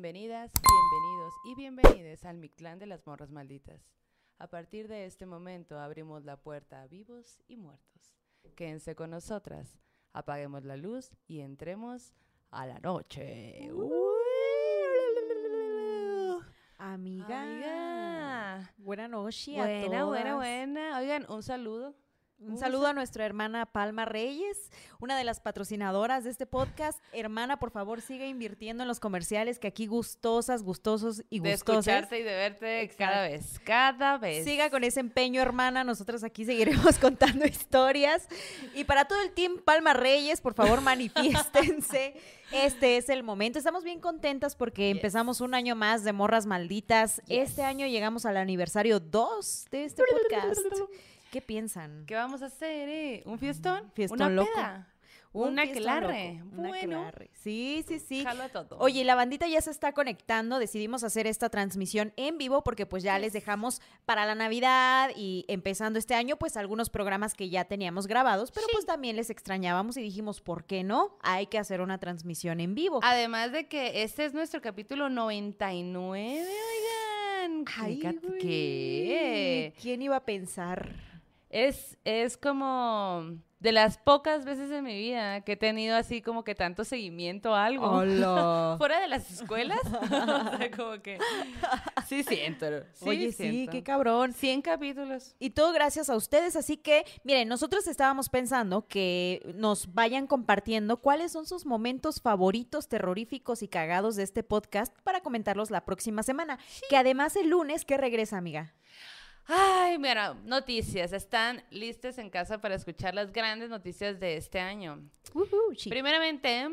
Bienvenidas, bienvenidos y bienvenides al Mictlán de las Morras Malditas. A partir de este momento abrimos la puerta a vivos y muertos. Quédense con nosotras, apaguemos la luz y entremos a la noche. Amiga. Amiga. Buena noche a Buena, buena, todas. buena. Oigan, un saludo. Un saludo a nuestra hermana Palma Reyes, una de las patrocinadoras de este podcast. Hermana, por favor, sigue invirtiendo en los comerciales que aquí gustosas, gustosos y De gustosas. escucharte y de verte cada vez, cada vez. Siga con ese empeño, hermana. Nosotros aquí seguiremos contando historias. Y para todo el team Palma Reyes, por favor, manifiéstense. Este es el momento. Estamos bien contentas porque empezamos un año más de Morras Malditas. Este año llegamos al aniversario 2 de este podcast. ¿Qué piensan? ¿Qué vamos a hacer, eh? ¿Un fiestón? Fiestón ¿Una loco. peda? Un ¿Una un Bueno, aquelarre. Sí, sí, sí. jalo a todo. Oye, la bandita ya se está conectando. Decidimos hacer esta transmisión en vivo porque pues ya les dejamos para la Navidad y empezando este año pues algunos programas que ya teníamos grabados, pero pues también les extrañábamos y dijimos, ¿por qué no? Hay que hacer una transmisión en vivo. Además de que este es nuestro capítulo 99, oigan. Ay, que ¿Quién iba a pensar? Es, es como de las pocas veces en mi vida que he tenido así como que tanto seguimiento a algo. Hola. Fuera de las escuelas. o sea, como que sí siento. Sí Oye, sí, qué cabrón. 100 capítulos. Y todo gracias a ustedes, así que miren, nosotros estábamos pensando que nos vayan compartiendo cuáles son sus momentos favoritos, terroríficos y cagados de este podcast para comentarlos la próxima semana. Que además el lunes, ¿qué regresa, amiga? Ay, mira, noticias. Están listas en casa para escuchar las grandes noticias de este año. Ujú, sí. Primeramente,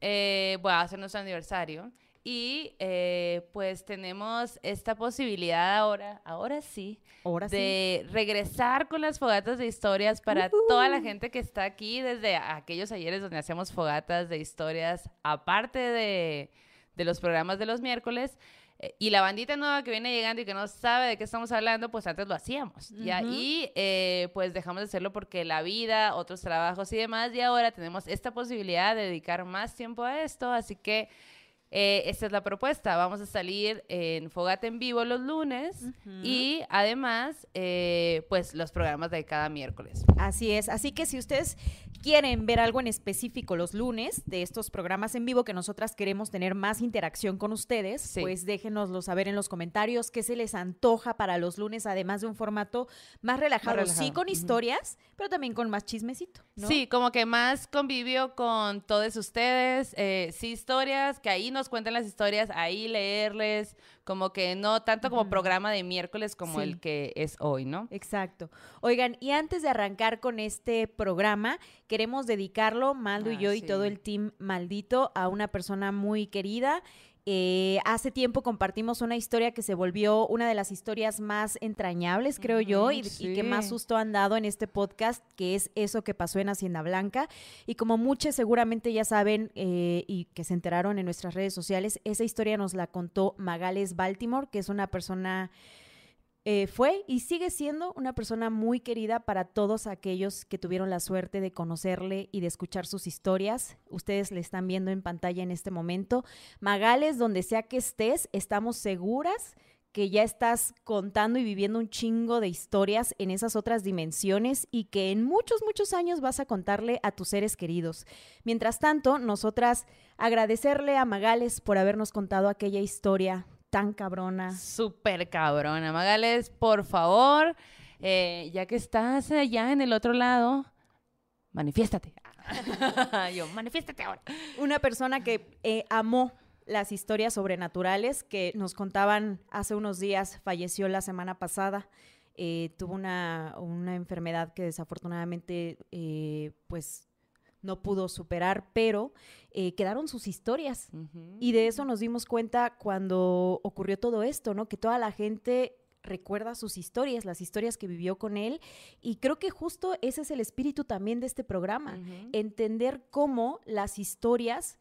eh, voy a hacer nuestro aniversario y eh, pues tenemos esta posibilidad ahora, ahora sí, Ahora sí. de regresar con las fogatas de historias para toda la gente que está aquí desde aquellos ayeres donde hacemos fogatas de historias, aparte de, de los programas de los miércoles. Eh, Y la bandita nueva que viene llegando y que no sabe de qué estamos hablando, pues antes lo hacíamos. Y eh, pues dejamos de hacerlo porque la vida, otros trabajos y demás, y ahora tenemos esta posibilidad de dedicar más tiempo a esto. Así que eh, esta es la propuesta. Vamos a salir en Fogata en vivo los lunes y además, eh, pues los programas de cada miércoles. Así es. Así que si ustedes quieren ver algo en específico los lunes de estos programas en vivo que nosotras queremos tener más interacción con ustedes, Sí. pues déjenoslo saber en los comentarios qué se les antoja para los lunes, además de un formato más relajado, sí relajado, con historias, pero también con más chismecito. ¿no? Sí, como que más convivio con todos ustedes, eh, sí historias, que ahí nos cuenten las historias, ahí leerles, como que no tanto como programa de miércoles como Sí. el que es hoy, ¿no? Exacto. Oigan, y antes de arrancar con este programa, queremos dedicarlo, Maldo y Ah, yo y todo el team maldito, a una persona muy querida. Eh, hace tiempo compartimos una historia que se volvió una de las historias más entrañables, creo yo, y, y que más susto han dado en este podcast, que es eso que pasó en Hacienda Blanca. Y como muchos seguramente ya saben eh, y que se enteraron en nuestras redes sociales, esa historia nos la contó Magales Baltimore, que es una persona eh, fue y sigue siendo una persona muy querida para todos aquellos que tuvieron la suerte de conocerle y de escuchar sus historias. Ustedes le están viendo en pantalla en este momento. Magales, donde sea que estés, estamos seguras que ya estás contando y viviendo un chingo de historias en esas otras dimensiones y que en muchos, muchos años vas a contarle a tus seres queridos. Mientras tanto, nosotras agradecerle a Magales por habernos contado aquella historia tan cabrona, Súper cabrona. Magales, por favor, eh, ya que estás allá en el otro lado, manifiéstate. Yo, manifiéstate ahora. una persona que eh, amó las historias sobrenaturales que nos contaban hace unos días, falleció la semana pasada, eh, tuvo una, una enfermedad que desafortunadamente eh, pues no pudo superar, pero eh, quedaron sus historias. Y de eso nos dimos cuenta cuando ocurrió todo esto, ¿no? Que toda la gente recuerda sus historias, las historias que vivió con él. Y creo que justo ese es el espíritu también de este programa entender cómo las historias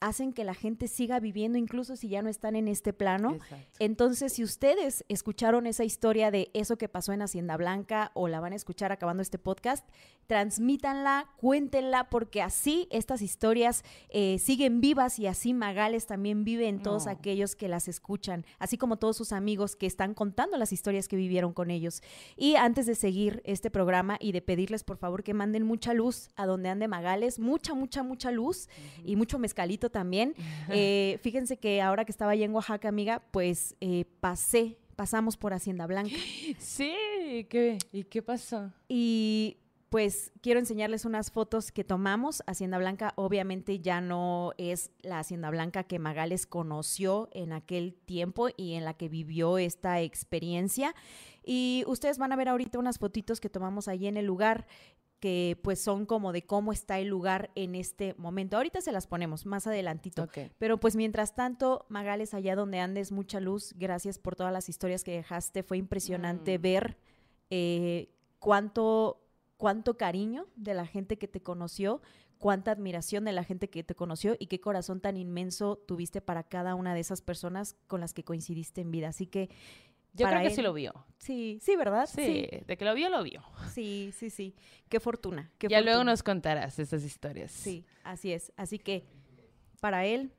hacen que la gente siga viviendo incluso si ya no están en este plano. Exacto. Entonces, si ustedes escucharon esa historia de eso que pasó en Hacienda Blanca o la van a escuchar acabando este podcast, transmítanla, cuéntenla, porque así estas historias eh, siguen vivas y así Magales también vive en todos No. aquellos que las escuchan, así como todos sus amigos que están contando las historias que vivieron con ellos. Y antes de seguir este programa y de pedirles por favor que manden mucha luz a donde ande Magales, mucha, mucha, mucha luz y mucho mezcalito también. Eh, fíjense que ahora que estaba allá en Oaxaca, amiga, pues eh, pasé, pasamos por Hacienda Blanca Sí, ¿qué? ¿y qué pasó? y pues quiero enseñarles unas fotos que tomamos. Hacienda Blanca obviamente ya no es la Hacienda Blanca que Magales conoció en aquel tiempo y en la que vivió esta experiencia. Y ustedes van a ver ahorita unas fotitos que tomamos allí en el lugar que pues son como de cómo está el lugar en este momento. Ahorita se las ponemos más adelantito. Pero pues mientras tanto, Magales, allá donde andes, mucha luz. Gracias por todas las historias que dejaste. Fue impresionante Mm. ver eh, cuánto, cuánto cariño de la gente que te conoció, cuánta admiración de la gente que te conoció y qué corazón tan inmenso tuviste para cada una de esas personas con las que coincidiste en vida. Así que Yo para creo que sí lo vio. sí, sí, ¿verdad? Sí, de que lo vio, lo vio. sí, sí, sí. Qué fortuna. Qué ya luego nos contarás esas historias. Sí, así es. Así que para él,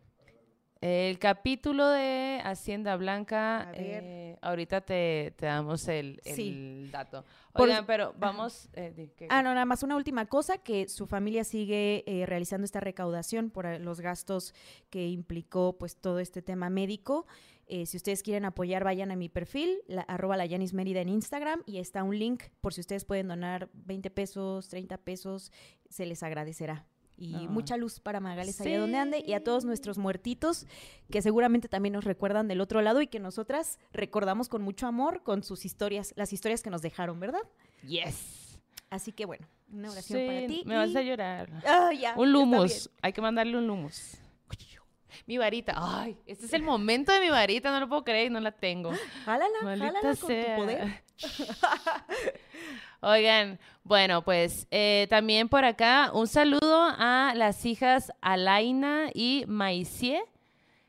El capítulo de Hacienda Blanca, eh, ahorita te, te damos el, el Sí. dato. Por- Oigan, pero vamos... eh, di- ¿qué- Ah, no, nada más una última cosa, que su familia sigue eh, realizando esta recaudación por los gastos que implicó pues todo este tema médico. Eh, si ustedes quieren apoyar, vayan a mi perfil, la, arroba la Yanis Mérida en Instagram y está un link por si ustedes pueden donar 20 pesos, 30 pesos, se les agradecerá. Y Ah. mucha luz para Magales allá donde ande y a todos Sí. nuestros muertitos que seguramente también nos recuerdan del otro lado y que nosotras recordamos con mucho amor con sus historias, las historias que nos dejaron, ¿verdad? Yes. Así que bueno, una oración para Sí, ti. me vas a llorar. Ah, ya, Un lumus. Hay que mandarle un lumus. Mi varita. Ay, este es el momento de mi varita. No lo puedo creer y no la tengo. Jálala, Maldita jálala con tu poder. Oigan, bueno, pues eh, también por acá un saludo a las hijas Alaina y Maisie,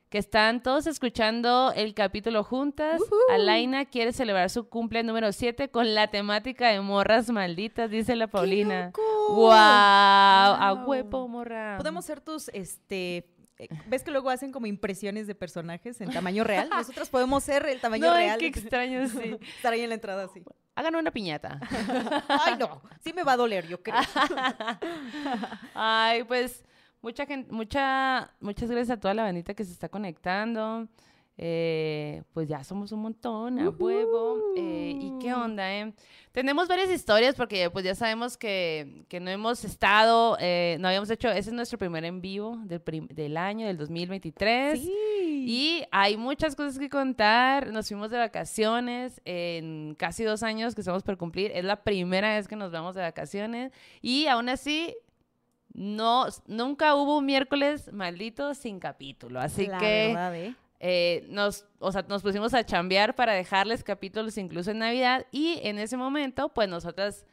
que están todos escuchando el capítulo juntas. Alaina quiere celebrar su cumple número 7 con la temática de morras malditas, dice la Paulina. loco! ¡Wow! A Guau. huevo, morra. Podemos ser tus, este... eh, ¿Ves que luego hacen como impresiones de personajes en tamaño real? Nosotros podemos ser el tamaño No, real. qué extraño, sí. Estar ahí en la entrada así. Hagan una piñata. Ay, no. Sí me va a doler, yo creo. Ay, pues mucha gente, mucha, muchas gracias a toda la bandita que se está conectando. Eh, pues ya somos un montón, a huevo. Eh, ¿Y qué onda, eh? Tenemos varias historias porque pues ya sabemos que, que no hemos estado, eh, no habíamos hecho, ese es nuestro primer en vivo del, del año, del 2023. Sí. Y hay muchas cosas que contar. Nos fuimos de vacaciones en casi dos años que estamos por cumplir. Es la primera vez que nos vamos de vacaciones. Y aún así, no, nunca hubo un miércoles maldito sin capítulo. Así La que verdad, ¿eh? nos, o sea, nos pusimos a chambear para dejarles capítulos incluso en Navidad. Y en ese momento, pues nosotras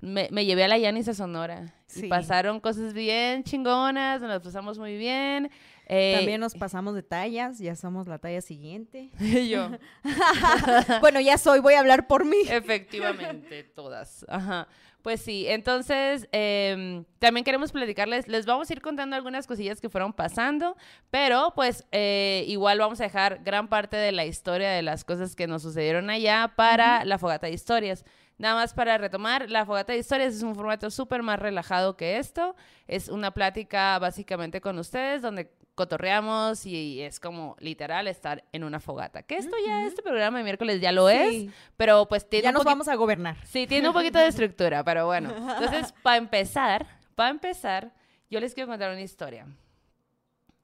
me, me llevé a la Yanis a Sonora. Sí. Y pasaron cosas bien chingonas, nos las pasamos muy bien. Eh, También nos pasamos de tallas, ya somos la talla siguiente. y yo. bueno, ya soy, voy a hablar por mí. Efectivamente, todas. Ajá. Pues sí, entonces em, también queremos platicarles, les vamos a ir contando algunas cosillas que fueron pasando, pero pues eh, igual vamos a dejar gran parte de la historia de las cosas que nos sucedieron allá para la fogata de historias. Nada más para retomar, la fogata de historias es un formato súper más relajado que esto. Es una plática básicamente con ustedes donde cotorreamos y es como literal estar en una fogata. Que esto ya, este programa de miércoles ya lo sí. es, pero pues tiene... Ya nos vamos a gobernar. Sí, tiene un poquito de estructura, pero bueno. Entonces, para empezar, para empezar, yo les quiero contar una historia.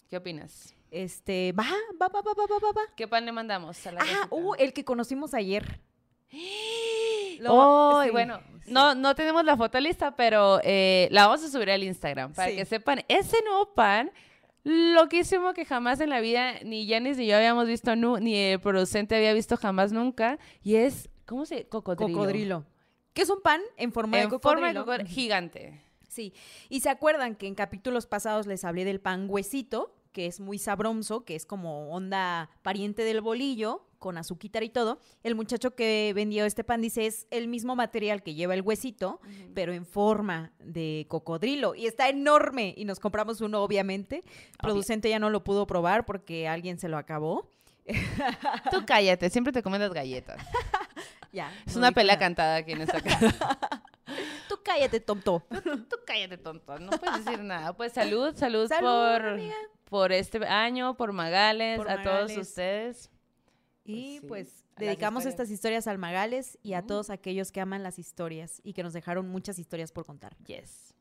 ¿Qué opinas? Este, va, va, va, va, va, va, va. ¿Qué pan le mandamos? A la ah, uh, el que conocimos ayer. Oh, sí, bueno, sí. no, no tenemos la foto lista, pero eh, la vamos a subir al Instagram para Sí. que sepan. Ese nuevo pan, loquísimo que jamás en la vida ni Janis ni yo habíamos visto, ni el producente había visto jamás nunca. Y es, ¿cómo se? Cocodrilo. Cocodrilo. Que es un pan en forma de cocodrilo. forma de cocodrilo, gigante. Sí, y se acuerdan que en capítulos pasados les hablé del pan huesito, que es muy sabroso, que es como onda pariente del bolillo, con azuquitar y todo. El muchacho que vendió este pan dice es el mismo material que lleva el huesito, pero en forma de cocodrilo. Y está enorme. Y nos compramos uno, obviamente. El producente ya no lo pudo probar porque alguien se lo acabó. Tú cállate, siempre te comen las galletas. Ya. Es no una pelea nada. cantada aquí en esta casa. Tú cállate, tonto. Tú cállate, tonto. No puedes decir nada. Pues salud, salud, Salud, por, amiga. por este año, por Magales, Por a todos ustedes. Y sí, pues a las dedicamos estas historias al Magales y a todos aquellos que aman las historias y que nos dejaron muchas historias por contar. Yes.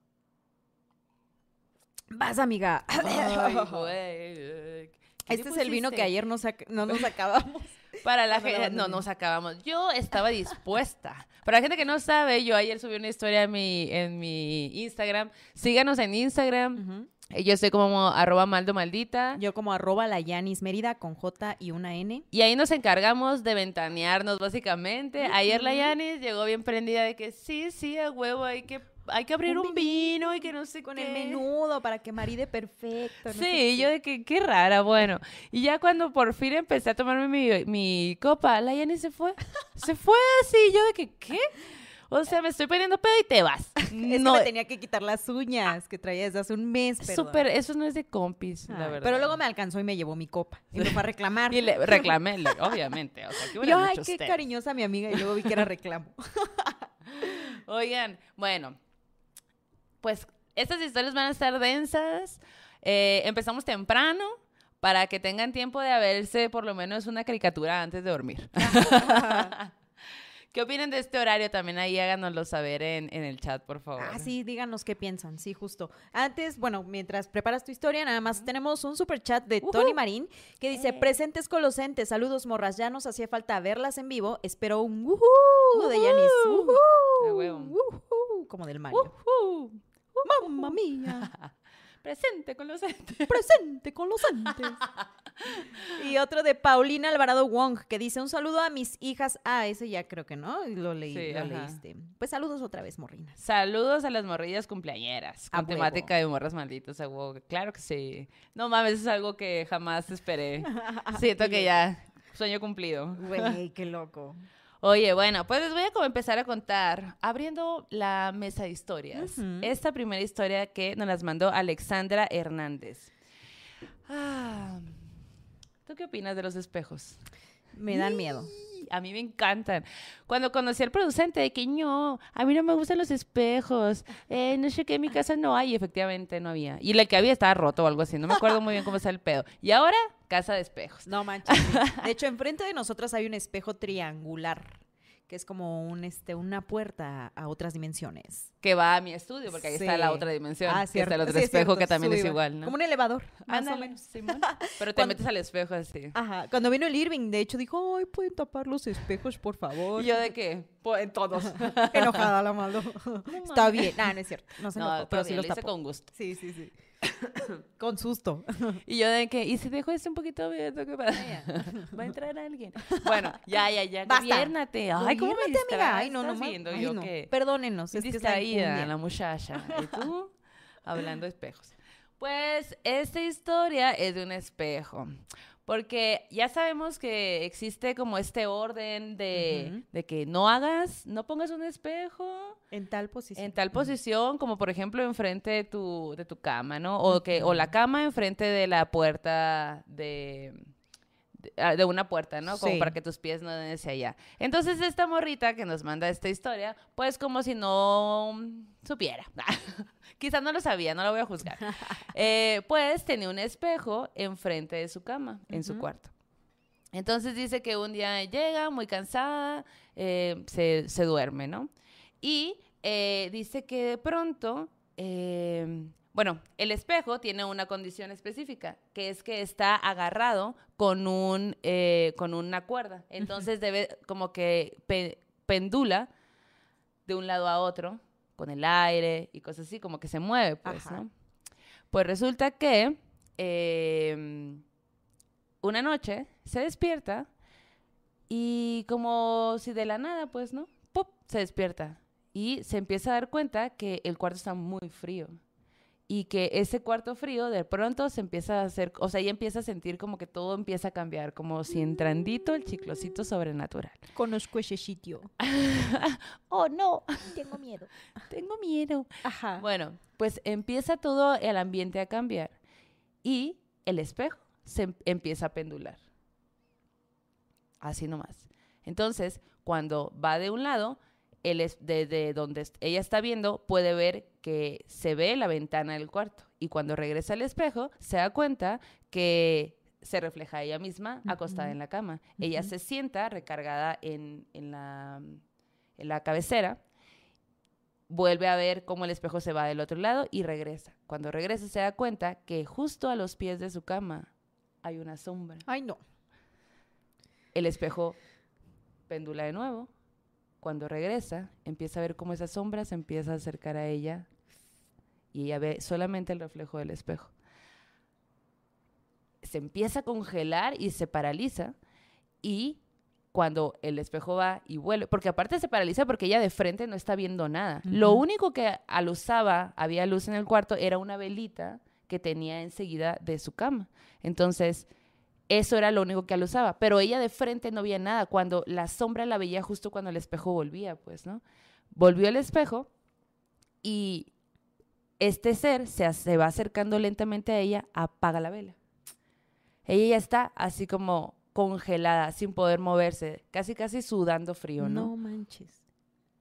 Vas, amiga. Ay, güey. ¿Qué Este es el vino que ayer no, nos acabamos. Para la gente, no nos acabamos. Yo estaba dispuesta. Para la gente que no sabe, yo ayer subí una historia en mi, en mi Instagram. Síganos en Instagram. Yo estoy como arroba maldo maldita. Yo como arroba la Yanis Mérida con J y una N. Y ahí nos encargamos de ventanearnos, básicamente. Ayer la. Yanis llegó bien prendida de que sí, sí, a huevo, hay que, hay que abrir Un un, vino y que no sé Con qué. el menudo para que maride perfecto. no Sí, yo de que qué rara, bueno. Y ya cuando por fin empecé a tomarme mi, mi copa, la Yanis se fue. Se fue así, yo de que, ¿qué? O sea, me estoy poniendo pedo y te vas. Es no, que me tenía que quitar las uñas que traía desde hace un mes. perdón. súper, eso no es de compis, Ay, la verdad. Pero luego me alcanzó y me llevó mi copa. Y me fue a reclamar. Y le reclamé, obviamente. O sea, ¿qué Y hubieran yo, ay, qué ustedes? cariñosa mi amiga. Y luego vi que era reclamo. Oigan, bueno, pues estas historias van a estar densas. Eh, empezamos temprano para que tengan tiempo de verse por lo menos una caricatura antes de dormir. ¿Qué opinan de este horario? También ahí háganoslo saber en, en el chat, por favor. Ah, sí, díganos qué piensan, sí, justo. Antes, bueno, mientras preparas tu historia, nada más tenemos un super chat de Tony Marín que dice, Eh. presentes colosentes, saludos morras, ya nos hacía falta verlas en vivo, espero un de Yanis, Woohoo. woohoo, A huevo. woohoo, como del Mario. Mamma mía, Presente con los entes. presente con los entes. Y otro de Paulina Alvarado Wong, que dice, un saludo a mis hijas. Ah, ese ya creo que no, lo, leí, Sí, lo leíste. Pues saludos otra vez, morrinas. Saludos a las morrillas cumpleañeras A con huevo. temática de morras malditas. a huevo. Claro que sí. No mames, es algo que jamás esperé. Siento que ya, sueño cumplido. Güey, qué loco. Oye, bueno, pues les voy a como empezar a contar, abriendo la mesa de historias. Esta primera historia que nos las mandó Alexandra Hernández. Ah, ¿Tú qué opinas de los espejos? Me dan miedo. A mí me encantan. Cuando conocí al producente, de que no, a mí no me gustan los espejos. Eh, no sé qué, en mi casa no hay. Y efectivamente no había. Y el que había estaba roto o algo así. No me acuerdo muy bien cómo está el pedo. Y ahora, casa de espejos. No manches. De hecho, enfrente de nosotras hay un espejo triangular, que es como un, este, una puerta a otras dimensiones. Que va a mi estudio, porque ahí está la Sí. otra dimensión. Ah, que está el otro Sí, es espejo cierto, que también es igual. ¿no? Como un elevador, más Ándale, o menos. Simón. Pero te Cuando- metes al espejo así. Ajá. Cuando vino el Irving, de hecho, dijo, ay, ¿pueden tapar los espejos, por favor? ¿Y yo de qué? Pues en todos. Enojada la malo. Está bien. Ah, no es cierto. No se no, enojó, pero pero sí sí, lo los tapó. con gusto. Sí, sí, sí. con susto. Y yo de que, ¿y si dejo esto un poquito abierto? ¿Qué pasa? Va a entrar alguien. Bueno, ya, ya, ya. Basta. Gobiérnate. Ay, ¿cómo me amiga. Ay, no, no, ¿Estás ma- viendo ay, yo no. que Perdónenos, es que es la distraída la muchacha. ¿Y tú? Hablando de espejos. Pues esta historia es de un espejo. Porque ya sabemos que existe como este orden de, de que no hagas, no pongas un espejo En tal posición. en tal posición, como por ejemplo enfrente de tu, de tu cama, ¿no? O, que, o la cama enfrente de la puerta de, de, ah, de una puerta, ¿no? Como Sí. para que tus pies no den hacia allá. Entonces esta morrita que nos manda esta historia, pues como si no supiera. Quizás no lo sabía, no lo voy a juzgar. Eh, pues tenía un espejo enfrente de su cama, en su cuarto. Entonces dice que un día llega muy cansada, eh, se, se duerme, ¿no? Y eh, dice que de pronto, eh, bueno, el espejo tiene una condición específica, que es que está agarrado con, un, con una cuerda. Entonces debe como que pe- pendula de un lado a otro con el aire y cosas así, como que se mueve, pues, Ajá. ¿no? Pues resulta que eh, una noche se despierta y como si de la nada, pues, ¿no? ¡Pop! Se despierta y se empieza a dar cuenta que el cuarto está muy frío y que ese cuarto frío de pronto se empieza a hacer, o sea, ella empieza a sentir como que todo empieza a cambiar, como si entrandito el chiclosito sobrenatural. Conozco ese sitio. Oh, no, Tengo miedo. tengo miedo. Ajá. Bueno, pues empieza todo el ambiente a cambiar y el espejo se em- empieza a pendular. Así nomás. Entonces, cuando va de un lado, desde donde est- ella está viendo, puede ver que se ve la ventana del cuarto. Y cuando regresa al espejo, se da cuenta que se refleja ella misma acostada en la cama. Ella se sienta recargada en, en la, en la cabecera vuelve a ver cómo el espejo se va del otro lado y regresa. Cuando regresa se da cuenta que justo a los pies de su cama hay una sombra. Ay, no. El espejo pendula de nuevo. Cuando regresa, empieza a ver cómo esa sombra se empieza a acercar a ella y ella ve solamente el reflejo del espejo. Se empieza a congelar y se paraliza y cuando el espejo va y vuelve, porque aparte se paraliza porque ella de frente no está viendo nada. Lo único que alusaba, había luz en el cuarto, era una velita que tenía enseguida de su cama. Entonces, eso era lo único que alusaba. Pero ella de frente no veía nada. Cuando la sombra la veía justo cuando el espejo volvía, pues, ¿no? Volvió el espejo y este ser se, va acercando lentamente a ella, apaga la vela. Ella ya está así como congelada, sin poder moverse, casi casi sudando frío, ¿no? No manches.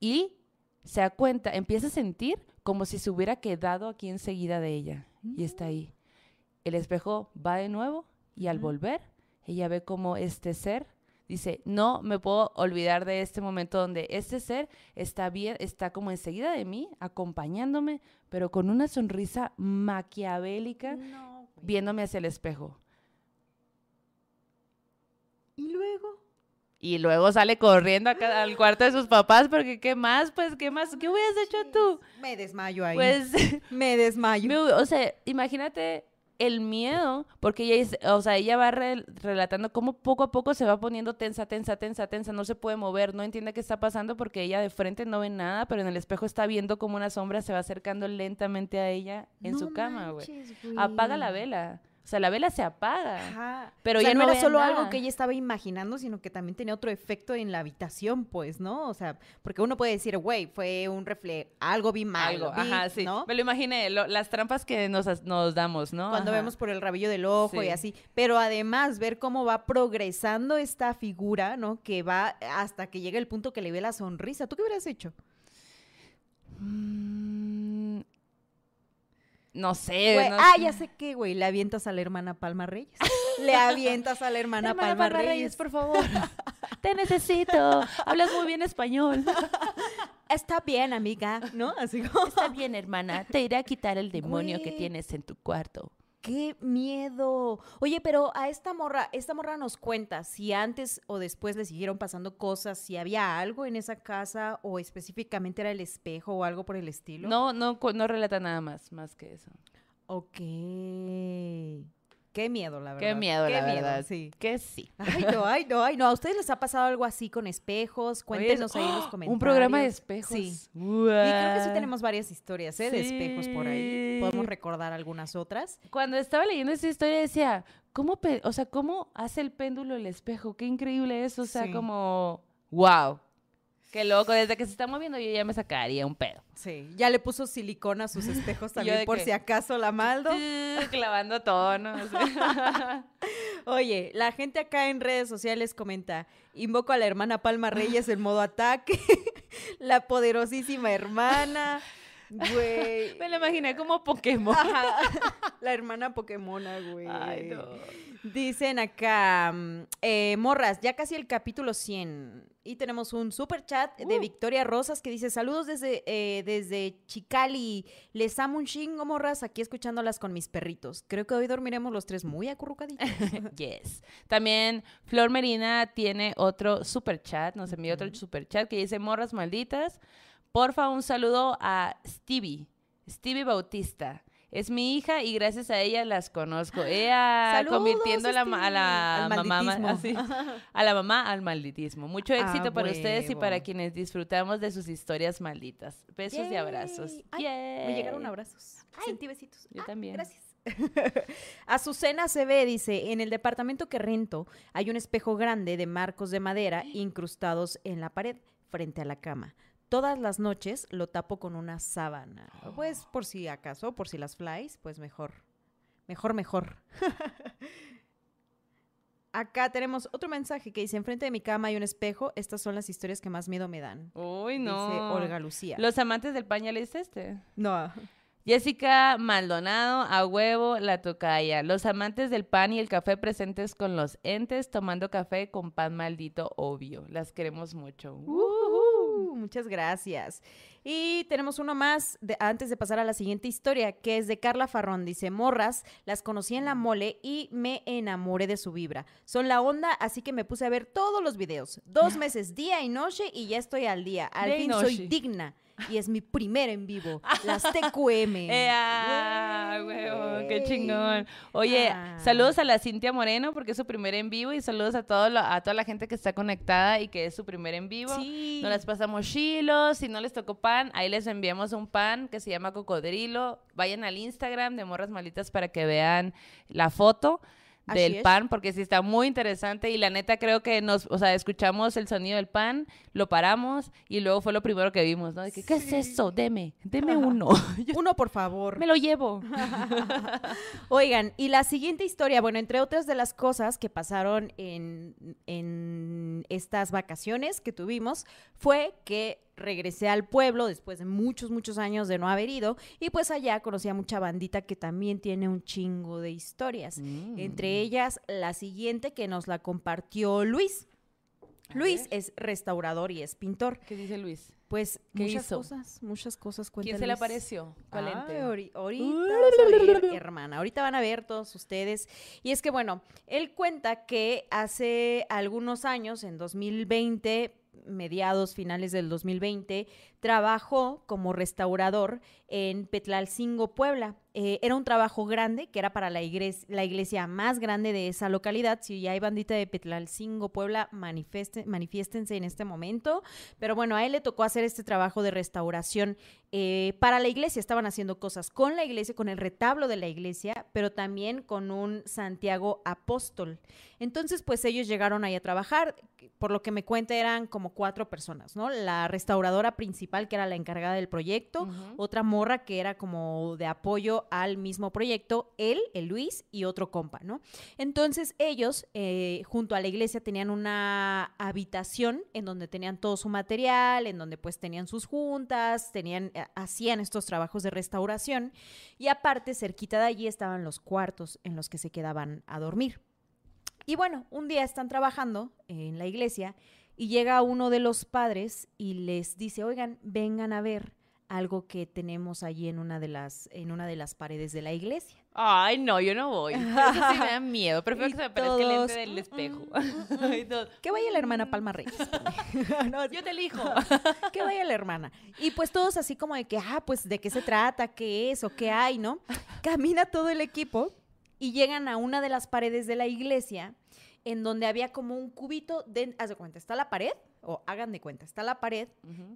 Y se da cuenta, empieza a sentir como si se hubiera quedado aquí enseguida de ella. Y está ahí. El espejo va de nuevo y al volver, ella ve como este ser dice, no me puedo olvidar de este momento donde este ser está bien, está como enseguida de mí, acompañándome, pero con una sonrisa maquiavélica, No, viéndome hacia el espejo. Y luego. Y luego sale corriendo acá al cuarto de sus papás porque ¿qué más? Pues, ¿qué más? ¿Qué hubieras hecho tú? Me desmayo ahí. Pues, me desmayo. o sea, imagínate el miedo, porque ella, es- o sea, ella va re- relatando cómo poco a poco se va poniendo tensa, tensa, tensa, tensa, no se puede mover, no entiende qué está pasando porque ella de frente no ve nada, pero en el espejo está viendo como una sombra se va acercando lentamente a ella en No su cama, güey. Apaga la vela. O sea, la vela se apaga. Ajá. Pero o sea, ella no no era solo nada. algo que ella estaba imaginando, sino que también tenía otro efecto en la habitación, pues, ¿no? O sea, porque uno puede decir, güey, fue un reflejo, algo vi mal, Algo, vi", ajá, sí. ¿no? Me lo imaginé, lo- las trampas que nos, nos damos, ¿no? Cuando Ajá. vemos por el rabillo del ojo y Sí. así. Pero además, ver cómo va progresando esta figura, ¿no? Que va hasta que llega el punto que le ve la sonrisa. ¿Tú qué hubieras hecho? Mm, no sé. Güey, no ah, sé. ya sé qué, güey. Le avientas a la hermana Palma Reyes. Le avientas a la hermana, Hermana Palma, Palma Reyes. por favor. Te necesito. Hablas muy bien español. Está bien, amiga, ¿no? Así como... Está bien, hermana. Te iré a quitar el demonio que tienes en tu cuarto. ¡Qué miedo! Oye, pero a esta morra, esta morra nos cuenta si antes o después le siguieron pasando cosas, si había algo en esa casa o específicamente era el espejo o algo por el estilo. No, no, no relata nada más, más que eso. Ok. Qué miedo, la verdad. Qué miedo, la miedo, verdad. sí. Que sí. Ay, no, ay, no, ay, no. ¿A ustedes les ha pasado algo así con espejos? Cuéntenos ahí en los ¡Oh! comentarios. Un programa de espejos. Sí. Y creo que sí tenemos varias historias, ¿eh? De espejos por ahí. Podemos recordar algunas otras. Cuando estaba leyendo esa historia decía, ¿cómo, o sea, ¿cómo hace el péndulo el espejo? Qué increíble eso, o sea, Sí. como, wow, qué loco, desde que se está moviendo yo ya me sacaría un pedo. Sí, ya le puso silicona a sus espejos también por que- si acaso la maldo. Clavando todo, ¿no? Así. Oye, la gente acá en redes sociales comenta, invoco a la hermana Palma Reyes en modo ataque, la poderosísima hermana, güey. me lo imaginé como Pokémon. Ajá, la hermana Pokémona, güey. Ay, no. Dicen acá, mm, eh, morras, ya casi el capítulo 100. Y tenemos un super chat de Uh. Victoria Rosas que dice, saludos desde, eh, desde Chicali. Les amo un chingo, morras, aquí escuchándolas con mis perritos. Creo que hoy dormiremos los tres muy acurrucaditos. Yes. También Flor Merina tiene otro super chat, nos envió otro super chat que dice, morras malditas, porfa un saludo a Stevie, Stevie Bautista. Es mi hija y gracias a ella las conozco. Ella convirtiendo a la, a la. Al mamá así, a la mamá al malditismo. Mucho Ah, éxito para ustedes y para quienes disfrutamos de sus historias malditas. Besos y abrazos. Ay, Me llegaron abrazos. Sentí besitos. Yo Ah, también. Gracias. Azucena se ve, dice, en el departamento que rento hay un espejo grande de marcos de madera incrustados en la pared frente a la cama. Todas las noches lo tapo con una sábana. Pues por si acaso, por si las flies, pues mejor. Mejor, mejor. Acá tenemos otro mensaje que dice, enfrente de mi cama hay un espejo. Estas son las historias que más miedo me dan. Uy, Dice no. Olga Lucía. Los amantes del pan ya leíste este. No. Jessica Maldonado, a huevo, la tocaya. Los amantes del pan y el café presentes con los entes, tomando café con pan maldito, obvio. Las queremos mucho. Ujú, Muchas gracias. Y tenemos uno más de- antes de pasar a la siguiente historia, que es de Carla Farrón. Dice, morras, las conocí en la mole y me enamoré de su vibra. Son la onda, así que me puse a ver todos los videos. Dos meses, día y noche, y ya estoy al día. Al fin soy digna. Y es mi primer en vivo. Las TQM. ¡Ea! huevo, ¡Qué chingón! Oye, Ah. saludos a la Cintia Moreno porque es su primer en vivo y saludos a, todo lo- a toda la gente que está conectada y que es su primer en vivo. Sí. Nos las pasamos chilos, si no les tocó pan, ahí les enviamos un pan que se llama cocodrilo. Vayan al Instagram de Morras Malitas para que vean la foto Así del es. pan, porque sí está muy interesante y la neta creo que nos, o sea, escuchamos el sonido del pan, lo paramos y luego fue lo primero que vimos, ¿no? De que, ¿qué es eso? Deme, deme uno. Uno, por favor. Me lo llevo. Oigan, y la siguiente historia, bueno, entre otras de las cosas que pasaron en, en estas vacaciones que tuvimos, fue que regresé al pueblo después de muchos, muchos años de no haber ido, y pues allá conocí a mucha bandita que también tiene un chingo de historias. Mm. Entre ellas, la siguiente que nos la compartió Luis. A Luis ver. es restaurador y es pintor. ¿Qué dice Luis? Pues ¿Qué muchas hizo? cosas, muchas cosas cuenta ¿Quién se le apareció? ¿Cuál Ay, ente? ahori- ahorita vas a ver, hermana. Ahorita van a ver todos ustedes. Y es que, bueno, él cuenta que hace algunos años, en 2020, mediados, finales del 2020, trabajó como restaurador en Petlalcingo, Puebla. Eh, era un trabajo grande, que era para la iglesia, la iglesia más grande de esa localidad. Si ya hay bandita de Petlalcingo, Puebla, manifiéstense en este momento. Pero bueno, a él le tocó hacer este trabajo de restauración eh, para la iglesia. Estaban haciendo cosas con la iglesia, con el retablo de la iglesia, pero también con un Santiago apóstol. Entonces, pues ellos llegaron ahí a trabajar. Por lo que me cuenta, eran como cuatro personas, ¿no? La restauradora principal, que era la encargada del proyecto, otra morra que era como de apoyo al mismo proyecto, él, el Luis y otro compa, ¿no? Entonces ellos, eh, junto a la iglesia, tenían una habitación en donde tenían todo su material, en donde pues tenían sus juntas, tenían, eh, hacían estos trabajos de restauración y aparte, cerquita de allí estaban los cuartos en los que se quedaban a dormir. Y bueno, un día están trabajando en la iglesia y llega uno de los padres y les dice, oigan, vengan a ver algo que tenemos allí en una de las, en una de las paredes de la iglesia. Ay, no, yo no voy. Eso sí me da miedo. Prefiero que se me parezca el todos, lente del mm, espejo. mm, todos, Que vaya la hermana Palma Reyes. No, Yo te elijo. que vaya la hermana. Y pues todos así como de que, ah, pues de qué se trata, qué es o qué hay, ¿no? Camina todo el equipo y llegan a una de las paredes de la iglesia en donde había como un cubito, de, haz de cuenta, está la pared, o hagan de cuenta, está la pared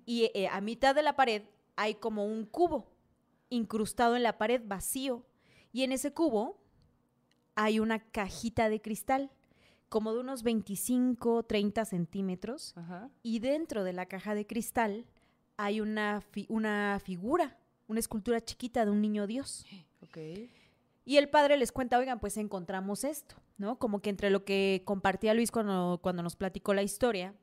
y eh, a mitad de la pared hay como un cubo incrustado en la pared vacío. Y en ese cubo hay una cajita de cristal, como de unos 25, 30 centímetros. Y dentro de la caja de cristal hay una, fi- una figura, una escultura chiquita de un niño Dios. Y el padre les cuenta, oigan, pues encontramos esto, ¿no? Como que entre lo que compartía Luis cuando, nos platicó la historia,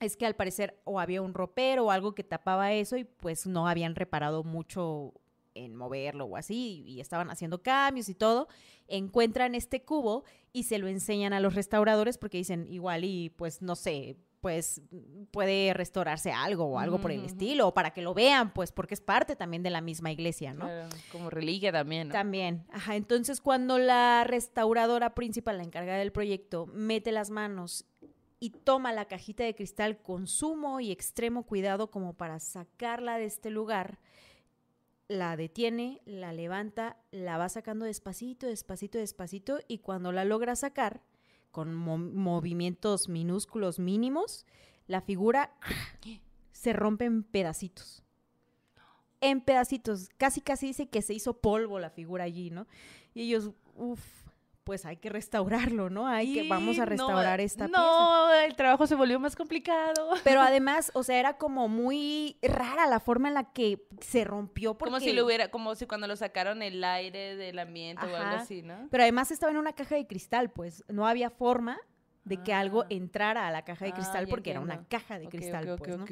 es que al parecer o había un ropero o algo que tapaba eso y pues no habían reparado mucho en moverlo o así y estaban haciendo cambios y todo. Encuentran este cubo y se lo enseñan a los restauradores porque dicen igual y pues no sé, pues puede restaurarse algo o algo por el estilo o para que lo vean pues porque es parte también de la misma iglesia, ¿no? Claro, como reliquia también. ¿no? También, ajá. Entonces, cuando la restauradora principal, la encargada del proyecto, mete las manos y toma la cajita de cristal con sumo y extremo cuidado como para sacarla de este lugar, la detiene, la levanta, la va sacando despacito, despacito, despacito y cuando la logra sacar con mo- movimientos minúsculos mínimos, la figura se rompe en pedacitos. En pedacitos. Casi, casi dice que se hizo polvo la figura allí, ¿no? Y ellos, uff, pues hay que restaurarlo, ¿no? Hay que, vamos a no, restaurar esta pieza. No, el trabajo se volvió más complicado. Pero además, o sea, era como muy rara la forma en la que se rompió. Porque... Como si lo hubiera, como si cuando lo sacaron el aire del ambiente o algo así, ¿no? Pero además estaba en una caja de cristal, pues no había forma de que algo Ah. entrara a la caja de Ah, cristal ya porque era una caja de cristal, pues, ¿no?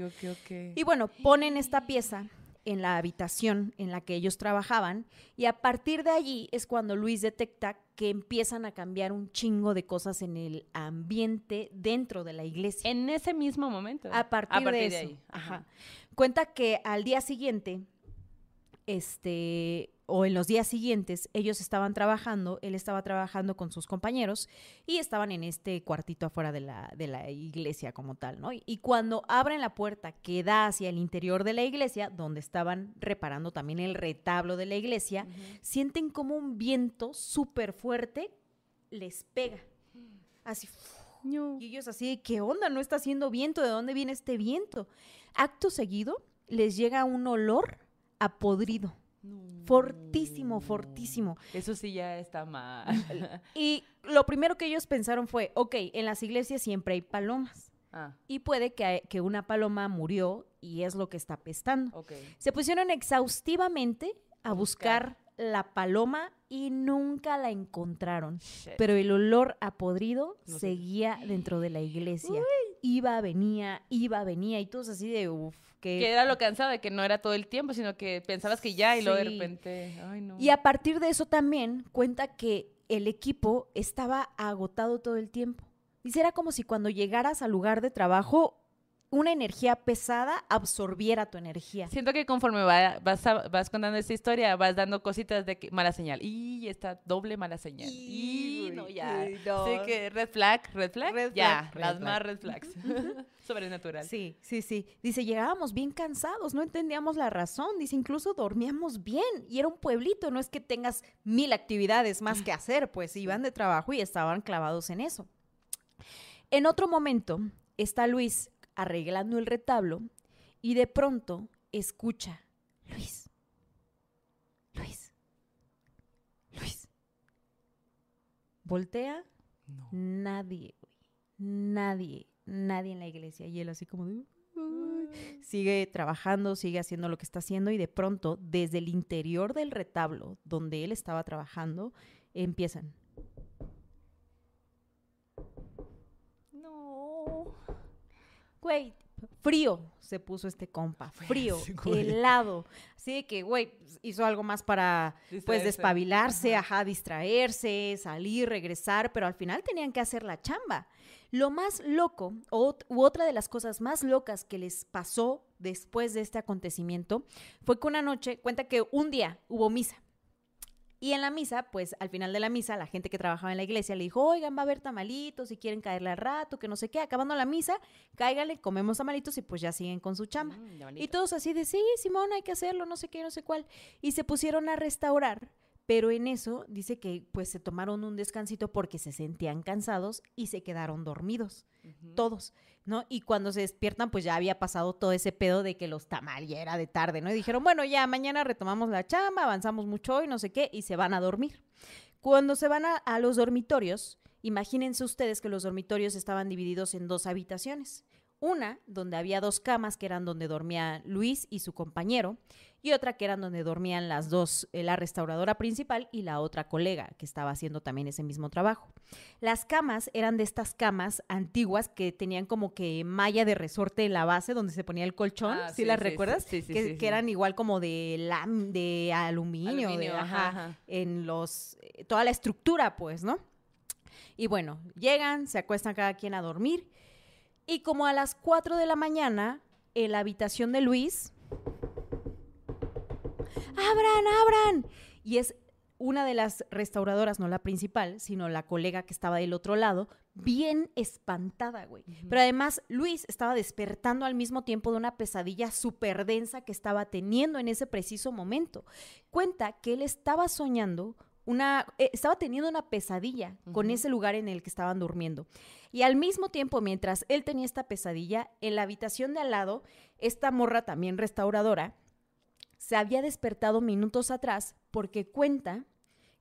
Y bueno, ponen esta pieza en la habitación en la que ellos trabajaban y a partir de allí es cuando Luis detecta que empiezan a cambiar un chingo de cosas en el ambiente dentro de la iglesia. En ese mismo momento. A partir, de eso. ahí. Ajá. Cuenta que al día siguiente, este, o en los días siguientes, ellos estaban trabajando, él estaba trabajando con sus compañeros y estaban en este cuartito afuera de la, de la iglesia como tal, ¿no? Y, cuando abren la puerta que da hacia el interior de la iglesia, donde estaban reparando también el retablo de la iglesia, sienten como un viento súper fuerte les pega. Así. No. Y ellos así, ¿qué onda? No está haciendo viento, ¿de dónde viene este viento? Acto seguido, les llega un olor a podrido. Fortísimo, fortísimo. Eso sí ya está mal. Y lo primero que ellos pensaron fue, ok, en las iglesias siempre hay palomas. ah, Y puede que, que una paloma murió y es lo que está pestando. ok. Se pusieron exhaustivamente a buscar. buscar la paloma y nunca la encontraron. Shit. Pero el olor a podrido No sé. seguía dentro de la iglesia. Iba, venía, iba, venía y todos así de uff. Que era lo cansado de que no era todo el tiempo, sino que pensabas que ya y luego de repente, ay no. Y a partir de eso también cuenta que el equipo estaba agotado todo el tiempo. Dice, era como si cuando llegaras al lugar de trabajo, una energía pesada absorbiera tu energía. Siento que conforme va- vas, a- vas contando esta historia, vas dando cositas de que mala señal. Y esta doble mala señal. Y, Y, no, ya. y no. Sí que red flag, red flag. Red ya, flag, red las flag. más red flags. Sobrenatural. Sí, sí, sí. Dice, llegábamos bien cansados, no entendíamos la razón. Dice, incluso dormíamos bien. Y era un pueblito, no es que tengas mil actividades más que hacer, pues iban de trabajo y estaban clavados en eso. En otro momento, está Luis arreglando el retablo y de pronto escucha, Luis, Luis, Luis. Voltea, No. nadie, güey, nadie, nadie en la iglesia. Y él así como de... Sigue trabajando, sigue haciendo lo que está haciendo y de pronto, desde el interior del retablo donde él estaba trabajando, empiezan. Güey, frío se puso este compa, frío, Sí, helado. Así de que, güey, hizo algo más para, pues, despabilarse, ajá. distraerse, salir, regresar, pero al final tenían que hacer la chamba. Lo más loco, o, u otra de las cosas más locas que les pasó después de este acontecimiento, fue que una noche, cuenta que un día hubo misa. Y en la misa, pues al final de la misa, la gente que trabajaba en la iglesia le dijo, oigan, va a haber tamalitos, si quieren caerle al rato, que no sé qué. Acabando la misa, cáiganle, comemos tamalitos y pues ya siguen con su chamba. Mm, Y todos así de, sí, Simón, hay que hacerlo, no sé qué, no sé cuál. Y se pusieron a restaurar, pero en eso dice que pues se tomaron un descansito porque se sentían cansados y se quedaron dormidos, todos, ¿no? Y cuando se despiertan, pues ya había pasado todo ese pedo de que los tamal ya era de tarde, ¿no? Y dijeron, bueno, ya mañana retomamos la chamba, avanzamos mucho hoy, no sé qué, y se van a dormir. Cuando se van a, a los dormitorios, imagínense ustedes que los dormitorios estaban divididos en dos habitaciones. Una donde había dos camas que eran donde dormía Luis y su compañero y otra que eran donde dormían las dos, eh, la restauradora principal y la otra colega que estaba haciendo también ese mismo trabajo. Las camas eran de estas camas antiguas que tenían como que malla de resorte en la base donde se ponía el colchón, Ah, ¿sí, sí, las sí, recuerdas? sí, sí, que, eran igual como de lam- de aluminio, ajá. en los eh, toda la estructura, pues, ¿no? Y bueno, llegan, se acuestan cada quien a dormir. Y como a las 4 de la mañana, en la habitación de Luis, ¡abran, abran! Y es una de las restauradoras, no la principal, sino la colega que estaba del otro lado, bien espantada, güey. Pero además, Luis estaba despertando al mismo tiempo de una pesadilla súper densa que estaba teniendo en ese preciso momento. Cuenta que él estaba soñando una, eh, estaba teniendo una pesadilla con ese lugar en el que estaban durmiendo. Y al mismo tiempo, mientras él tenía esta pesadilla, en la habitación de al lado, esta morra también restauradora, se había despertado minutos atrás porque cuenta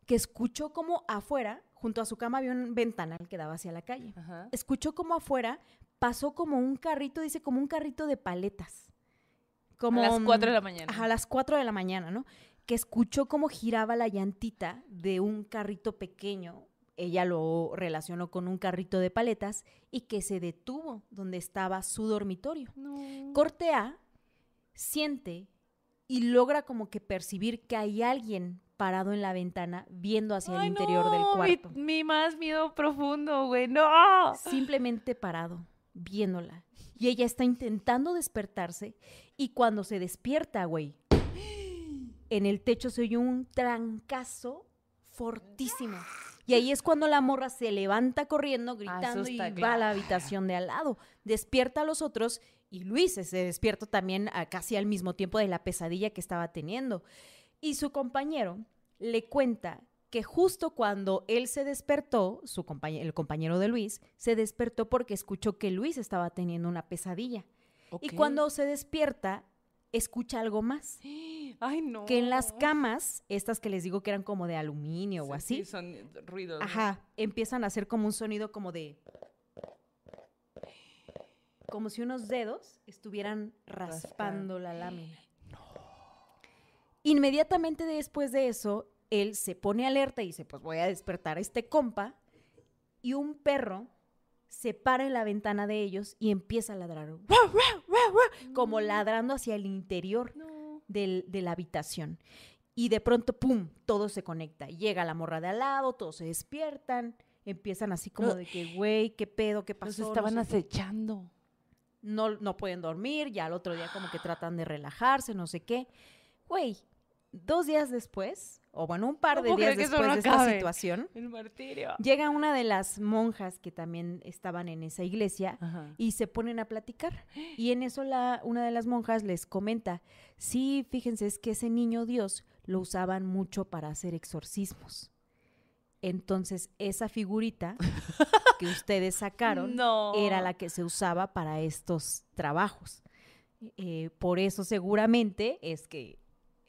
que escuchó como afuera, junto a su cama había un ventanal que daba hacia la calle. Ajá. Escuchó como afuera pasó como un carrito, dice como un carrito de paletas. Como, a las 4 de la mañana. Ajá, a las 4 de la mañana, ¿no? Que escuchó cómo giraba la llantita de un carrito pequeño. Ella lo relacionó con un carrito de paletas y que se detuvo donde estaba su dormitorio. No. Corte A siente y logra como que percibir que hay alguien parado en la ventana viendo hacia Ay, el interior del no, mi- cuarto. Mi, más miedo profundo, güey. No. Simplemente parado, viéndola. Y ella está intentando despertarse y cuando se despierta, güey, en el techo se oye un trancazo fortísimo. Y ahí es cuando la morra se levanta corriendo, gritando y va a la habitación de al lado. Despierta a los otros y Luis se despierta también a casi al mismo tiempo de la pesadilla que estaba teniendo. Y su compañero le cuenta que justo cuando él se despertó, su el compañero de Luis, se despertó porque escuchó que Luis estaba teniendo una pesadilla. Y cuando se despierta, escucha algo más. Ay, no. Que en las camas, estas que les digo que eran como de aluminio o Sí, así, sí, son ruidos. ¿no? Ajá, empiezan a hacer como un sonido como de... Como si unos dedos estuvieran raspando la lámina. Inmediatamente después de eso, él se pone alerta y dice, pues voy a despertar a este compa. Y un perro se para en la ventana de ellos y empieza a ladrar. Como ladrando hacia el interior No. del- de la habitación. Y de pronto, ¡pum!, todo se conecta. Llega la morra de al lado, todos se despiertan, empiezan así como de que, güey, ¿qué pedo? ¿Qué pasó? No estaban sé acechando. No, no pueden dormir, ya al otro día como que tratan de relajarse, no sé qué. Güey, dos días después, o bueno, un par de días después no de esta situación, El martirio. llega una de las monjas que también estaban en esa iglesia Ajá. y se ponen a platicar. Y en eso la, una de las monjas les comenta, sí, fíjense, es que ese niño Dios lo usaban mucho para hacer exorcismos. Entonces, esa figurita que ustedes sacaron No. era la que se usaba para estos trabajos. Eh, por eso seguramente es que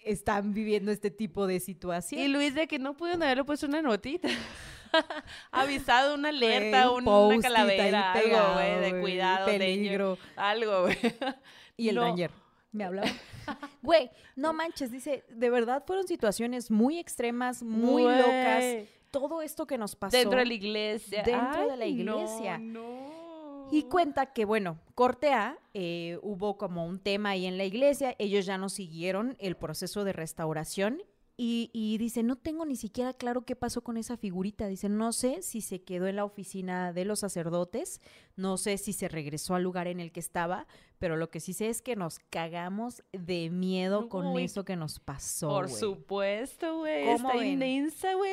están viviendo este tipo de situación. Y Luis, de que no pudieron haberle puesto una notita. Avisado, una alerta, un una calavera, algo, güey, de cuidado, peligro. algo, güey. Y el No. danger. Me hablaba. Güey, no manches, dice, de verdad fueron situaciones muy extremas, muy Güey. locas. Todo esto que nos pasó. Dentro de la iglesia. Dentro de la iglesia. No, no. Y cuenta que, bueno, corte A, eh, hubo como un tema ahí en la iglesia, ellos ya no siguieron el proceso de restauración y, y dice, no tengo ni siquiera claro qué pasó con esa figurita. Dice, no sé si se quedó en la oficina de los sacerdotes, no sé si se regresó al lugar en el que estaba, pero lo que sí sé es que nos cagamos de miedo con eso que nos pasó. Por supuesto, güey. ¿Cómo Está ven? inmensa, güey.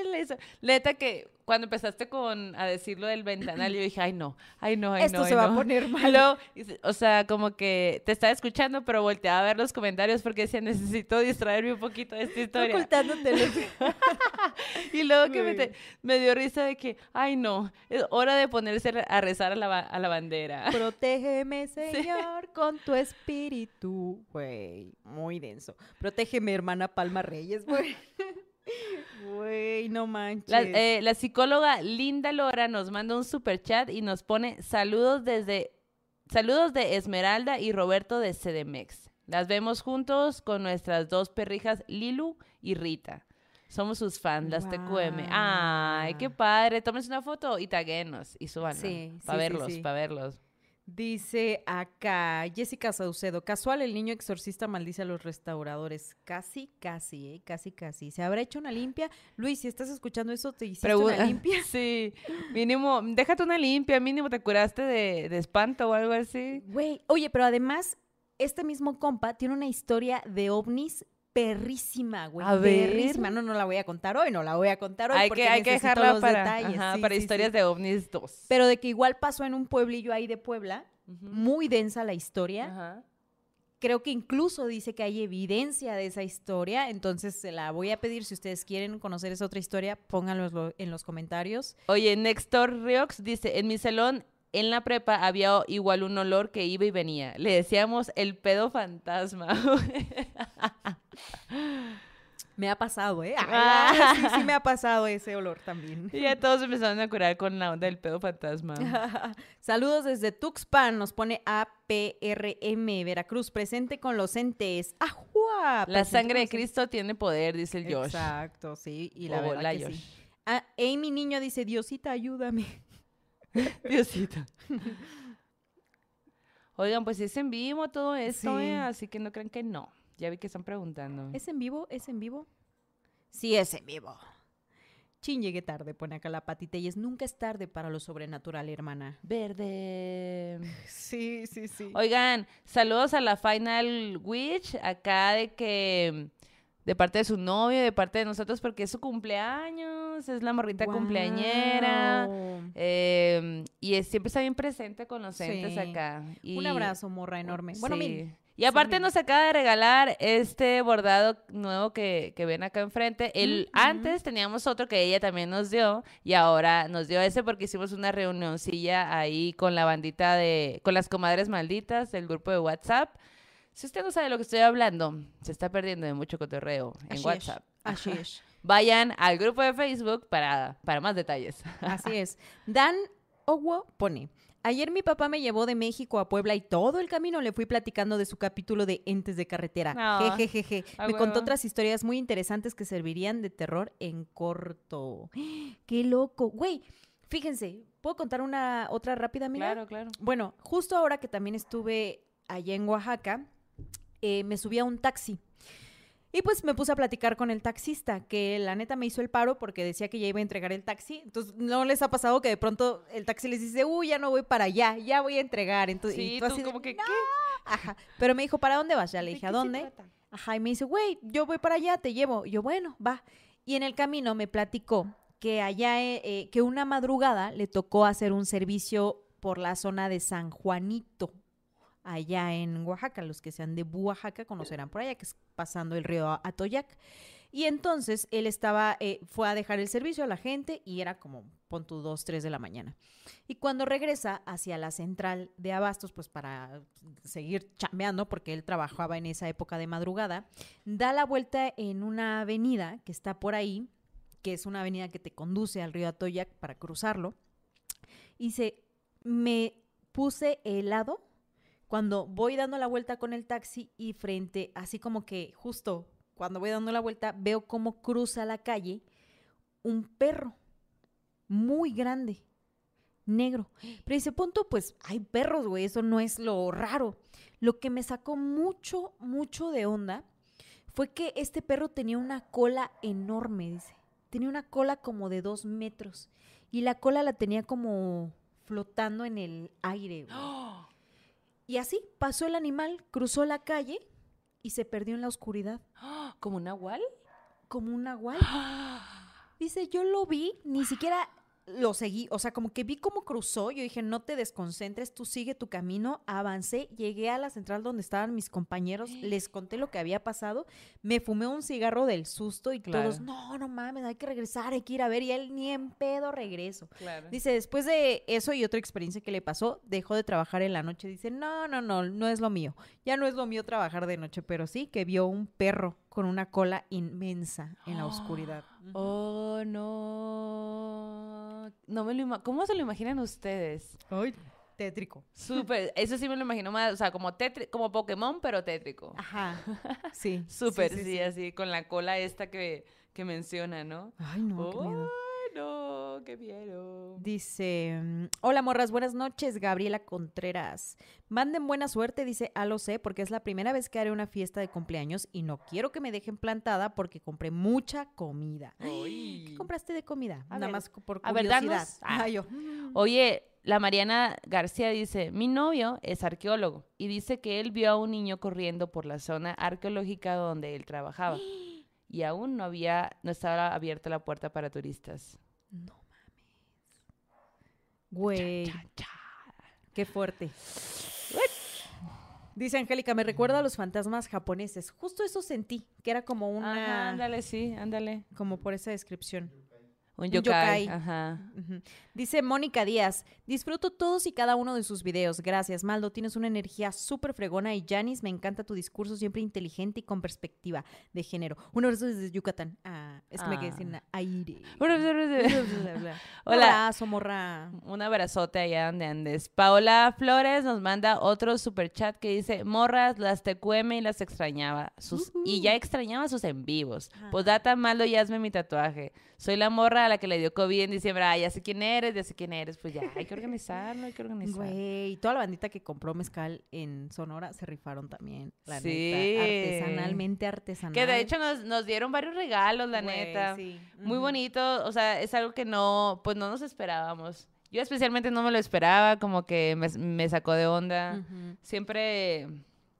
Neta que cuando empezaste con a decir lo del ventanal, yo dije, ay no, ay no, ay Esto no. se ay, va a no". poner Y mal. luego, y- o sea, como que te estaba escuchando, pero volteaba a ver los comentarios porque decía, necesito distraerme un poquito de esta historia. Ocultándote Y luego que me, te- me dio risa de que, ay no, es hora de ponerse a rezar a la, a la bandera. Protégeme, Señor, con tu espíritu, güey. Muy denso. Protégeme, hermana Palma Reyes, güey. Güey, no manches. La, eh, la psicóloga Linda Lora nos manda un super chat y nos pone saludos desde saludos de Esmeralda y Roberto de CDMX. Las vemos juntos con nuestras dos perrijas Lilu y Rita. Somos sus fans, las TQM. Ay, qué padre. Tómense una foto y taguenos y súbanla. Sí, Para sí, verlos, sí. para verlos. Dice acá Jessica Saucedo, casual, el niño exorcista maldice a los restauradores. Casi, casi, ¿eh? Casi, casi. ¿Se habrá hecho una limpia? Luis, si estás escuchando eso, ¿te hiciste una limpia? Sí, mínimo, déjate una limpia, mínimo te curaste de, de espanto o algo así. Güey, oye, pero además, este mismo compa tiene una historia de ovnis perrísima, güey. A ver. Perrísima. No, no la voy a contar hoy, no la voy a contar hoy. Hay porque que, hay que dejarla los para, detalles. ajá, Sí, para sí, sí. historias de ovnis 2. Pero de que igual pasó en un pueblillo ahí de Puebla, muy densa la historia. Ajá. Creo que incluso dice que hay evidencia de esa historia, entonces se la voy a pedir si ustedes quieren conocer esa otra historia, pónganlo en lo- en los comentarios. Oye, Nextor Riox dice, en mi salón en la prepa había igual un olor que iba y venía. Le decíamos el pedo fantasma. Me ha pasado, ¿eh? Ay, Ah. sí, sí me ha pasado ese olor también. y ya todos empezaron a curar con la onda del pedo fantasma. Saludos desde Tuxpan, nos pone APRM, Veracruz, presente con los entes. ¡Ajua! La sangre de Cristo tiene poder, dice el. Josh. Exacto, sí, y la Hola, verdad que Josh. sí. Ah, Amy Niño dice, Diosita, ayúdame. Diosito. Oigan, pues es en vivo todo esto, Sí. ¿eh? así que no crean que no. Ya vi que están preguntando. ¿Es en vivo? ¿Es en vivo? Sí, es en vivo. Chin, llegué tarde, pone acá la patita y es nunca es tarde para lo sobrenatural, hermana. Verde. Sí, sí, sí. Oigan, saludos a la Final Witch, acá de que de parte de su novio, de parte de nosotros, porque es su cumpleaños, es la morrita cumpleañera. eh, y es- siempre está bien presente con los entes Sí. acá. Y- Un abrazo, morra enorme. Bueno, sí. miren. Y aparte nos acaba de regalar este bordado nuevo que, que ven acá enfrente. El, Ujú. Antes teníamos otro que ella también nos dio y ahora nos dio ese porque hicimos una reunioncilla ahí con la bandita de, con las comadres malditas del grupo de WhatsApp. Si usted no sabe de lo que estoy hablando, se está perdiendo de mucho cotorreo en Así es, WhatsApp. Así es. Vayan al grupo de Facebook para, para más detalles. Así es. Dan Owo pone. Ayer mi papá me llevó de México a Puebla y todo el camino le fui platicando de su capítulo de Entes de Carretera. Ah, Jejejeje. Me contó otras historias muy interesantes que servirían de terror en corto. ¡Qué loco! Güey, fíjense, ¿puedo contar una otra rápida, amiga? Claro, claro. Bueno, justo ahora que también estuve allá en Oaxaca, eh, me subí a un taxi. Y pues me puse a platicar con el taxista, que la neta me hizo el paro porque decía que ya iba a entregar el taxi. Entonces, ¿no les ha pasado que de pronto el taxi les dice, uy, ya no voy para allá, ya voy a entregar? Entonces, y Sí, tú tú así de, como que, "No". ¿qué? Ajá. Pero me dijo, ¿para dónde vas? Ya le ¿De dije, ¿a dónde? Ajá, y me dice, güey, yo voy para allá, te llevo. Y yo, bueno, va. Y en el camino me platicó que allá, eh, eh, que una madrugada le tocó hacer un servicio por la zona de San Juanito, allá en Oaxaca. Los que sean de Oaxaca conocerán por allá, que es pasando el río Atoyac. Y entonces él estaba, eh, fue a dejar el servicio a la gente y era como, pon tu 2, 3 de la mañana. Y cuando regresa hacia la central de abastos, pues para seguir chambeando, porque él trabajaba en esa época de madrugada, da la vuelta en una avenida que está por ahí, que es una avenida que te conduce al río Atoyac para cruzarlo. Y se me puse helado cuando voy dando la vuelta con el taxi y frente, así como que justo cuando voy dando la vuelta, veo cómo cruza la calle un perro muy grande, negro. Pero dice, punto, pues hay perros, güey, eso no es lo raro. Lo que me sacó mucho, mucho de onda fue que este perro tenía una cola enorme, dice. Tenía una cola como de dos metros. Y la cola la tenía como flotando en el aire, güey. Y así pasó el animal, cruzó la calle y se perdió en la oscuridad, ¿Como un nahual? como un nahual. Dice, yo lo vi, ni siquiera lo seguí, o sea, como que vi cómo cruzó, yo dije, no te desconcentres, tú sigue tu camino, avancé, llegué a la central donde estaban mis compañeros, les conté lo que había pasado, me fumé un cigarro del susto y Claro. todos, no, no mames, hay que regresar, hay que ir a ver, y él ni en pedo regreso. Claro. Dice, después de eso y otra experiencia que le pasó, dejó de trabajar en la noche. Dice, no, no, no, no es lo mío. Ya no es lo mío trabajar de noche, pero sí que vio un perro con una cola inmensa en la oscuridad. Oh, no. No me lo ¿Cómo se lo imaginan ustedes? Ay, tétrico. Súper. Eso sí me lo imagino más. O sea, como, como Pokémon, pero tétrico. Ajá, sí. Súper, sí, sí, sí, sí. así, con la cola esta que, que menciona, ¿no? Ay, no, qué miedo. No, qué miedo. Dice, mm, hola morras, buenas noches, Gabriela Contreras. Manden buena suerte, dice, ah, lo sé, porque es la primera vez que haré una fiesta de cumpleaños y no quiero que me dejen plantada porque compré mucha comida. ¿Qué compraste de comida? A Nada ver, más por a ver, curiosidad. danos- ah. Yo, mm. Oye, la Mariana García dice, mi novio es arqueólogo y dice que él vio a un niño corriendo por la zona arqueológica donde él trabajaba y aún no había, no estaba abierta la puerta para turistas. No mames. Güey, qué fuerte. Dice Angélica, me recuerda a los fantasmas japoneses. Justo eso sentí, que era como Ajá, una... ándale, sí, ándale. como por esa descripción. Un Un yokai. yokai. Ajá. Dice Mónica Díaz, disfruto todos y cada uno de sus videos. Gracias, Maldo. Tienes una energía súper fregona y Janis, me encanta tu discurso siempre inteligente y con perspectiva de género. Un abrazo desde Yucatán. Ah, es que me quedé Ah. sin aire. Hola. Un abrazo, morra. Un abrazote allá donde andes. Paola Flores nos manda otro super chat que dice, morras, las TQM y las extrañaba. Sus, Y ya extrañaba sus en vivos. Pues data Maldo y hazme mi tatuaje. Soy la morra a la que le dio COVID en diciembre. Ah, ya sé quién eres, ya sé quién eres. Pues ya, hay que organizarlo, hay que organizarlo. Güey, toda la bandita que compró mezcal en Sonora se rifaron también. La Sí. neta. Artesanalmente artesanal. Que de hecho nos, nos dieron varios regalos, la Güey, neta. sí. Muy Ujú. bonito, o sea, es algo que no, pues no nos esperábamos. Yo especialmente no me lo esperaba, como que me, me sacó de onda. Siempre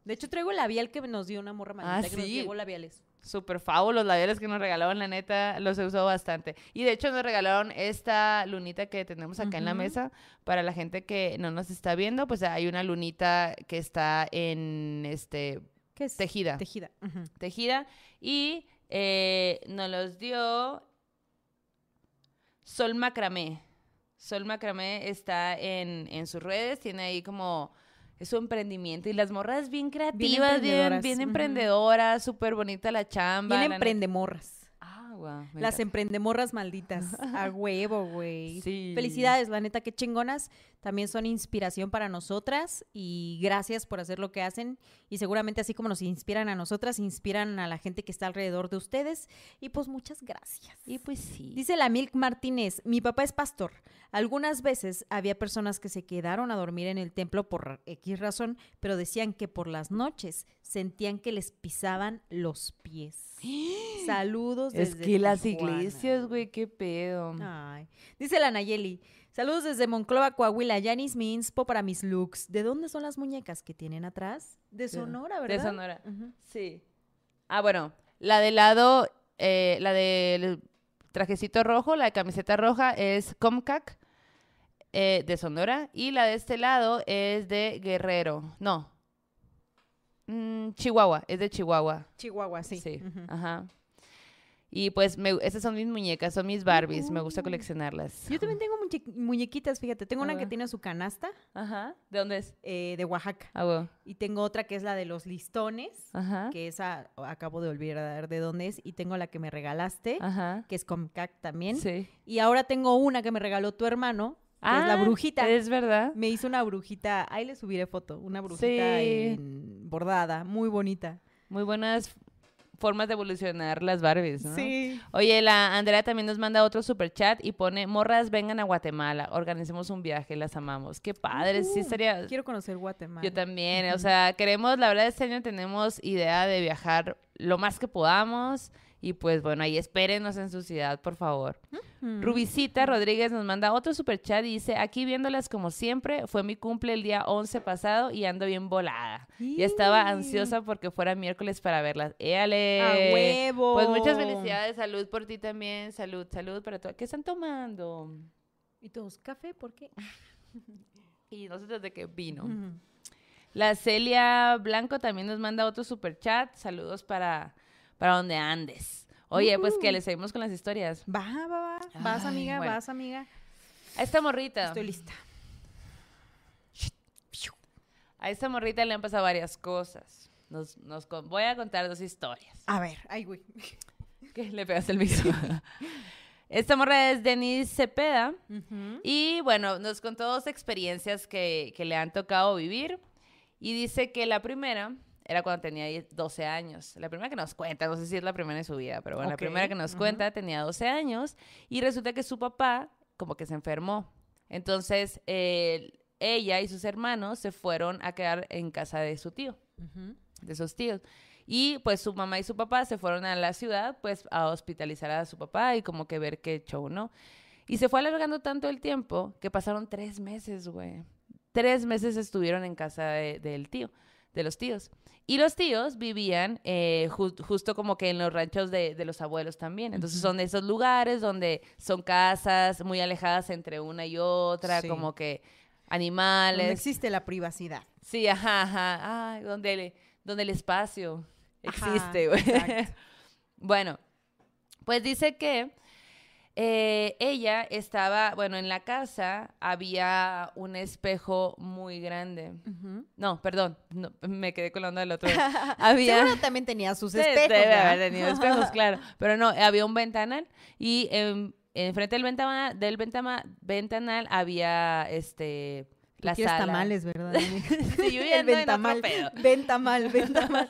De hecho, traigo el labial que nos dio una morra maldita Ah, que nos llevó labiales. Super favo los labiales que nos regalaron, la neta, los he usado bastante. Y de hecho nos regalaron esta lunita que tenemos acá en la mesa. Para la gente que no nos está viendo, pues hay una lunita que está en este ¿Qué es? tejida. Tejida. tejida y eh, nos los dio Sol Macramé. Sol Macramé está en, en sus redes, tiene ahí como es su emprendimiento y las morras bien creativas, bien, emprendedoras, bien emprendedoras, súper bonita la chamba. Bien la emprendemorras. Ah, me Las emprendemorras malditas. A huevo, güey. Sí. Felicidades, la neta, qué chingonas. También son inspiración para nosotras y gracias por hacer lo que hacen. Y seguramente así como nos inspiran a nosotras, inspiran a la gente que está alrededor de ustedes. Y pues muchas gracias. Y pues sí. Dice la Milk Martínez, mi papá es pastor. Algunas veces había personas que se quedaron a dormir en el templo por X razón, pero decían que por las noches sentían que les pisaban los pies. Saludos es desde que las Tijuana. iglesias, güey, qué pedo. Ay. Dice la Nayeli, saludos desde Monclova, Coahuila. Yanis, mi inspo para mis looks. ¿De dónde son las muñecas que tienen atrás? De Sonora, ¿verdad? De Sonora. Sí. Ah, bueno, la del lado, eh, la del trajecito rojo, la de camiseta roja es Comcac eh, de Sonora y la de este lado es de Guerrero. No. Mm, Chihuahua, es de Chihuahua. Chihuahua, sí. Sí, ajá. Y pues me, esas son mis muñecas, son mis Barbies, me gusta coleccionarlas. Yo también tengo muñe- muñequitas, fíjate. Tengo una que tiene su canasta Ajá. ¿De dónde es? eh, de Oaxaca. Ah, bueno. Y tengo otra que es la de los listones, Ajá. que esa acabo de olvidar de dónde es. Y tengo la que me regalaste, Ajá. que es Comcac también. Sí. Y ahora tengo una que me regaló tu hermano, que es la Ah, brujita. Es verdad. Me hizo una brujita, ahí le subiré foto, una brujita Sí. en- bordada, muy bonita. Muy buenas formas de evolucionar las Barbies, ¿no? Sí. Oye, la Andrea también nos manda otro super chat y pone, morras, vengan a Guatemala, organicemos un viaje, las amamos. Qué padre, sí estaría... Quiero conocer Guatemala. Yo también, o sea, queremos, la verdad, este año tenemos idea de viajar lo más que podamos y pues bueno, ahí espérenos en su ciudad, por favor. Mm. Rubicita Rodríguez nos manda otro super chat y dice, aquí viéndolas como siempre, fue mi cumple el día 11 pasado y ando bien volada. Ya estaba ansiosa porque fuera miércoles para verlas. ¡Éale! ¡A huevo! Pues muchas felicidades, salud por ti también, salud, salud para todos. ¿Qué están tomando? ¿Y todos café? ¿Por qué? Y nosotros de qué vino. La Celia Blanco también nos manda otro super chat. Saludos para, para donde andes. Oye, pues que le seguimos con las historias. Va, va, va. Vas, amiga, bueno. vas, amiga. A esta morrita. Estoy lista. A esta morrita le han pasado varias cosas. Nos, nos con- voy a contar dos historias. A ver, ay, güey. ¿Qué? Le pegaste el micro. esta morra es Denise Cepeda. Y bueno, nos contó dos experiencias que, que le han tocado vivir. Y dice que la primera era cuando tenía 10 12 años. La primera que nos cuenta, no sé si es la primera en su vida, pero bueno, la primera que nos cuenta tenía 12 años. Y resulta que su papá como que se enfermó. Entonces, eh, ella y sus hermanos se fueron a quedar en casa de su tío de sus tíos. Y pues su mamá y su papá se fueron a la ciudad pues a hospitalizar a su papá y como que ver qué show, ¿no? Y se fue alargando tanto el tiempo que pasaron tres meses, güey. Tres meses estuvieron en casa de- del tío, de los tíos. Y los tíos vivían eh, ju- justo como que en los ranchos de, de los abuelos también. Entonces son de esos lugares donde son casas muy alejadas entre una y otra, Sí. como que Donde animales. existe la privacidad. Sí, ajá, ajá. Ay, donde, el- donde el espacio Ajá, existe, güey. exacto. bueno, pues dice que eh, ella estaba, bueno, en la casa había un espejo muy grande. No, perdón, no, me quedé con la onda del otro. había... Seguro también tenía sus espejos. Debe ¿verdad? haber tenido espejos, claro. Pero no, había un ventanal y en, enfrente del ventanal, del ventama- ventanal había este Tú la sala. tamales, ¿verdad? Sí, yo ya El ventamal. Ventamal, ventamal.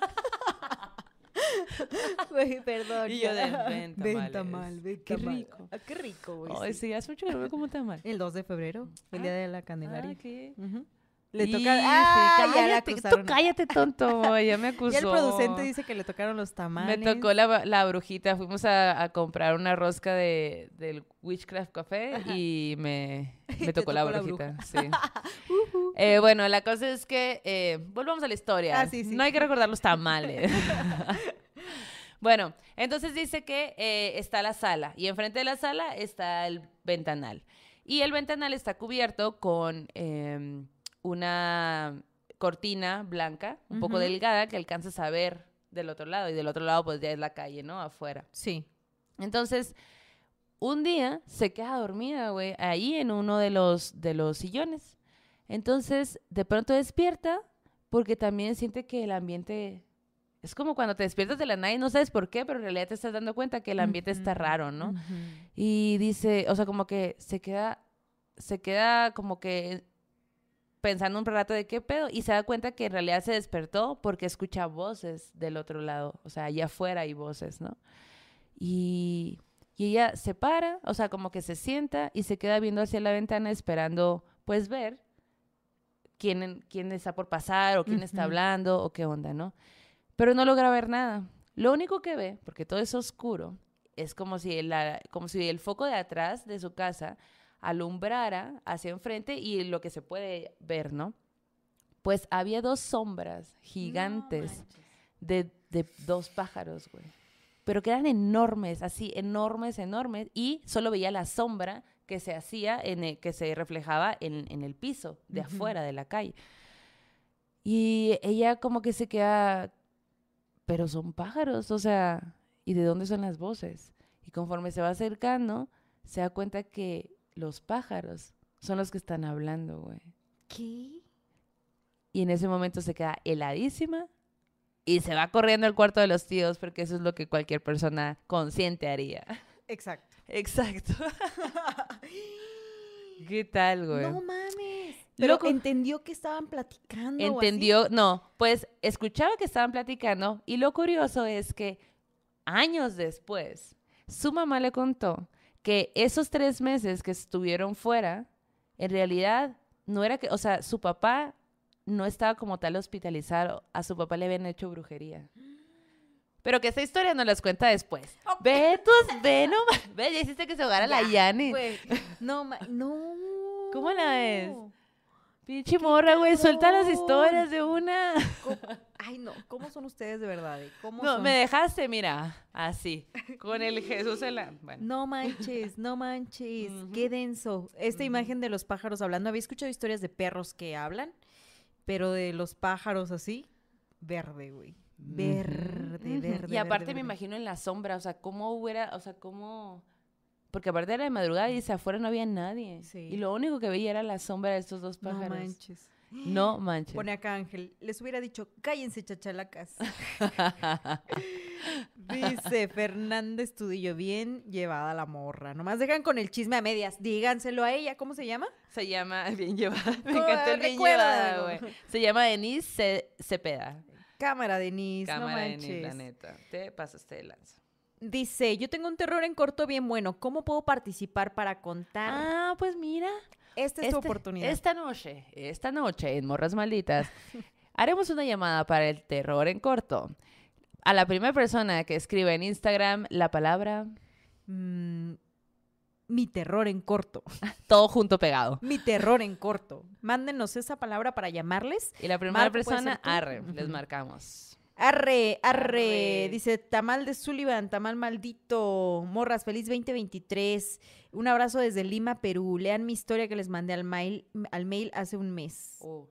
Güey, perdón. Y yo de ya. ventamales. Ventamal, Qué ventamal. rico. Ah, qué rico, güey. Ay, sí. sí, hace mucho que no veo como tamal. El 2 de febrero, el día de la Candelaria. Ah, ¿qué? Ujú. Le Y toca. sí, ¡Ah! la cállate, tú cállate, tonto. Ya me acusó. Ya el producente dice que le tocaron los tamales. Me tocó la, la brujita. Fuimos a, a comprar una rosca de, del Witchcraft Café y me, tocó la brujita. sí. Eh, bueno, la cosa es que eh, volvamos a la historia. Ah, sí, sí. No hay que recordar los tamales. Bueno, entonces dice que eh, está la sala y enfrente de la sala está el ventanal. Y el ventanal está cubierto con em, una cortina blanca, un poco delgada, que alcanzas a ver del otro lado. Y del otro lado, pues ya es la calle, ¿no? Afuera. Sí. Entonces, un día se queda dormida, güey, ahí en uno de los, de los sillones. Entonces, de pronto despierta porque también siente que el ambiente... Es como cuando te despiertas de la nada y no sabes por qué, pero en realidad te estás dando cuenta que el ambiente está raro, ¿no? Y dice, o sea, como que se queda, se queda como que pensando un rato de qué pedo y se da cuenta que en realidad se despertó porque escucha voces del otro lado, o sea, allá afuera hay voces, ¿no? Y, y ella se para, o sea, como que se sienta y se queda viendo hacia la ventana esperando, pues, ver quién, quién está por pasar o quién está hablando o qué onda, ¿no? Pero no logra ver nada. Lo único que ve, porque todo es oscuro, es como si, la, como si el foco de atrás de su casa alumbrara hacia enfrente y lo que se puede ver, ¿no? Pues había dos sombras gigantes de, de dos pájaros, güey. Pero que eran enormes, así, enormes, enormes. Y solo veía la sombra que se hacía, en el- que se reflejaba en, en el piso de afuera de la calle. Y ella como que se queda, pero son pájaros, o sea, ¿y de dónde son las voces? Y conforme se va acercando, se da cuenta que los pájaros son los que están hablando, güey. ¿Qué? Y en ese momento se queda heladísima y se va corriendo al cuarto de los tíos porque eso es lo que cualquier persona consciente haría. Exacto. Exacto. ¿Qué tal, güey? No mames. Pero Loco. entendió que estaban platicando. o así. Entendió, no, pues escuchaba que estaban platicando y lo curioso es que años después su mamá le contó que esos tres meses que estuvieron fuera, en realidad no era que, o sea, su papá no estaba como tal hospitalizado, a su papá le habían hecho brujería. Pero que esa historia nos las cuenta después. Ve tus, ve no, ve, ya hiciste que se ahogara la Ya, Yani. güey. No, ma- no. ¿Cómo la ves? Pinche morra, güey, suelta las historias de una. ¿Cómo- Ay, no. ¿Cómo son ustedes de verdad? ¿Cómo No, son? me dejaste, mira, así, con el Jesús en la... Bueno, No manches, no manches. Qué denso. Esta imagen de los pájaros hablando. Había escuchado historias de perros que hablan, pero de los pájaros así, verde, güey. Verde, verde. Y aparte verde, me verde. imagino en la sombra, o sea, cómo hubiera, o sea, cómo... Porque aparte era de madrugada y dice, afuera no había nadie. Sí. Y lo único que veía era la sombra de estos dos No pájaros. manches. No manches. Pone acá Ángel, les hubiera dicho, cállense chachalacas. Dice Fernández Tudillo, bien llevada la morra. Nomás dejan con el chisme a medias. Díganselo a ella, ¿cómo se llama? Se llama bien llevada. Me encantó el bien llevada, güey. Se llama Denise Ce- Cepeda. Cámara, Denise, Cámara no Denise, manches. la neta. Te pasaste de lanza. Dice, yo tengo un terror en corto bien bueno. ¿Cómo puedo participar para contar? Ah, pues mira. Esta es tu Este- oportunidad. Esta noche, esta noche en Morras Malditas, haremos una llamada para el terror en corto. A la primera persona que escriba en Instagram la palabra Mm, mi terror en corto. Todo junto pegado. Mi terror en corto. Mándenos esa palabra para llamarles. Y la primera Marco, ¿puede persona, arre, les marcamos. Arre, arre, Arre. Dice Tamal de Sullivan, Tamal maldito. Morras, feliz 2023. Un abrazo desde Lima, Perú. Lean mi historia que les mandé al mail, al mail hace un mes. Uh,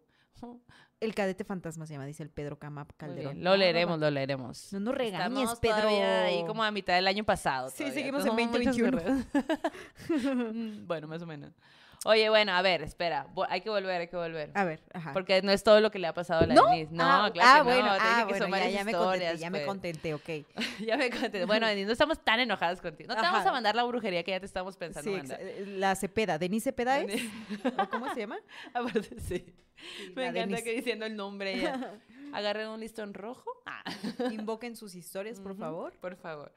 El cadete fantasma se llama, dice el Pedro Camap Calderón. Lo leeremos, lo leeremos. No nos regañes, Estamos Pedro. ahí como a mitad del año pasado. Sí, todavía. seguimos en Tenemos muchos 2021. correos. Mm, bueno, más o menos. Oye, bueno, a ver, espera. Hay que volver, hay que volver. A ver, ajá. Porque no es todo lo que le ha pasado a la ¿No? Denise. No, ah, claro ah, que bueno, no. Te ah, que son ya, ya me contenté, ya me contenté, ok. ya me contenté. Bueno, Denise, no estamos tan enojadas contigo. No te vamos a mandar la brujería que ya te estamos pensando Sí, mandar. eh, la Cepeda, Denise Cepeda es, ¿o cómo se llama? Aparte, sí. Sí, Me encanta Denise. que diciendo el nombre ella. Agarren un listón rojo. Ah. Invoquen sus historias, por favor. Por favor.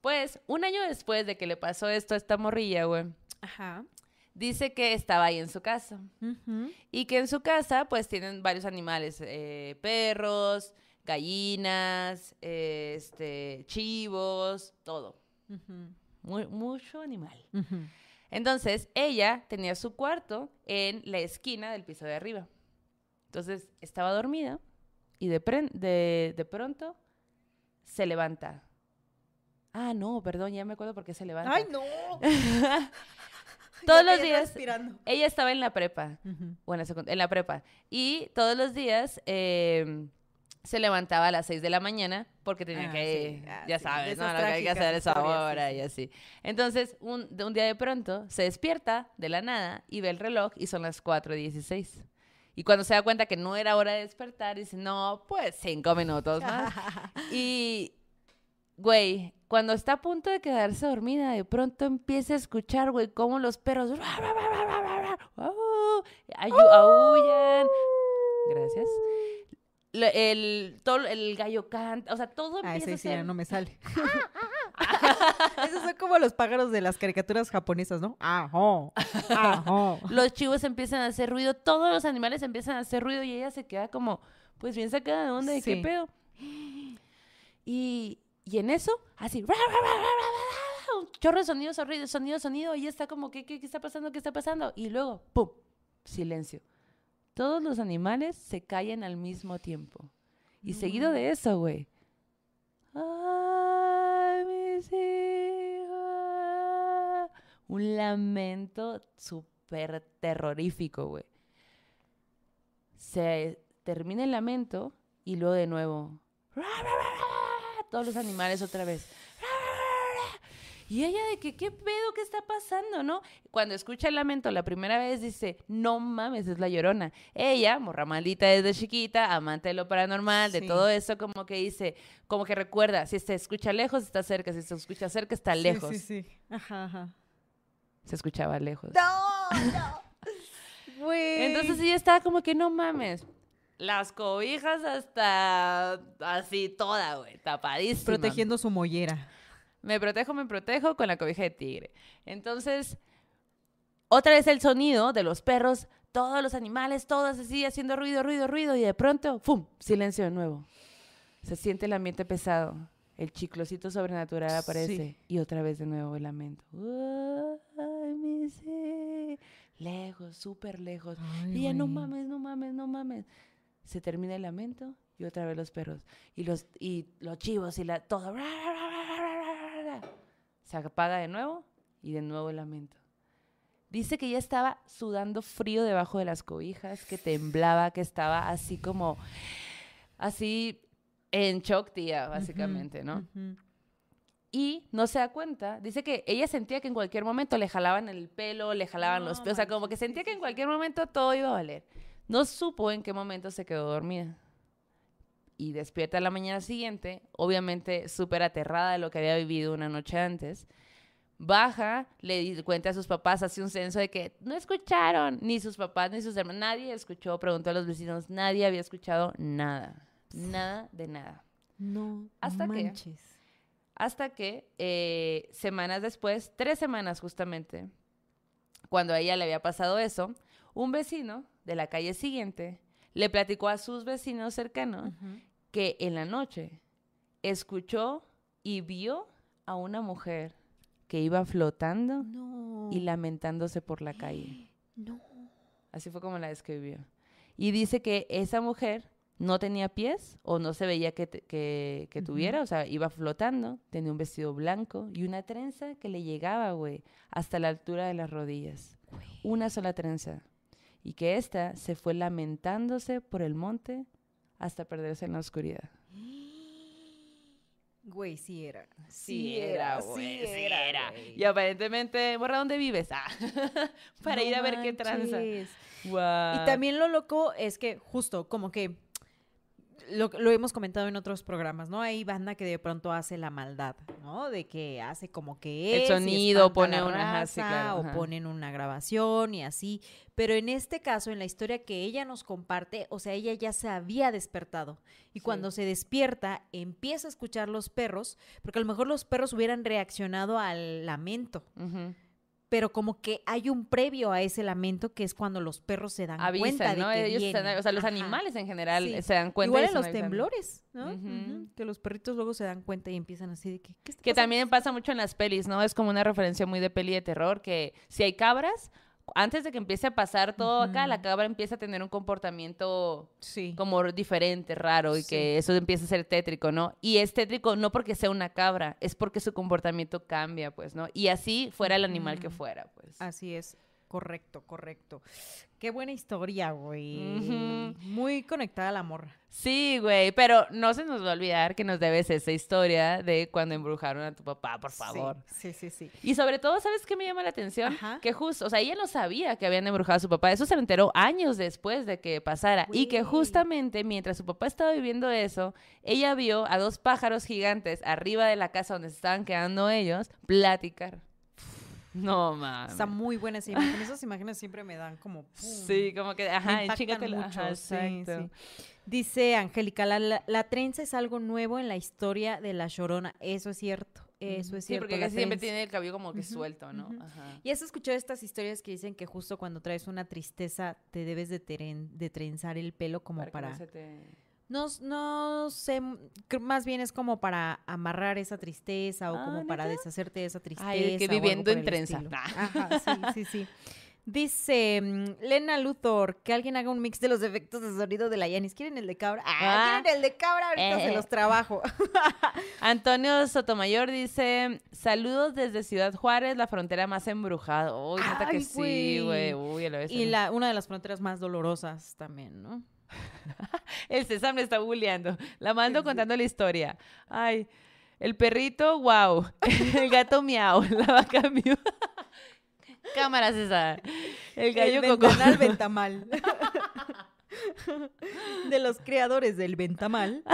Pues, un año después de que le pasó esto a esta morrilla, güey, Ajá. Dice que estaba ahí en su casa. Y que en su casa, pues, tienen varios animales. eh, perros, gallinas, eh, este, chivos, todo. Muy, mucho animal. Entonces, ella tenía su cuarto en la esquina del piso de arriba. Entonces, estaba dormida y de, de, de pronto se levanta. Ah, no, perdón, ya me acuerdo por qué se levanta. ¡Ay, no! Todos los días respirando. ella estaba en la prepa, Ujú. o en la, secund- en la prepa, y todos los días eh, se levantaba a las 6 de la mañana porque tenía Ah, que, sí, ah, ya sí, sabes, ¿no? Lo que hay que hacer a esa historias, sí, y así. Entonces, un, un día de pronto se despierta de la nada y ve el reloj y son las 4.16. Y cuando se da cuenta que no era hora de despertar, dice, no, pues cinco minutos más. Y, güey, cuando está a punto de quedarse dormida, de pronto empieza a escuchar, güey, cómo los perros ayu- aullan. Gracias. Lo- El, todo, el gallo canta, o sea, todo Ah, empieza ese a sí, ya ser... no me sale. Esos son como los pájaros de las caricaturas japonesas, ¿no? Ajo, ajo. Los chivos empiezan a hacer ruido, todos los animales empiezan a hacer ruido y ella se queda como, pues bien sacada de onda, ¿de qué Sí. pedo? Y, y en eso, así, un chorro de sonido, sonido, sonido, sonido, y está como, ¿qué, qué, qué está pasando? ¿Qué está pasando? Y luego, ¡pum! Silencio. Todos los animales se callan al mismo tiempo. Y seguido de eso, güey. Ay, mis hijas. Un lamento súper terrorífico, güey. Se termina el lamento y luego de nuevo. Todos los animales otra vez. Y ella de que, ¿qué pedo? ¿Qué está pasando? ¿No? Cuando escucha el lamento la primera vez dice, no mames, es la llorona. Ella, morra maldita desde chiquita, amante de lo paranormal, de Sí. todo eso, como que dice, como que recuerda, si se escucha lejos, está cerca, si se escucha cerca, está lejos. Sí, sí, sí. Ajá, ajá. Se escuchaba lejos. No, no. Entonces ella estaba como que, no mames. Las cobijas hasta así toda, güey, tapadísima. protegiendo su mollera. Me protejo, me protejo con la cobija de tigre. Entonces, otra vez el sonido de los perros, todos los animales, todos así haciendo ruido, ruido, ruido, y de pronto, ¡fum! Silencio de nuevo. Se siente el ambiente pesado. El chiclocito sobrenatural aparece. Sí. Y otra vez de nuevo el lamento. Lejos, súper lejos. Ay, y ella, no mames, no mames, no mames. Se termina el lamento y otra vez los perros. Y los, y los chivos y la, todo. Se apaga de nuevo y de nuevo el lamento. Dice que ella estaba sudando frío debajo de las cobijas, que temblaba, que estaba así como, así en shock, tía, básicamente, ¿no? Ujú. Y no se da cuenta. Dice que ella sentía que en cualquier momento le jalaban el pelo, le jalaban los No pies. O sea, como que sentía que en cualquier momento todo iba a valer. No supo en qué momento se quedó dormida. Y despierta la mañana siguiente, obviamente súper aterrada de lo que había vivido una noche antes. Baja, le cuenta a sus papás, hace un censo de que no escucharon, ni sus papás ni sus hermanos, nadie escuchó, preguntó a los vecinos, nadie había escuchado nada, nada de nada. No ¿Hasta manches. Hasta que eh, semanas después, tres semanas justamente, cuando a ella le había pasado eso, un vecino de la calle siguiente le platicó a sus vecinos cercanos que en la noche escuchó y vio a una mujer que iba flotando No. y lamentándose por la calle. No. Así fue como la describió. Y dice que esa mujer no tenía pies o no se veía que, que, tuviera, o sea, iba flotando, tenía un vestido blanco y una trenza que le llegaba, güey, hasta la altura de las rodillas. Una sola trenza. Y que esta se fue lamentándose por el monte hasta perderse en la oscuridad. Güey, sí era. Sí era, güey, sí era. güey. Y aparentemente, borra, ¿dónde vives? Ah, para No ir a ver qué tranza. Guau. Y también lo loco es que justo como que lo, lo hemos comentado en otros programas, ¿no? Hay banda que de pronto hace la maldad, ¿no? De que hace como que El es sonido, pone una- sí, raza, claro, o ajá. ponen una grabación y así. Pero en este caso, en la historia que ella nos comparte, o sea, ella ya se había despertado. Y Sí. cuando se despierta, empieza a escuchar los perros, porque a lo mejor los perros hubieran reaccionado al lamento Ujú. Pero como que hay un previo a ese lamento que es cuando los perros se dan cuenta avisan, de ¿no? que Ellos viene. o sea, los Ajá. animales en general Sí. se dan cuenta. Igual en los avisando. temblores, ¿no? Que los perritos luego se dan cuenta y empiezan así de que ¿qué está Que pasando? también pasa mucho en las pelis, ¿no? Es como una referencia muy de peli de terror, que si hay cabras, antes de que empiece a pasar todo acá, la cabra empieza a tener un comportamiento Sí. como diferente, raro, y Sí. que eso empieza a ser tétrico, ¿no? Y es tétrico no porque sea una cabra, es porque su comportamiento cambia, pues, ¿no? Y así fuera el animal que fuera, pues. Así es. Correcto, correcto. Qué buena historia, güey. Muy conectada a la morra. Sí, güey, pero no se nos va a olvidar que nos debes esa historia de cuando embrujaron a tu papá, por favor. Sí, sí, sí. Y sobre todo, ¿sabes qué me llama la atención? Ajá. Que justo, o sea, ella no sabía que habían embrujado a su papá. Eso se lo enteró años después de que pasara. Y que justamente mientras su papá estaba viviendo eso, ella vio a dos pájaros gigantes arriba de la casa donde se estaban quedando ellos platicar. No, mames. Está muy buena esa imagen. Esas imágenes siempre me dan como... pum. Sí, como que, ajá, chígatela. mucho, Ajá, sí, sí. Dice Angélica, la, la- la trenza es algo nuevo en la historia de la Llorona. Eso es cierto, eso es Sí, cierto. porque la casi siempre tiene el cabello como que suelto, ¿no? Ajá. ¿Y has escuchado estas historias que dicen que justo cuando traes una tristeza te debes de, teren- de trenzar el pelo como para... no se te- No, no sé, más bien es como para amarrar esa tristeza o Ah, como para ¿neta? deshacerte de esa tristeza. Ay, que viviendo en trenza. Nah. Ajá, sí, sí, sí. Dice mm, Lena Luthor que alguien haga un mix de los efectos de sonido de la Yanis. ¿Quieren el de cabra? Ah, Ah. ¿quieren el de cabra? Ahorita se Eh. los trabajo. Antonio Sotomayor dice, saludos desde Ciudad Juárez, la frontera más embrujada. Uy, neta que Ay, sí, güey. güey. Uy, a la vez. y la, una de las fronteras más dolorosas también, ¿no? El César me está bulleando. La mando contando la historia. Ay, el perrito, wow. El gato miau. La vaca miau. Cámara, César. El gallo el ventanal Ventamal. de los creadores del Ventamal.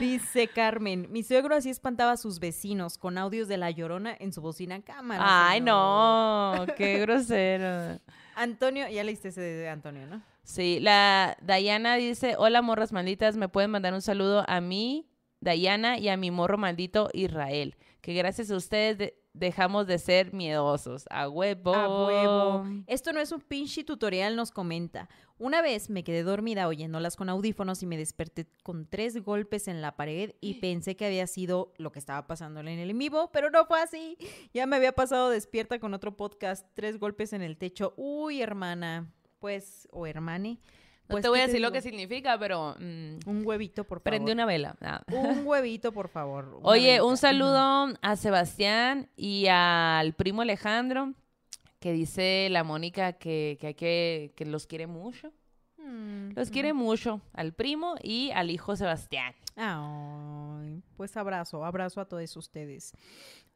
Dice Carmen, mi suegro así espantaba a sus vecinos con audios de la llorona en su bocina cámara. Ay, señor". no. Qué grosero. Antonio, ya leíste ese de Antonio, ¿no? Sí, la Dayana dice, hola morras malditas, me pueden mandar un saludo a mí, Dayana, y a mi morro maldito Israel, que gracias a ustedes de- dejamos de ser miedosos. A huevo. A huevo. Esto no es un pinche tutorial, nos comenta. Una vez me quedé dormida oyéndolas con audífonos y me desperté con tres golpes en la pared y pensé que había sido lo que estaba pasando en el en vivo, pero no fue así. Ya me había pasado despierta con otro podcast, tres golpes en el techo. Uy, hermana. Pues, o hermane. No Pues, te voy ¿qué a decir lo que significa, pero mm, Un huevito, por favor. prende una vela. Ah. Un huevito, por favor. Oye, velita. un saludo a Sebastián y al primo Alejandro, que dice la Mónica que, que hay que, que los quiere mucho. Mm, Los quiere mucho, al primo y al hijo Sebastián. Ay, pues abrazo, abrazo a todos ustedes.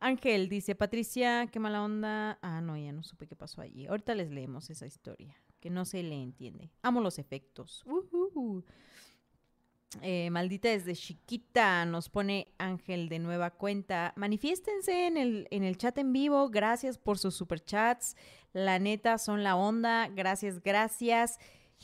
Ángel dice, Patricia, qué mala onda. Ah, no, ya no supe qué pasó allí. Ahorita les leemos esa historia, que no se le entiende. Amo los efectos. Eh, maldita desde chiquita, nos pone Ángel de nueva cuenta. Manifiéstense en el, en el chat en vivo. Gracias por sus superchats. La neta son la onda. Gracias, gracias.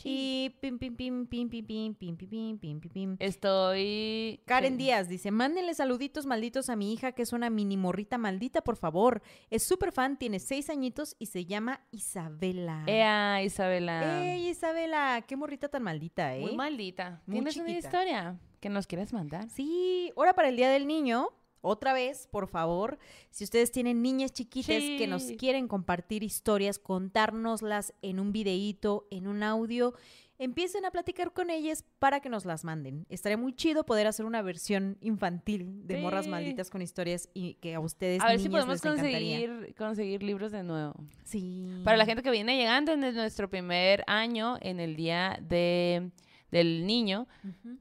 Y pim, pim, pim, pim, pim, pim, pim, pim, pim, pim, pim, pim. Estoy... Karen. Díaz dice, mándenle saluditos malditos a mi hija que es una mini morrita maldita, por favor. Es súper fan, tiene seis añitos y se llama Isabela. Ea, Isabela. ¡Ey, Isabela! ¡Qué morrita tan maldita, eh! Muy maldita. Muy ¿Tienes una historia que nos quieras mandar? Sí, ahora para el Día del Niño, otra vez, por favor, si ustedes tienen niñas chiquitas que nos quieren compartir historias, contárnoslas en un videíto, en un audio, empiecen a platicar con ellas para que nos las manden. Estaría muy chido poder hacer una versión infantil de Morras. Malditas con historias y que a ustedes A ver si podemos conseguir, conseguir libros de nuevo. Sí. Para la gente que viene llegando en nuestro primer año, en el día de, del niño,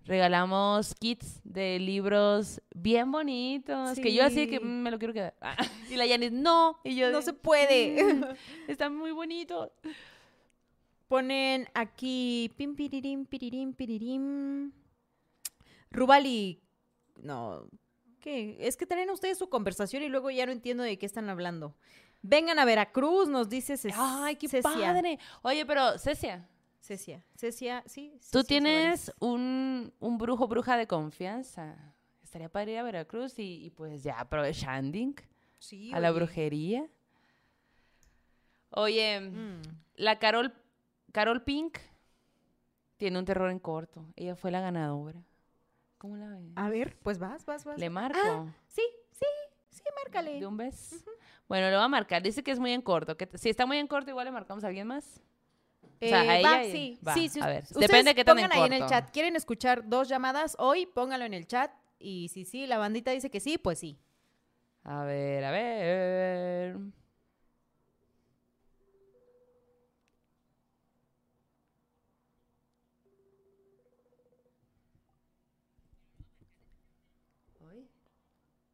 regalamos kits de libros bien bonitos. Que yo así que Sí. "Mm, me lo quiero quedar. y la Yanis, no. Y yo No se puede. "Mm, Están muy bonitos. Ponen aquí pim piririm piririm piririm. Rubali. No. ¿Qué? Es que tienen ustedes su conversación y luego ya no entiendo de qué están hablando. Vengan a Veracruz, nos dice Ces- Ay, qué Cecia. padre. Oye, pero Cecia, Cecia. Cecia, sí. tú tienes un, un brujo bruja de confianza. Estaría para ir a Veracruz y, y pues ya aprovechando Sí, a la brujería. Oye, Mm. la Carol, Carol Pink tiene un terror en corto. Ella fue la ganadora. ¿Cómo la ves? A ver, pues vas, vas, vas. Le marco. Sí, sí, sí, márcale. ¿De un beso? Bueno, lo va a marcar. Dice que es muy en corto. Que si está muy en corto, igual le marcamos a alguien más. O sea, a Eh, va, sí, va, sí, sí, a ver, depende de qué tan en pongan ahí en el chat. ¿Quieren escuchar dos llamadas hoy? Póngalo en el chat. Y si sí, la bandita dice que sí, pues sí. A ver, a ver.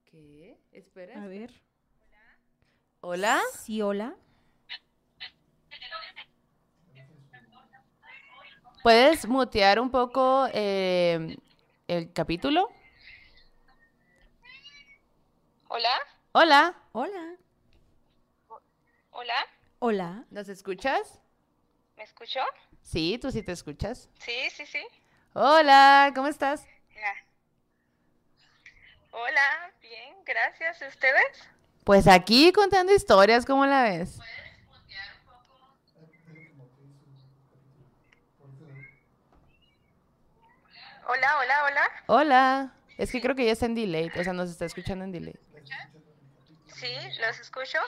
¿Qué? Espera. A ver. ¿Hola? Sí, hola. ¿Puedes mutear un poco eh, el capítulo? Hola, Hola. Hola. hola, Hola. ¿Nos escuchas? ¿me escuchó? Sí, tú sí te escuchas. Sí, sí, sí. Hola, ¿cómo estás? Hola, bien, gracias. ¿Ustedes? Pues aquí contando historias, ¿cómo la ves? Hola, hola, hola. Hola. Es que creo que ya está en delay, o sea, nos está escuchando en delay. Sí, los escucho.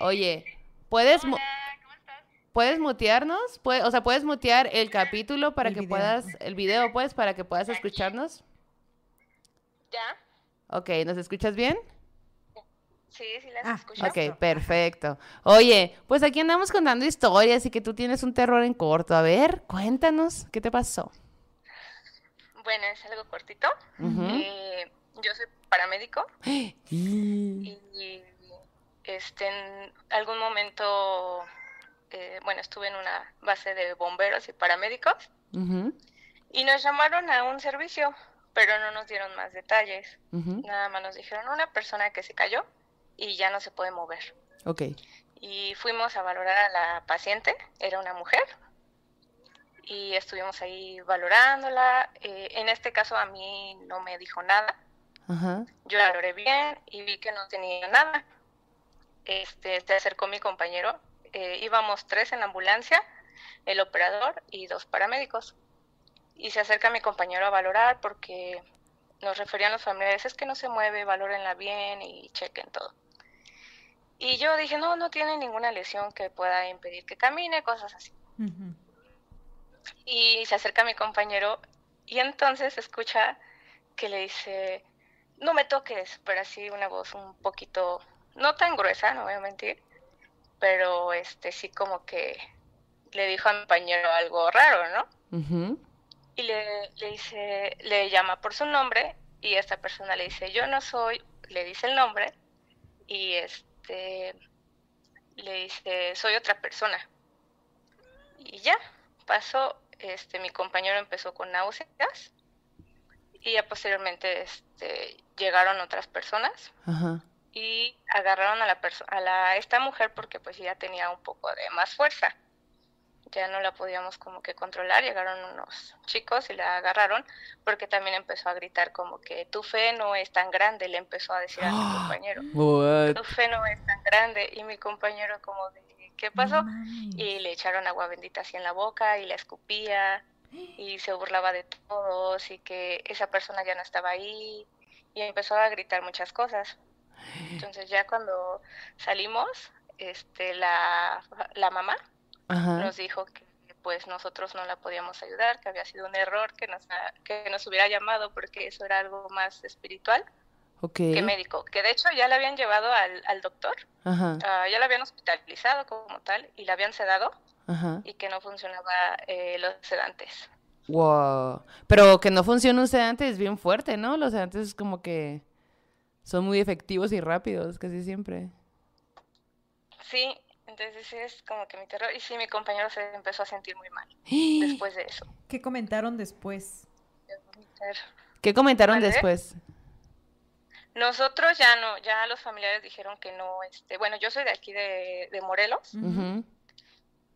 Oye, ¿puedes, Hola, ¿cómo estás? ¿puedes mutearnos? Pue- o sea, ¿puedes mutear el capítulo para El que video. puedas, el video, pues, para que puedas escucharnos? ¿Ya? Ok, ¿nos escuchas bien? Sí, sí, las Ah, escucho. Ok, perfecto. Oye, pues aquí andamos contando historias y que tú tienes un terror en corto. A ver, cuéntanos, ¿qué te pasó? Bueno, es algo cortito. Eh, yo soy paramédico Y- y este, en algún momento, eh, bueno, estuve en una base de bomberos y paramédicos y nos llamaron a un servicio, pero no nos dieron más detalles. Nada más nos dijeron una persona que se cayó y ya no se puede mover. Ok. Y fuimos a valorar a la paciente, era una mujer, y estuvimos ahí valorándola. Eh, en este caso a mí no me dijo nada, Ajá. yo la valoré bien y vi que no tenía nada. Este, se acercó mi compañero, eh, íbamos tres en la ambulancia, el operador y dos paramédicos. Y se acerca mi compañero a valorar porque nos referían los familiares, es que no se mueve, valórenla bien y chequen todo. Y yo dije, no, no tiene ninguna lesión que pueda impedir que camine, cosas así. Ujú. Y se acerca mi compañero y entonces escucha que le dice, no me toques, pero así una voz un poquito, no tan gruesa, no voy a mentir, pero este sí como que le dijo a mi compañero algo raro, ¿no? Y le, le dice, le llama por su nombre y esta persona le dice, yo no soy, le dice el nombre y este le dice, soy otra persona. Y ya, pasó, este, mi compañero empezó con náuseas y ya posteriormente este, llegaron otras personas Ajá. y agarraron a la perso- a la esta mujer porque pues ya tenía un poco de más fuerza. Ya no la podíamos como que controlar, llegaron unos chicos y la agarraron porque también empezó a gritar como que tu fe no es tan grande, le empezó a decir a mi compañero. What? Tu fe no es tan grande y mi compañero como de ¿qué pasó? No. Y le echaron agua bendita así en la boca y la escupía y se burlaba de todos y que esa persona ya no estaba ahí y empezó a gritar muchas cosas. Entonces ya cuando salimos, este, la, la mamá Ajá. nos dijo que pues nosotros no la podíamos ayudar, que había sido un error, que nos, que nos hubiera llamado porque eso era algo más espiritual Ok. que médico. Que de hecho ya la habían llevado al, al doctor, Ajá. ah, ya la habían hospitalizado como tal y la habían sedado Ajá. y que no funcionaba eh, los sedantes. Wow. Pero que no funcione un sedante es bien fuerte, ¿no? Los sedantes es como que son muy efectivos y rápidos, casi siempre. Sí, entonces ese es como que mi terror. Y sí, mi compañero se empezó a sentir muy mal después de eso. ¿Qué comentaron después? ¿Qué comentaron después? Nosotros ya no, ya los familiares dijeron que no, este, bueno, yo soy de aquí de, de Morelos Ujú.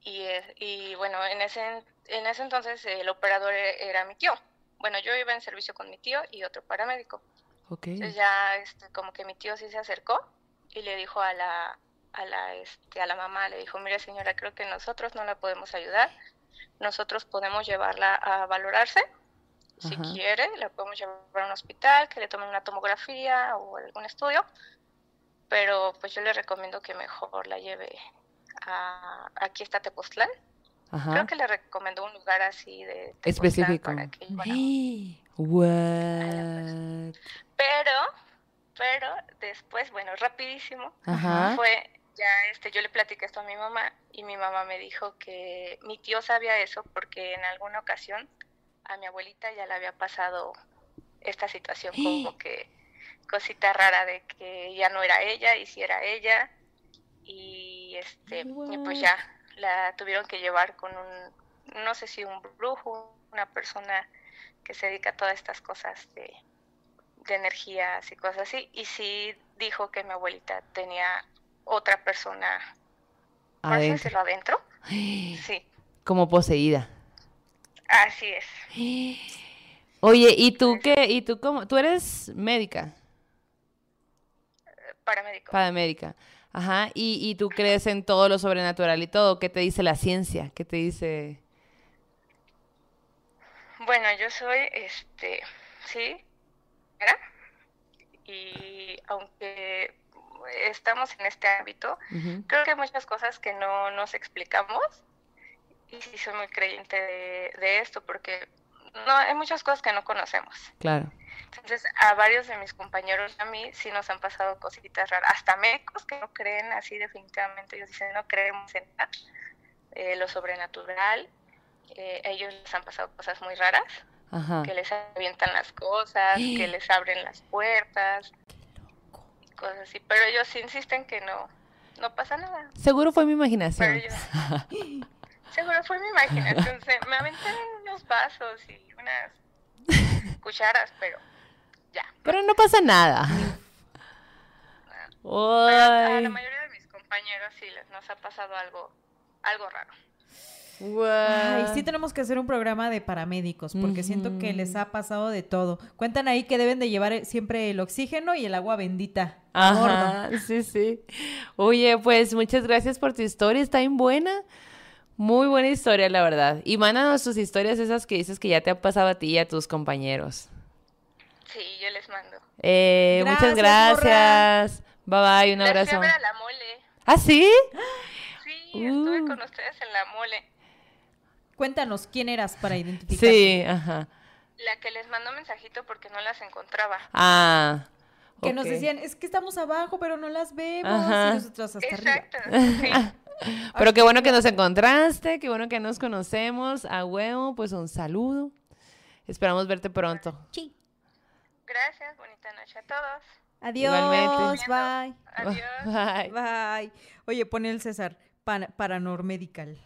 y, eh, y bueno, en ese, en ese entonces el operador e- era mi tío. Bueno, yo iba en servicio con mi tío y otro paramédico. Ok. Entonces ya este, como que mi tío sí se acercó y le dijo a la, a la, este, a la mamá, le dijo, mire señora, creo que nosotros no la podemos ayudar. Nosotros podemos llevarla a valorarse. Si Ajá. quiere, la podemos llevar a un hospital, que le tomen una tomografía o algún estudio. Pero pues yo le recomiendo que mejor la lleve a, aquí está Tepoztlán. Ajá. Creo que le recomendó un lugar así de Tepoztlán Específico. para que What? Pero, pero después, bueno, rapidísimo, Ajá. fue ya este, yo le platiqué esto a mi mamá y mi mamá me dijo que mi tío sabía eso porque en alguna ocasión a mi abuelita ya le había pasado esta situación como que cosita rara de que ya no era ella y si era ella y este y pues ya la tuvieron que llevar con un no sé si un brujo, una persona que se dedica a todas estas cosas de, de energías y cosas así. Y sí dijo que mi abuelita tenía otra persona, Adentro. adentro. Sí, Como poseída. Así es. Oye, ¿y tú qué? ¿Y tú cómo? ¿Tú eres médica? Paramédico. Paramédica. Ajá. ¿Y, y tú crees en todo lo sobrenatural y todo? ¿Qué te dice la ciencia? ¿Qué te dice? Bueno, yo soy, este, sí, y aunque estamos en este ámbito, creo que hay muchas cosas que no nos explicamos y sí soy muy creyente de, de esto porque no hay muchas cosas que no conocemos. Claro. Entonces, a varios de mis compañeros y a mí sí nos han pasado cositas raras, hasta médicos que no creen así definitivamente, ellos dicen no creemos en nada, eh, lo sobrenatural, eh, ellos les han pasado cosas muy raras, Ajá. que les avientan las cosas, que les abren las puertas, y cosas así, pero ellos sí insisten que no, no pasa nada. Seguro fue mi Pero imaginación. seguro fue mi imaginación, se- me aventan unos vasos y unas cucharas, pero ya. Pero no pasa nada. Pero a Ay, la mayoría de mis compañeros sí les nos ha pasado algo, algo raro. Ay, guau. sí tenemos que hacer un programa de paramédicos porque siento que les ha pasado de todo. Cuentan ahí que deben de llevar eh, siempre el oxígeno y el agua bendita. a. Ajá, sí, sí. Oye, pues muchas gracias por tu historia, está bien buena. Muy buena historia, la verdad. Y mándanos tus historias esas que dices que ya te ha pasado a ti y a tus compañeros. Sí, yo les mando. Eh, muchas Gracias, morra. Bye bye, un Les fui abrazo. a ver a la mole. ¿Ah, sí? Sí, estuve Uh. con ustedes en la mole. Cuéntanos quién eras para identificar. Sí, ajá. La que les mandó mensajito porque no las encontraba. Ah. Que nos decían, es que estamos abajo, pero no las vemos. Ajá. Y nosotros hasta arriba. Exacto. Sí. Pero qué bueno que nos encontraste, qué bueno que nos conocemos. A huevo, pues un saludo. Esperamos verte pronto. Sí. Gracias, bonita noche a todos. Adiós. Igualmente. Bye. Adiós. Bye. Bye. Oye, pone el César. Pan- Paranormedical.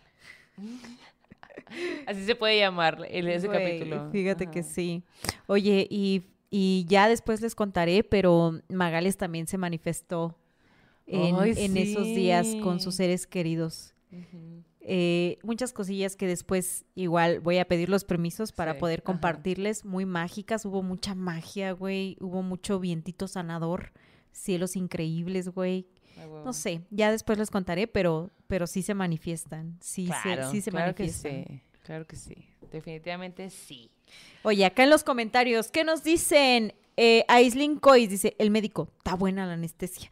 Así se puede llamar el, ese capítulo. Fíjate Ajá. que sí. Oye, y, y ya después les contaré, pero Magales también se manifestó en, Ay, en esos días con sus seres queridos. Eh, muchas cosillas que después igual voy a pedir los permisos para Sí, poder ajá. compartirles, muy mágicas, hubo mucha magia, güey, hubo mucho vientito sanador, cielos increíbles, güey. No sé, ya después les contaré, pero, pero sí se manifiestan, sí, Claro, se, sí se claro que manifiestan. sí, claro que sí. Definitivamente sí. Oye, acá en los comentarios, ¿qué nos dicen? Eh, Aislinn Cois dice, el médico, está buena la anestesia.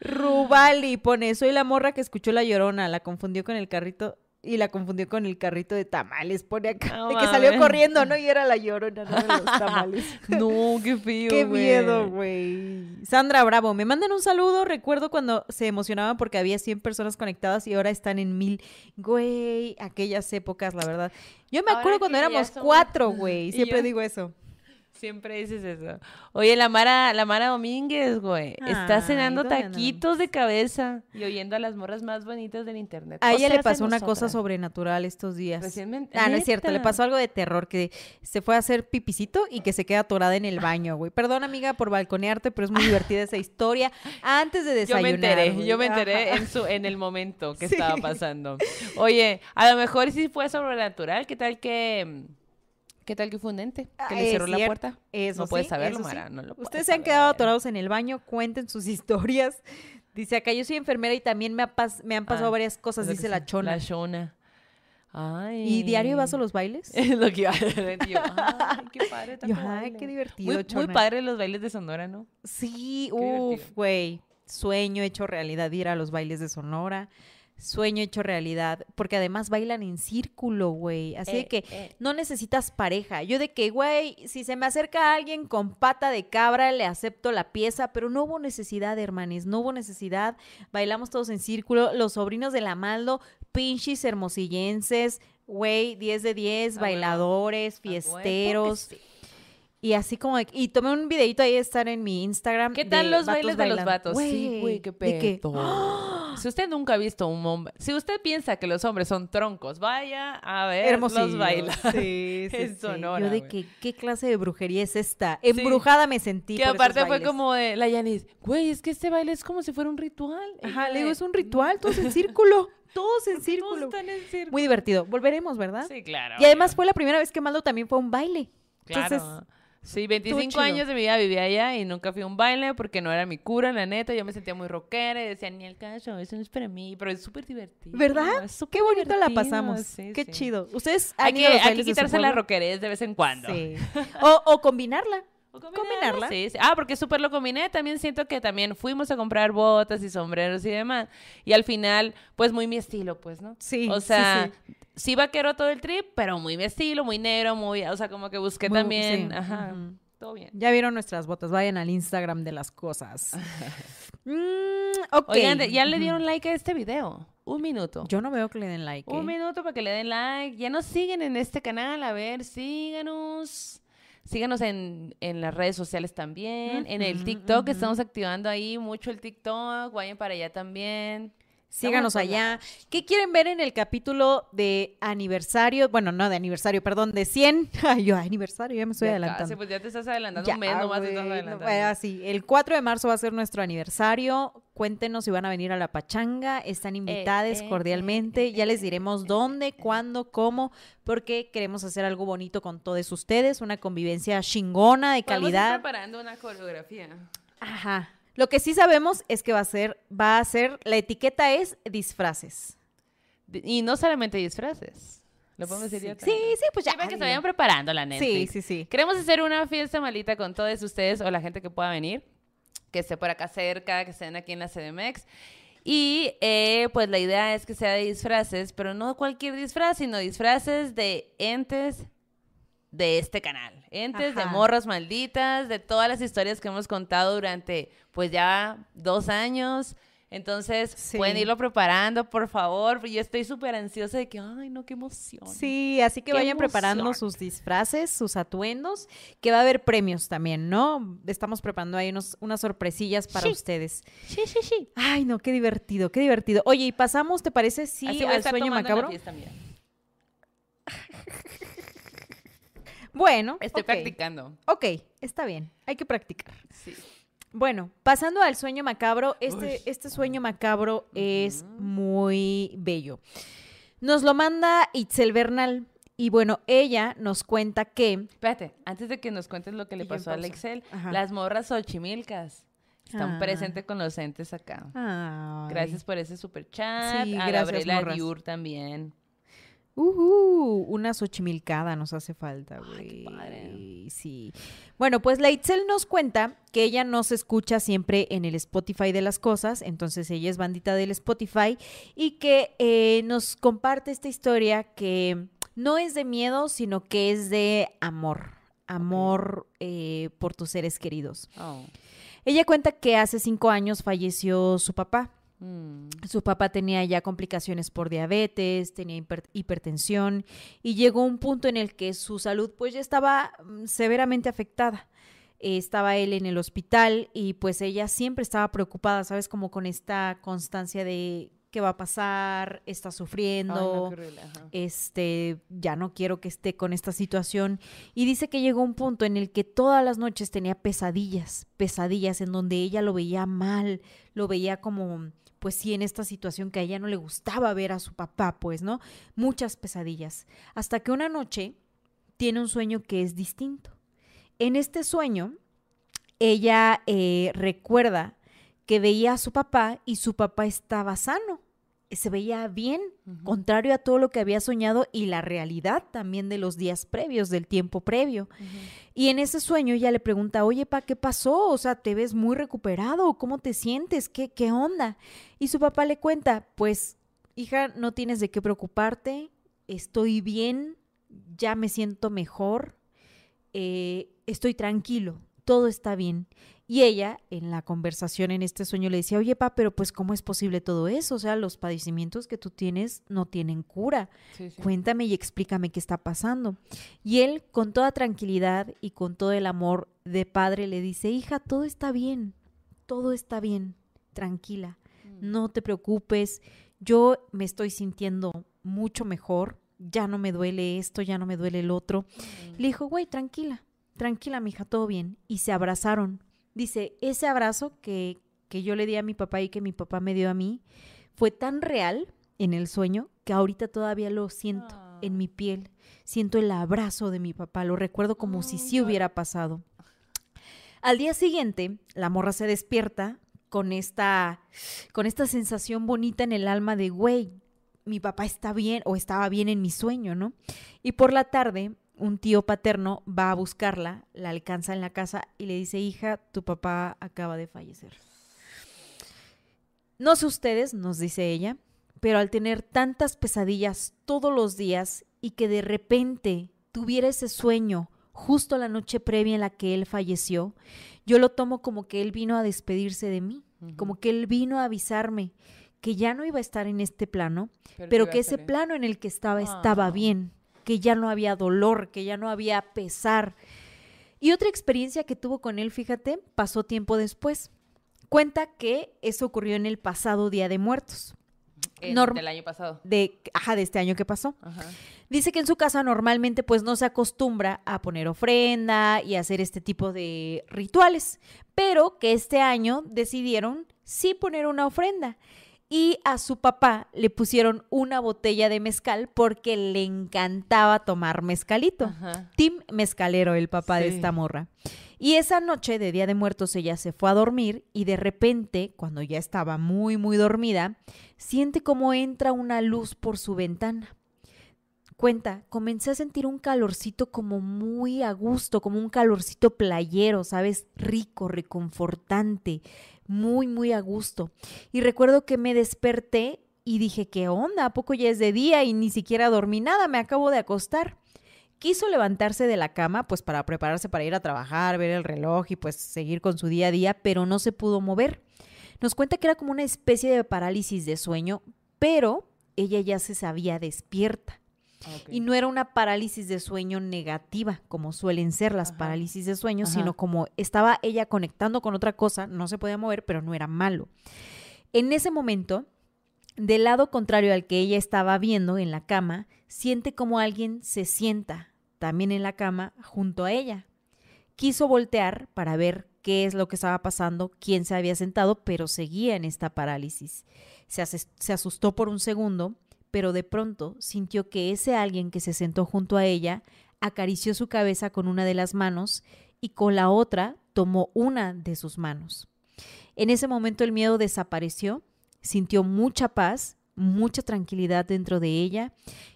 Rubali pone, soy la morra que escuchó la llorona, la confundió con el carrito y la confundió con el carrito de tamales, pone acá, No de que salió corriendo, ¿no? Y era la llorona, no de los tamales. no, qué feo. Qué miedo, güey. Sandra Bravo, me mandan un saludo. Recuerdo cuando se emocionaban porque había 100 personas conectadas y ahora están en mil. Güey, aquellas épocas, la verdad. Yo me Ahora acuerdo cuando éramos somos- cuatro, güey. Siempre yo- digo eso. Siempre dices eso. Oye, la Mara, la Mara Domínguez, güey, está cenando taquitos de cabeza y oyendo a las morras más bonitas del internet. A O ella le pasó una cosa sobrenatural estos días. Recientemente- Ah, no es cierto, le pasó algo de terror, que se fue a hacer pipicito y que se queda atorada en el baño, güey. Perdón, amiga, por balconearte, pero es muy divertida esa historia. Antes de Yo me desayunar. enteré, güey. yo me enteré en su en el momento que Sí. estaba pasando. Oye, a lo mejor sí fue sobrenatural, ¿qué tal que qué tal que fue un ente que Ah, le es cerró la puerta? Eso no puedes sí, saberlo, sí. Mara, no lo puedes Ustedes se han quedado atorados en el baño, cuenten sus historias. Dice acá, yo soy enfermera y también me, ha pas- me han pasado Ah, varias cosas, que dice la chona. La chona. Ay. ¿Y diario vas a los bailes? Es lo que iba a decir. Yo, ay, qué padre Yo, ay, baile". qué divertido, Muy, muy padre los bailes de Sonora, ¿no? Sí, uff, güey. Sueño hecho realidad ir a los bailes de Sonora. Sueño hecho realidad. Porque además bailan en círculo, güey. Así de Eh, que eh. no necesitas pareja. Yo de que, güey, si se me acerca alguien con pata de cabra, le acepto la pieza, pero no hubo necesidad, hermanes, no hubo necesidad. Bailamos todos en círculo. Los sobrinos de la Maldo, pinches hermosillenses, güey, 10 de 10, huevo. bailadores, A huevo que fiesteros. Y así como, de- y tomé un videito ahí de estar en mi Instagram. ¿Qué de tal los bailes de los vatos? sí, güey, qué pedo. Si usted nunca ha visto un hombre, si usted piensa que los hombres son troncos, vaya a ver Hermosillo. los bailes. Sí, sí, en sí. Sonora, Yo de que, ¿qué clase de brujería es esta? Embrujada me sentí Que por esos aparte fue como de la Yanis, güey, es que este baile es como si fuera un ritual. Ajá, le digo, es un ritual, todos en círculo. Todos en Todos círculo. están en círculo. Muy divertido. Volveremos, ¿verdad? Sí, claro. Y además obvio. fue la primera vez que Maldo también fue a un baile. Claro. Entonces, sí, 25 chido. años de mi vida vivía allá y nunca fui a un baile porque no era mi cura, la neta. Yo me sentía muy rockera y decía, ni el caso, eso no es para mí. Pero es súper divertido. ¿verdad? es súper Qué bonito la pasamos. sí, Qué sí. chido. Ustedes Hay que, hay que quitarse la roquerez de vez en cuando. Sí. O, o combinarla. Combinarla. Sí, sí. Ah, porque súper lo combiné. También siento que también fuimos a comprar botas y sombreros y demás. Y al final, pues muy mi estilo, pues, ¿no? Sí, O sea, sí. sí, vaquero todo el trip, pero muy mi estilo, muy negro, muy... O sea, como que busqué Muy- también... sí, Ajá, todo bien. Ya vieron nuestras botas. Vayan al Instagram de las cosas. Mm, ok. Oigan, ya le dieron like a este video. Un minuto. Yo no veo que le den like. Un ¿eh? minuto para que le den like. Ya nos siguen en este canal. A ver, síganos. Síganos en, en las redes sociales también. En el TikTok, estamos activando ahí mucho el TikTok. Vayan para allá también. Síganos Estamos allá. ¿Qué quieren ver en el capítulo de aniversario? Bueno, no de aniversario, perdón, de 100. Ay, yo, aniversario, ya me estoy Ya adelantando. casi, pues ya te estás adelantando Ya, un mes nomás te güey, estás no, adelantando. bueno, sí, el 4 de marzo va a ser nuestro aniversario. Cuéntenos si van a venir a la pachanga. Están invitadas eh, cordialmente. eh, ya les diremos dónde, cuándo, cómo, porque queremos hacer algo bonito con todos ustedes. Una convivencia chingona, de calidad. preparando una coreografía. Ajá. Lo que sí sabemos es que va a ser, va a ser, la etiqueta es disfraces. Y no solamente disfraces. Lo podemos decir Sí, también. sí, pues ya. Sí, para que se vayan preparando la Sí, Netflix. sí, sí. Queremos hacer una fiesta malita con todos ustedes o la gente que pueda venir, que esté por acá cerca, que estén aquí en la CDMX. Y eh, pues la idea es que sea de disfraces, pero no cualquier disfraz, sino disfraces de entes de este canal. Entes de morras malditas, de todas las historias que hemos contado durante pues ya dos años. Entonces, Sí. pueden irlo preparando, por favor. Yo estoy súper ansiosa de que, ay, no, qué emoción. Sí, así que vayan preparando sus disfraces, sus atuendos, que va a haber premios también, ¿no? Estamos preparando ahí unos, unas sorpresillas para Sí. ustedes. Sí, sí, sí. Ay, no, qué divertido, qué divertido. Oye, y pasamos, ¿te parece? Sí, Así al sueño macabro. Bueno, Estoy practicando. Ok, está bien, hay que practicar. Sí. Bueno, pasando al sueño macabro, este, Uy. este sueño macabro es muy bello. Nos lo manda Itzel Bernal y bueno, ella nos cuenta que... Espérate, antes de que nos cuentes lo que le pasó a Ajá. las morras ochimilcas están Ah. presentes con los entes acá. Ay. Gracias por ese super chat. Sí, a gracias, Gabriela. Diur también. Ujú, una xochimilcada nos hace falta, Ay, qué güey. padre. Sí. Bueno, pues la Itzel nos cuenta que ella no se escucha siempre en el Spotify de las cosas, entonces ella es bandita del Spotify y que eh, nos comparte esta historia que no es de miedo, sino que es de amor. Amor eh, por tus seres queridos. Oh. Ella cuenta que hace cinco años falleció su papá. Mm. Su papá tenía ya complicaciones por diabetes, tenía hiper- hipertensión y llegó un punto en el que su salud pues ya estaba mm, severamente afectada. Eh, estaba él en el hospital y pues ella siempre estaba preocupada, ¿sabes? Como con esta constancia de qué va a pasar, está Ay, sufriendo, no, este, ya no quiero que esté con esta situación. Y dice que llegó un punto en el que todas las noches tenía pesadillas, pesadillas en donde ella lo veía mal, lo veía como, pues sí, en esta situación que a ella no le gustaba ver a su papá, pues, ¿no? Muchas pesadillas. Hasta que una noche tiene un sueño que es distinto. En este sueño, ella eh, recuerda que veía a su papá y su papá estaba sano, se veía bien, contrario a todo lo que había soñado y la realidad también de los días previos, del tiempo previo. Y en ese sueño ella le pregunta, oye, pa, ¿qué pasó? O sea, te ves muy recuperado, ¿cómo te sientes? ¿Qué, qué onda? Y su papá le cuenta, pues, hija, no tienes de qué preocuparte, estoy bien, ya me siento mejor, eh, estoy tranquilo, todo está bien. Y ella, en la conversación en este sueño, le decía, oye, pa, pero pues, ¿cómo es posible todo eso? O sea, los padecimientos que tú tienes no tienen cura. Sí, sí. Cuéntame y explícame qué está pasando. Y él, con toda tranquilidad y con todo el amor de padre, le dice, hija, todo está bien, todo está bien, tranquila, Mm. no te preocupes, yo me estoy sintiendo mucho mejor, ya no me duele esto, ya no me duele el otro. Mm. Le dijo, güey, tranquila, tranquila, mija, todo bien. Y se abrazaron. Dice, ese abrazo que, que yo le di a mi papá y que mi papá me dio a mí fue tan real en el sueño que ahorita todavía lo siento Ah. en mi piel. Siento el abrazo de mi papá, lo recuerdo como si Ay, sí hubiera pasado. Al día siguiente, la morra se despierta con esta, con esta sensación bonita en el alma de, güey, mi papá está bien o estaba bien en mi sueño, ¿no? Y por la tarde, un tío paterno va a buscarla, la alcanza en la casa y le dice, hija, tu papá acaba de fallecer. No sé ustedes, nos dice ella, pero al tener tantas pesadillas todos los días y que de repente tuviera ese sueño justo la noche previa en la que él falleció, yo lo tomo como que él vino a despedirse de mí, como que él vino a avisarme que ya no iba a estar en este plano, Pero que ese plano en el que estaba estaba Ah. bien, que ya no había dolor, que ya no había pesar. Y otra experiencia que tuvo con él, fíjate, pasó tiempo después. Cuenta que eso ocurrió en el pasado Día de Muertos, del año pasado. de, ajá, de este año que pasó. Ajá. Dice que en su casa normalmente pues no se acostumbra a poner ofrenda y hacer este tipo de rituales, pero que este año decidieron sí poner una ofrenda. Y a su papá le pusieron una botella de mezcal porque le encantaba tomar mezcalito. Ajá. Tim Mezcalero, el papá de esta morra. Y esa noche de Día de Muertos ella se fue a dormir y de repente, cuando ya estaba muy, muy dormida, siente como entra una luz por su ventana. Cuenta, comencé a sentir un calorcito como muy a gusto, como un calorcito playero, ¿sabes? Rico, reconfortante, muy, muy a gusto. Y recuerdo que me desperté y dije, ¿qué onda? ¿A poco ya es de día y ni siquiera dormí nada? Me acabo de acostar. Quiso levantarse de la cama, pues para prepararse para ir a trabajar, ver el reloj y pues seguir con su día a día, pero no se pudo mover. Nos cuenta que era como una especie de parálisis de sueño, pero ella ya se sabía despierta. Ah. Y no era una parálisis de sueño negativa, como suelen ser las Ajá. parálisis de sueño, Ajá. sino como estaba ella conectando con otra cosa, no se podía mover, pero no era malo. En ese momento, del lado contrario al que ella estaba viendo en la cama, siente como alguien se sienta también en la cama junto a ella. Quiso voltear para ver qué es lo que estaba pasando, quién se había sentado, pero seguía en esta parálisis. Se asustó por un segundo, pero de pronto sintió que ese alguien que se sentó junto a ella acarició su cabeza con una de las manos y con la otra tomó una de sus manos. En ese momento el miedo desapareció, sintió mucha paz, mucha tranquilidad dentro de ella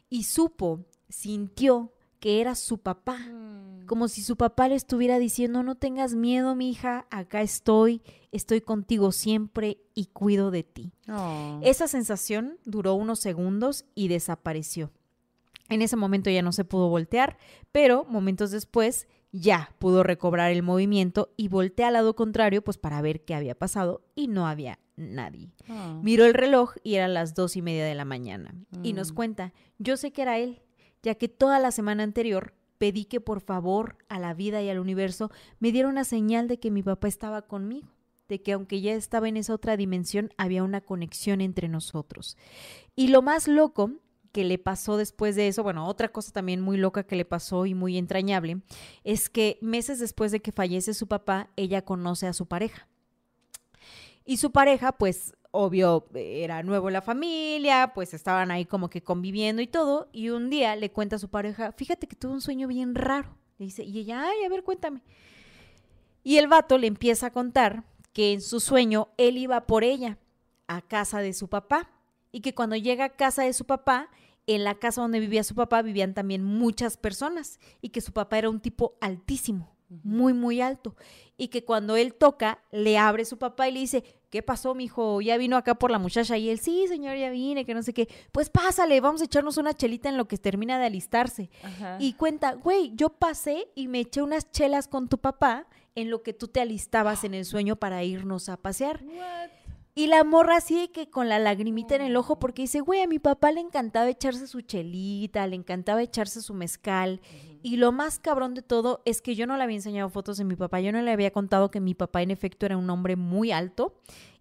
y supo, sintió que era su papá, Mm. como si su papá le estuviera diciendo, no tengas miedo, mi hija, acá estoy, estoy contigo siempre y cuido de ti. Oh. Esa sensación duró unos segundos y desapareció. En ese momento ya no se pudo voltear, pero momentos después ya pudo recobrar el movimiento y voltea al lado contrario pues para ver qué había pasado y no había nadie. Oh. Miró el reloj y eran las dos y media de la mañana. Y nos Mm. cuenta, yo sé que era él, ya que toda la semana anterior pedí que por favor a la vida y al universo me diera una señal de que mi papá estaba conmigo, de que aunque ya estaba en esa otra dimensión, había una conexión entre nosotros. Y lo más loco que le pasó después de eso, bueno, otra cosa también muy loca que le pasó y muy entrañable, es que meses después de que fallece su papá, ella conoce a su pareja. Y su pareja, pues, obvio, era nuevo en la familia, pues estaban ahí como que conviviendo y todo. Y un día le cuenta a su pareja, fíjate que tuve un sueño bien raro. Le dice, y ella, ay, a ver, cuéntame. Y el vato le empieza a contar que en su sueño él iba por ella a casa de su papá. Y que cuando llega a casa de su papá, en la casa donde vivía su papá vivían también muchas personas. Y que su papá era un tipo altísimo, muy, muy alto. Y que cuando él toca, le abre su papá y le dice, ¿qué pasó, mijo? ¿Ya vino acá por la muchacha? Y él, sí, señor, ya vine, que no sé qué. Pues pásale, vamos a echarnos una chelita en lo que termina de alistarse. Ajá. Y cuenta, güey, yo pasé y me eché unas chelas con tu papá en lo que tú te alistabas en el sueño para irnos a pasear. Y la morra así de que con la lagrimita en el ojo porque dice, güey, a mi papá le encantaba echarse su chelita, le encantaba echarse su mezcal. Y lo más cabrón de todo es que yo no le había enseñado fotos de mi papá, yo no le había contado que mi papá en efecto era un hombre muy alto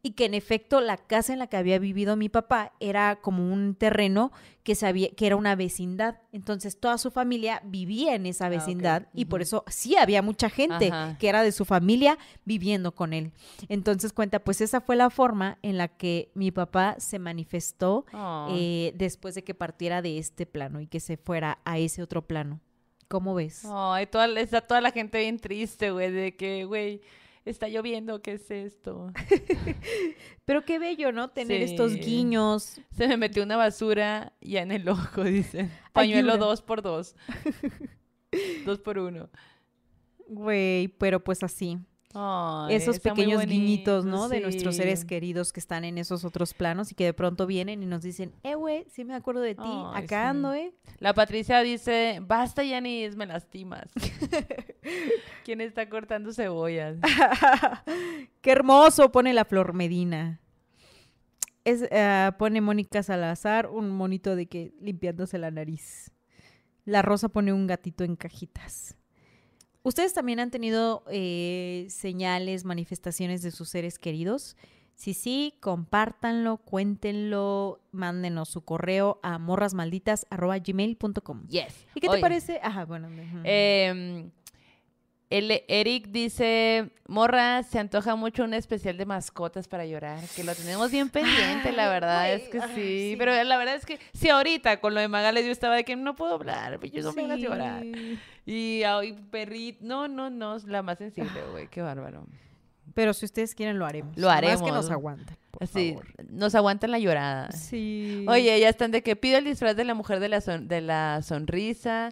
y que en efecto la casa en la que había vivido mi papá era como un terreno que, sabía, que era una vecindad. Entonces toda su familia vivía en esa Ah, vecindad y por eso sí había mucha gente Ajá. que era de su familia viviendo con él. Entonces cuenta, pues esa fue la forma en la que mi papá se manifestó Oh. eh, después de que partiera de este plano y que se fuera a ese otro plano. ¿Cómo ves? Ay, toda, está toda la gente bien triste, güey, de que, güey, está lloviendo, ¿qué es esto? Pero qué bello, ¿no? Tener estos guiños. Se me metió una basura ya en el ojo, dice. Pañuelo Ayuda. dos por dos. dos por uno. Güey, pero pues así. Esos pequeños guiñitos, ¿no? De nuestros seres queridos que están en esos otros planos y que de pronto vienen y nos dicen, eh, güey, sí me acuerdo de ti, acá sí. ando, ¿eh? La Patricia dice, basta, Yanis, me lastimas. ¿Quién está cortando cebollas? Qué hermoso, pone la Flor Medina. Es, ah, pone Mónica Salazar un monito de que limpiándose la nariz. La Rosa pone un gatito en cajitas. ¿Ustedes también han tenido eh, señales, manifestaciones de sus seres queridos? Si sí, compártanlo, cuéntenlo, mándenos su correo a morrasmalditas.gmail.com. Yes. ¿Y qué te parece? Ajá, bueno. ujú. El Eric dice, Morra, se antoja mucho un especial de mascotas para llorar, que lo tenemos bien pendiente, la verdad es que ay, sí, sí. pero la verdad es que sí, ahorita con lo de Magales yo estaba de que no puedo hablar, yo no me hagas llorar. Sí. Y hoy perrito, no, no, no, es la más sensible, güey, qué bárbaro. Pero si ustedes quieren, lo haremos. Lo Nomás que haremos. nos aguanten, por Así, favor. nos aguantan la llorada. Sí. Oye, ya están de que pido el disfraz de la mujer de la, son- de la sonrisa.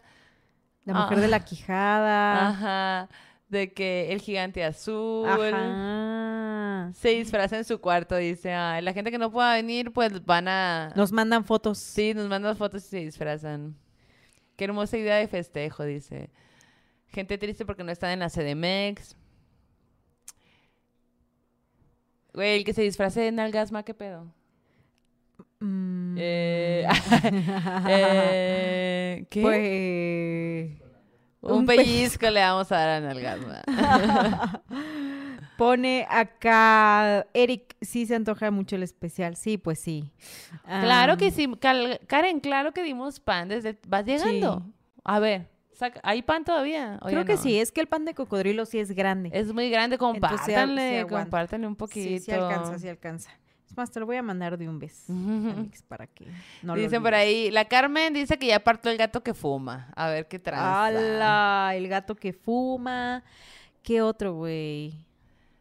La mujer de la Ah. quijada. Ajá. De que el gigante azul. Ajá. Se disfraza en su cuarto, dice. Ay, la gente que no pueda venir, pues van a. Nos mandan fotos. Sí, nos mandan fotos y se disfrazan. Qué hermosa idea de festejo, dice. Gente triste porque no están en la CDMX. Güey, el que se disfrace de nalgasma, ¿qué pedo? Mm. Eh, eh, ¿Qué? Pues. un un pellizco le vamos a dar a nalgasma. Pone acá. Eric, sí se antoja mucho el especial. Sí, pues sí. Claro que Am, sí. Cal- Karen, claro que dimos pan desde... ¿Vas llegando? Sí. A ver, saca- ¿hay pan todavía? ¿O Creo que no? sí. Es que el pan de cocodrilo sí es grande. Es muy grande, Entonces, compártanle, aguanta. compártanle un poquito. Sí, sí alcanza, sí alcanza. Es más, te lo voy a mandar de un vez, Alex, para que no lo Dicen por ahí, la Carmen dice que ya partó el gato que fuma. A ver qué trae. ¡Hala! El gato que fuma. ¿Qué otro, güey?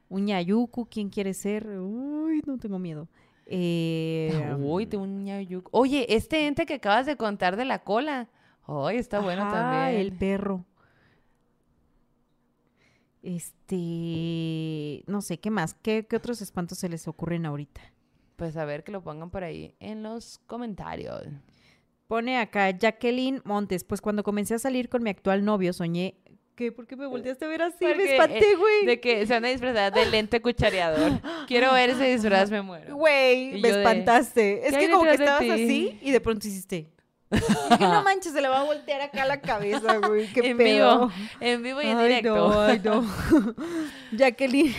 Un ñayuku, ¿quién quiere ser? Uy, no tengo miedo. Eh, Uy, te un ñayuc. Oye, este ente que acabas de contar de la cola. Ay, está bueno también. el perro. Este, no sé, ¿qué más? ¿Qué, qué otros espantos se les ocurren ahorita? Pues a ver que lo pongan por ahí en los comentarios. Pone acá Jacqueline Montes, pues cuando comencé a salir con mi actual novio soñé ¿Qué? ¿Por qué me volteaste a ver así? Porque, me espanté, eh, güey. De que se van a disfrazar de lente cuchareador. Quiero ver ese disfraz, me muero. Güey, me de, espantaste. Es ¿qué que como que estabas ti? así y de pronto hiciste. Dije, no manches, se le va a voltear acá la cabeza, güey. Qué en pedo. vivo, en vivo y en Ay, directo. no, ay, no. Jacqueline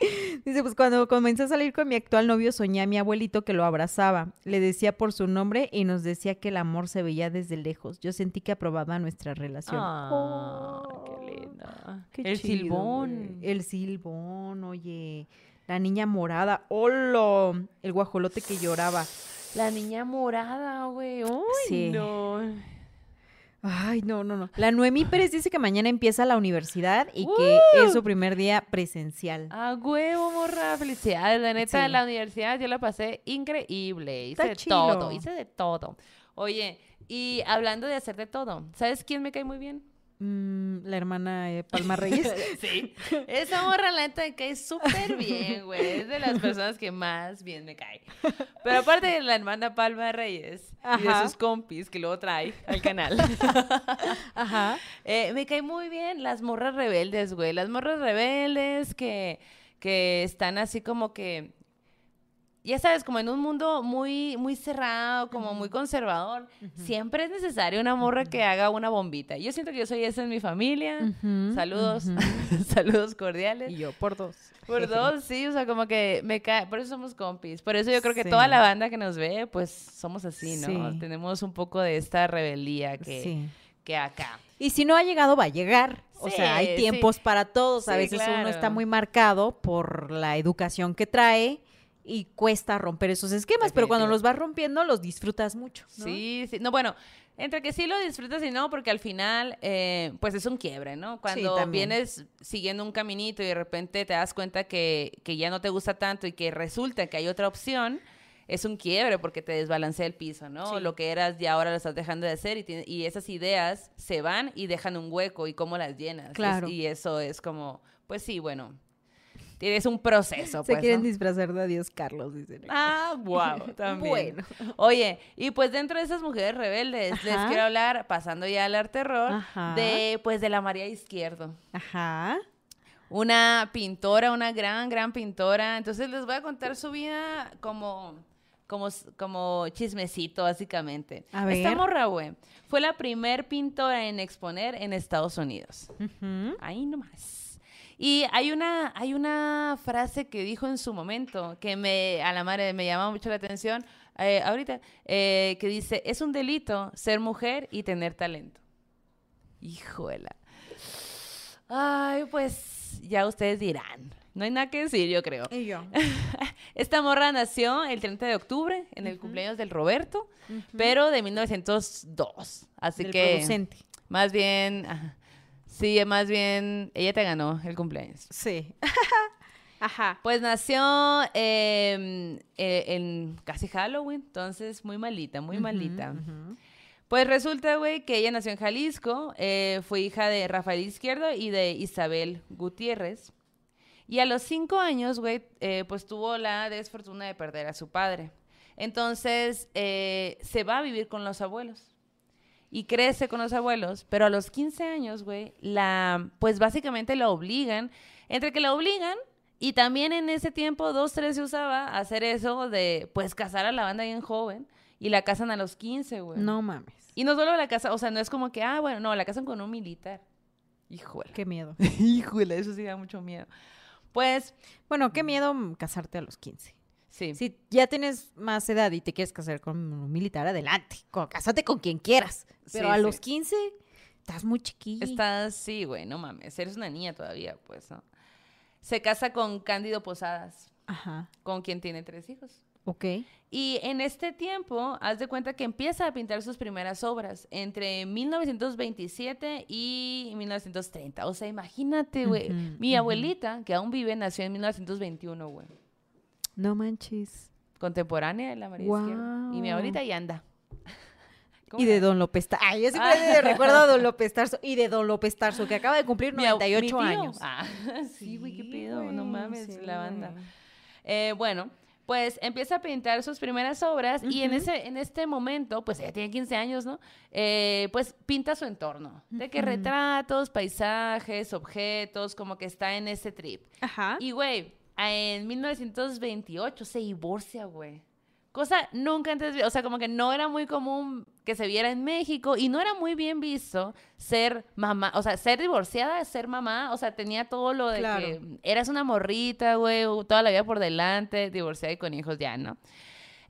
dice, pues cuando comencé a salir con mi actual novio soñé a mi abuelito que lo abrazaba. Le decía por su nombre y nos decía que el amor se veía desde lejos. Yo sentí que aprobaba nuestra relación. Ah, Oh, qué lindo. qué el chido, silbón. El silbón, oye. La niña morada. ¡Holo! El guajolote que lloraba. La niña morada, güey. Uy, Sí. no. Ay, no, no, no. La Noemí Pérez dice que mañana empieza la universidad y que es su primer día presencial. A huevo, morra, felicidades. La neta, Sí. la universidad yo la pasé increíble. Hice Está de chilo. todo, hice de todo. Oye, y hablando de hacer de todo, ¿sabes quién me cae muy bien? Mm, la hermana eh, Palma Reyes. sí. Esa morra, la neta, me cae súper bien, güey. Es de las personas que más bien me cae. Pero aparte de la hermana Palma Reyes y de Ajá. sus compis que luego trae al canal. Ajá. Eh, me cae muy bien las morras rebeldes, güey. Las morras rebeldes que, que están así como que, ya sabes, como en un mundo muy, muy cerrado, como muy conservador. Siempre es necesario una morra que haga una bombita. Yo siento que yo soy esa en mi familia. Ujú, Saludos, ujú. saludos cordiales. Y yo por dos. Por dos, sí, o sea, como que me cae, por eso somos compis. Por eso yo creo que Sí. toda la banda que nos ve, pues somos así, ¿no? Sí. Tenemos un poco de esta rebeldía que, Sí. que acá. Y si no ha llegado, va a llegar. O Sí, sea, hay tiempos para todos. A veces uno claro. está muy marcado por la educación que trae y cuesta romper esos esquemas, pero cuando los vas rompiendo, los disfrutas mucho. ¿no? Sí, sí. No, bueno, entre que sí lo disfrutas y no, porque al final, eh, pues es un quiebre, ¿no? Cuando vienes siguiendo un caminito y de repente te das cuenta que, que ya no te gusta tanto y que resulta que hay otra opción, es un quiebre porque te desbalancea el piso, ¿no? Sí. Lo que eras y ahora lo estás dejando de hacer y, tiene- y esas ideas se van y dejan un hueco y cómo las llenas. Es- Claro. y eso es como, pues sí, bueno, tienes un proceso. Se pues, quieren ¿no? disfrazar de adiós Carlos, dicen. Ah, wow, también. Bueno. Oye, y pues dentro de esas mujeres rebeldes, les quiero hablar, pasando ya al arte terror, Ajá. de pues de la María Izquierdo. Ajá. Una pintora, una gran, gran pintora. Entonces les voy a contar su vida como, como, como chismecito, básicamente. A Esta ver. morra, güey, fue la primer pintora en exponer en Estados Unidos. Ujú. Ahí nomás. Y hay una, hay una frase que dijo en su momento que me, a la madre me llama mucho la atención eh, ahorita, eh, que dice, es un delito ser mujer y tener talento. Híjola. Ay, pues ya ustedes dirán. No hay nada que decir, yo creo. Y yo. Esta morra nació el 30 de octubre, en el cumpleaños del Roberto, pero de 1902. Así Del que... producente. Más bien, ajá. Sí, más bien, ella te ganó el cumpleaños. Sí. Ajá. Pues nació em, eh, en casi Halloween, entonces muy malita, muy malita. Pues resulta, güey, que ella nació en Jalisco, eh, fue hija de Rafael Izquierdo y de Isabel Gutiérrez. Y a los cinco años, güey, eh, pues tuvo la desfortuna de perder a su padre. Entonces, eh, se va a vivir con los abuelos. Y crece con los abuelos, pero a los 15 años, güey, la, pues básicamente la obligan, entre que la obligan y también en ese tiempo, dos, tres se usaba hacer eso de, pues, casar a la banda bien joven y la casan a los 15, güey. No mames. Y no solo la casa, o sea, no es como que, ah, bueno, no, la casan con un militar. Híjole. Qué miedo. Híjole, eso sí da mucho miedo. Pues, Bueno, qué miedo casarte a los 15. Sí. Si ya tienes más edad y te quieres casar con un militar, adelante. Cásate con quien quieras. Pero Sí, a sí. los 15 estás muy chiquilla. Estás, sí, güey, no mames. Eres una niña todavía, pues, ¿no? Se casa con Cándido Posadas, Ajá. con quien tiene tres hijos. Ok. Y en este tiempo, haz de cuenta que empieza a pintar sus primeras obras entre 1927 y 1930. O sea, imagínate, güey. Mi abuelita, que aún vive, nació en 1921, güey. No manches. contemporánea de la María. Y mi abuelita ya anda. ¿Cómo Y de Don López Tarso. Ay, yo siempre Ah. recuerdo a Don López Tarso. Y de Don López Tarso, que acaba de cumplir Mi ab- mi 98 tío. años. Ah, sí, güey, qué pedo. No mames, sí, la banda. Eh, bueno, pues empieza a pintar sus primeras obras y en, ese, en este momento, pues ella tiene 15 años, ¿no? Eh, pues pinta su entorno, de que retratos, paisajes, objetos, como que está en ese trip. Ajá. Y, güey, en 1928 se divorcia, güey. Cosa nunca antes, o sea, como que no era muy común que se viera en México y no era muy bien visto ser mamá, o sea, ser divorciada, ser mamá, o sea, tenía todo lo de Claro. que eras una morrita, güey, toda la vida por delante, divorciada y con hijos ya, ¿no?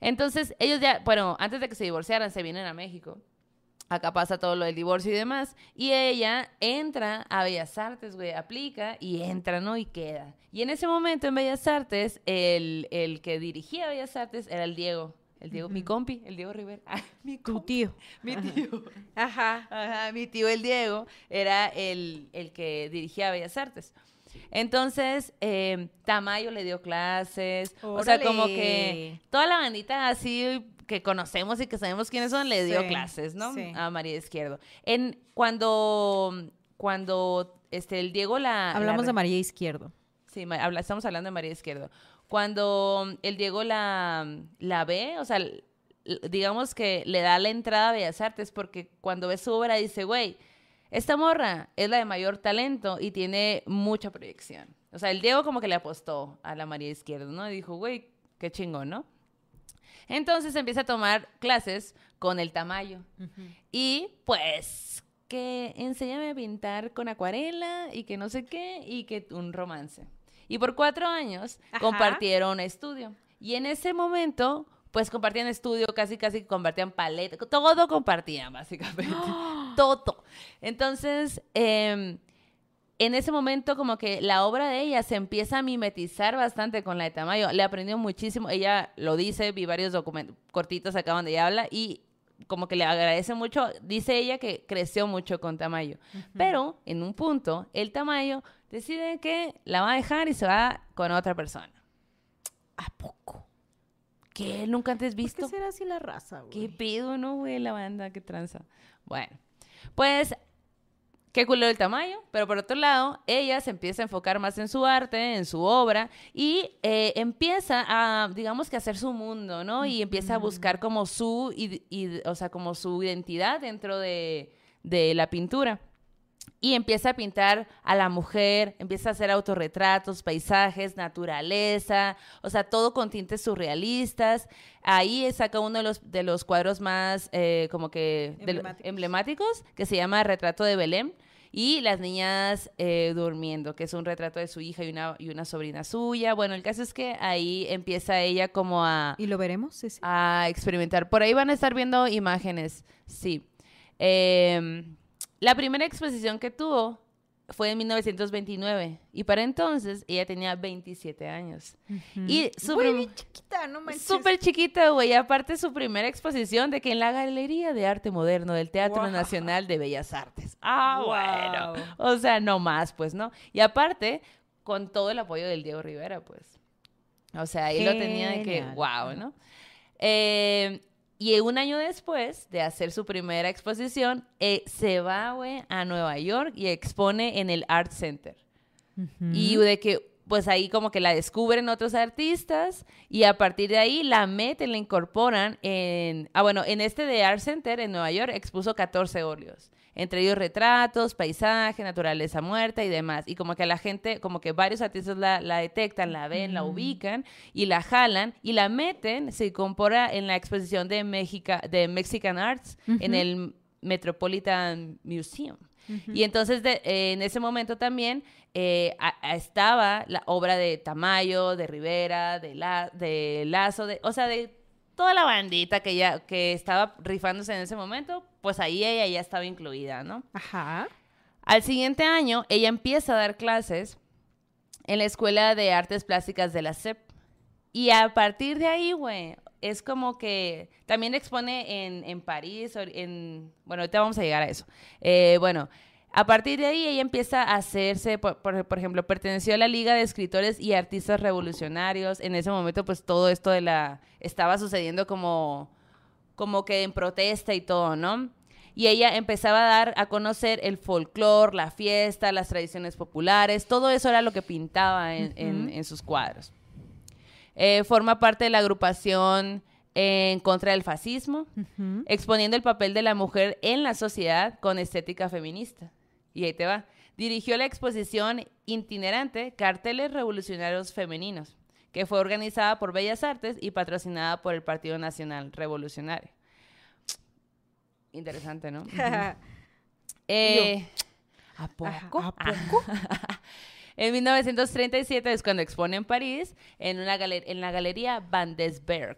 Entonces, ellos ya, bueno, antes de que se divorciaran, se vienen a México. Acá pasa todo lo del divorcio y demás. Y ella entra a Bellas Artes, güey, aplica y entra, ¿no? Y queda. Y en ese momento en Bellas Artes, el, el que dirigía Bellas Artes era el Diego. El Diego, mi compi, el Diego Rivera. Ah, mi Tu tío. Mi tío. Ajá. Ajá, mi tío el Diego era el, el que dirigía Bellas Artes. Entonces, eh, Tamayo le dio clases, o sea, como que toda la bandita así que conocemos y que sabemos quiénes son, le dio Sí, clases, ¿no? sí. A María Izquierdo. En, cuando, cuando este, el Diego la... Hablamos la- de María Izquierdo. Sí, habla- estamos hablando de María Izquierdo. Cuando el Diego la, la ve, o sea, digamos que le da la entrada a Bellas Artes, porque cuando ve su obra dice, güey, esta morra es la de mayor talento y tiene mucha proyección. O sea, el Diego como que le apostó a la María Izquierdo, ¿no? Y dijo, güey, qué chingón, ¿no? Entonces empieza a tomar clases con el Tamayo. Y pues que enséñame a pintar con acuarela y que no sé qué y que un romance. Y por cuatro años Ajá. compartieron estudio. Y en ese momento, pues compartían estudio, casi casi compartían paleta, todo compartían básicamente. todo. Entonces, em, en ese momento como que la obra de ella se empieza a mimetizar bastante con la de Tamayo. Le aprendió muchísimo. Ella lo dice, vi varios documentos cortitos acá donde ella habla y como que le agradece mucho. Dice ella que creció mucho con Tamayo. Pero en un punto, el Tamayo decide que la va a dejar y se va con otra persona. ¿A poco? Que nunca antes ¿Por qué visto. será así la raza, güey? ¿Qué pedo, no, güey? La banda, qué tranza. Bueno, pues, qué culo el tamaño, pero por otro lado, ella se empieza a enfocar más en su arte, en su obra, y eh, empieza a, digamos que, hacer su mundo, ¿no? Y empieza a buscar como su, id- o sea, como su identidad dentro de, de la pintura. Y empieza a pintar a la mujer, empieza a hacer autorretratos, paisajes, naturaleza, o sea, todo con tintes surrealistas. Ahí saca uno de los, de los cuadros más eh, como que de Emblemáticos. emblemáticos, que se llama Retrato de Belén. Y las niñas eh, durmiendo, que es un retrato de su hija y una, y una sobrina suya. Bueno, el caso es que ahí empieza ella como a, ¿Y lo veremos? ese? a experimentar. Por ahí van a estar viendo imágenes, sí. Em, la primera exposición que tuvo fue en 1929 y para entonces ella tenía 27 años. Y Güey, prim- bien chiquita, no manches. Súper chiquita, güey. y Aparte su primera exposición de que en la Galería de Arte Moderno del Teatro. Nacional de Bellas Artes. Ah, bueno. O sea, no más, pues, ¿no? Y aparte, con todo el apoyo del Diego Rivera, pues. O sea, ahí lo tenía de que, wow, ¿no? Eh, y un año después de hacer su primera exposición, eh, se va, güey, a Nueva York y expone en el Art Center. Y de que, pues ahí como que la descubren otros artistas y a partir de ahí la meten, la incorporan en... Ah, bueno, en este de Art Center en Nueva York expuso 14 óleos. Entre ellos retratos, paisaje, naturaleza muerta y demás. Y como que a la gente, como que varios artistas la, la detectan, la ven, la ubican y la jalan y la meten, se incorpora en la exposición de, México, de Mexican Arts en el Metropolitan Museum. Y entonces de- eh, en ese momento también eh, a- a- estaba la obra de Tamayo, de Rivera, de, la, de Lazo, de, o sea, de toda la bandita que ya que estaba rifándose en ese momento, pues ahí ella ya estaba incluida, ¿no? Ajá. Al siguiente año, ella empieza a dar clases en la Escuela de Artes Plásticas de la CEP. Y a partir de ahí, güey, es como que también expone en, en París, en, bueno, ahorita vamos a llegar a eso. Eh, bueno, A partir de ahí, ella empieza a hacerse, por, por- por ejemplo, perteneció a la Liga de Escritores y Artistas Revolucionarios. En ese momento, pues todo esto de la... estaba sucediendo como, como que en protesta y todo, ¿no? Y ella empezaba a dar a conocer el folclore, la fiesta, las tradiciones populares, todo eso era lo que pintaba en, en- en sus cuadros. Eh, forma parte de la agrupación en contra del fascismo, exponiendo el papel de la mujer en la sociedad con estética feminista. Y ahí te va. Dirigió la exposición itinerante Carteles Revolucionarios Femeninos, que fue organizada por Bellas Artes y patrocinada por el Partido Nacional Revolucionario. Interesante, ¿no? Eh, ¿A poco? ¿A poco? En 1937 es cuando expone en París, en, una en la galería Van Desberg.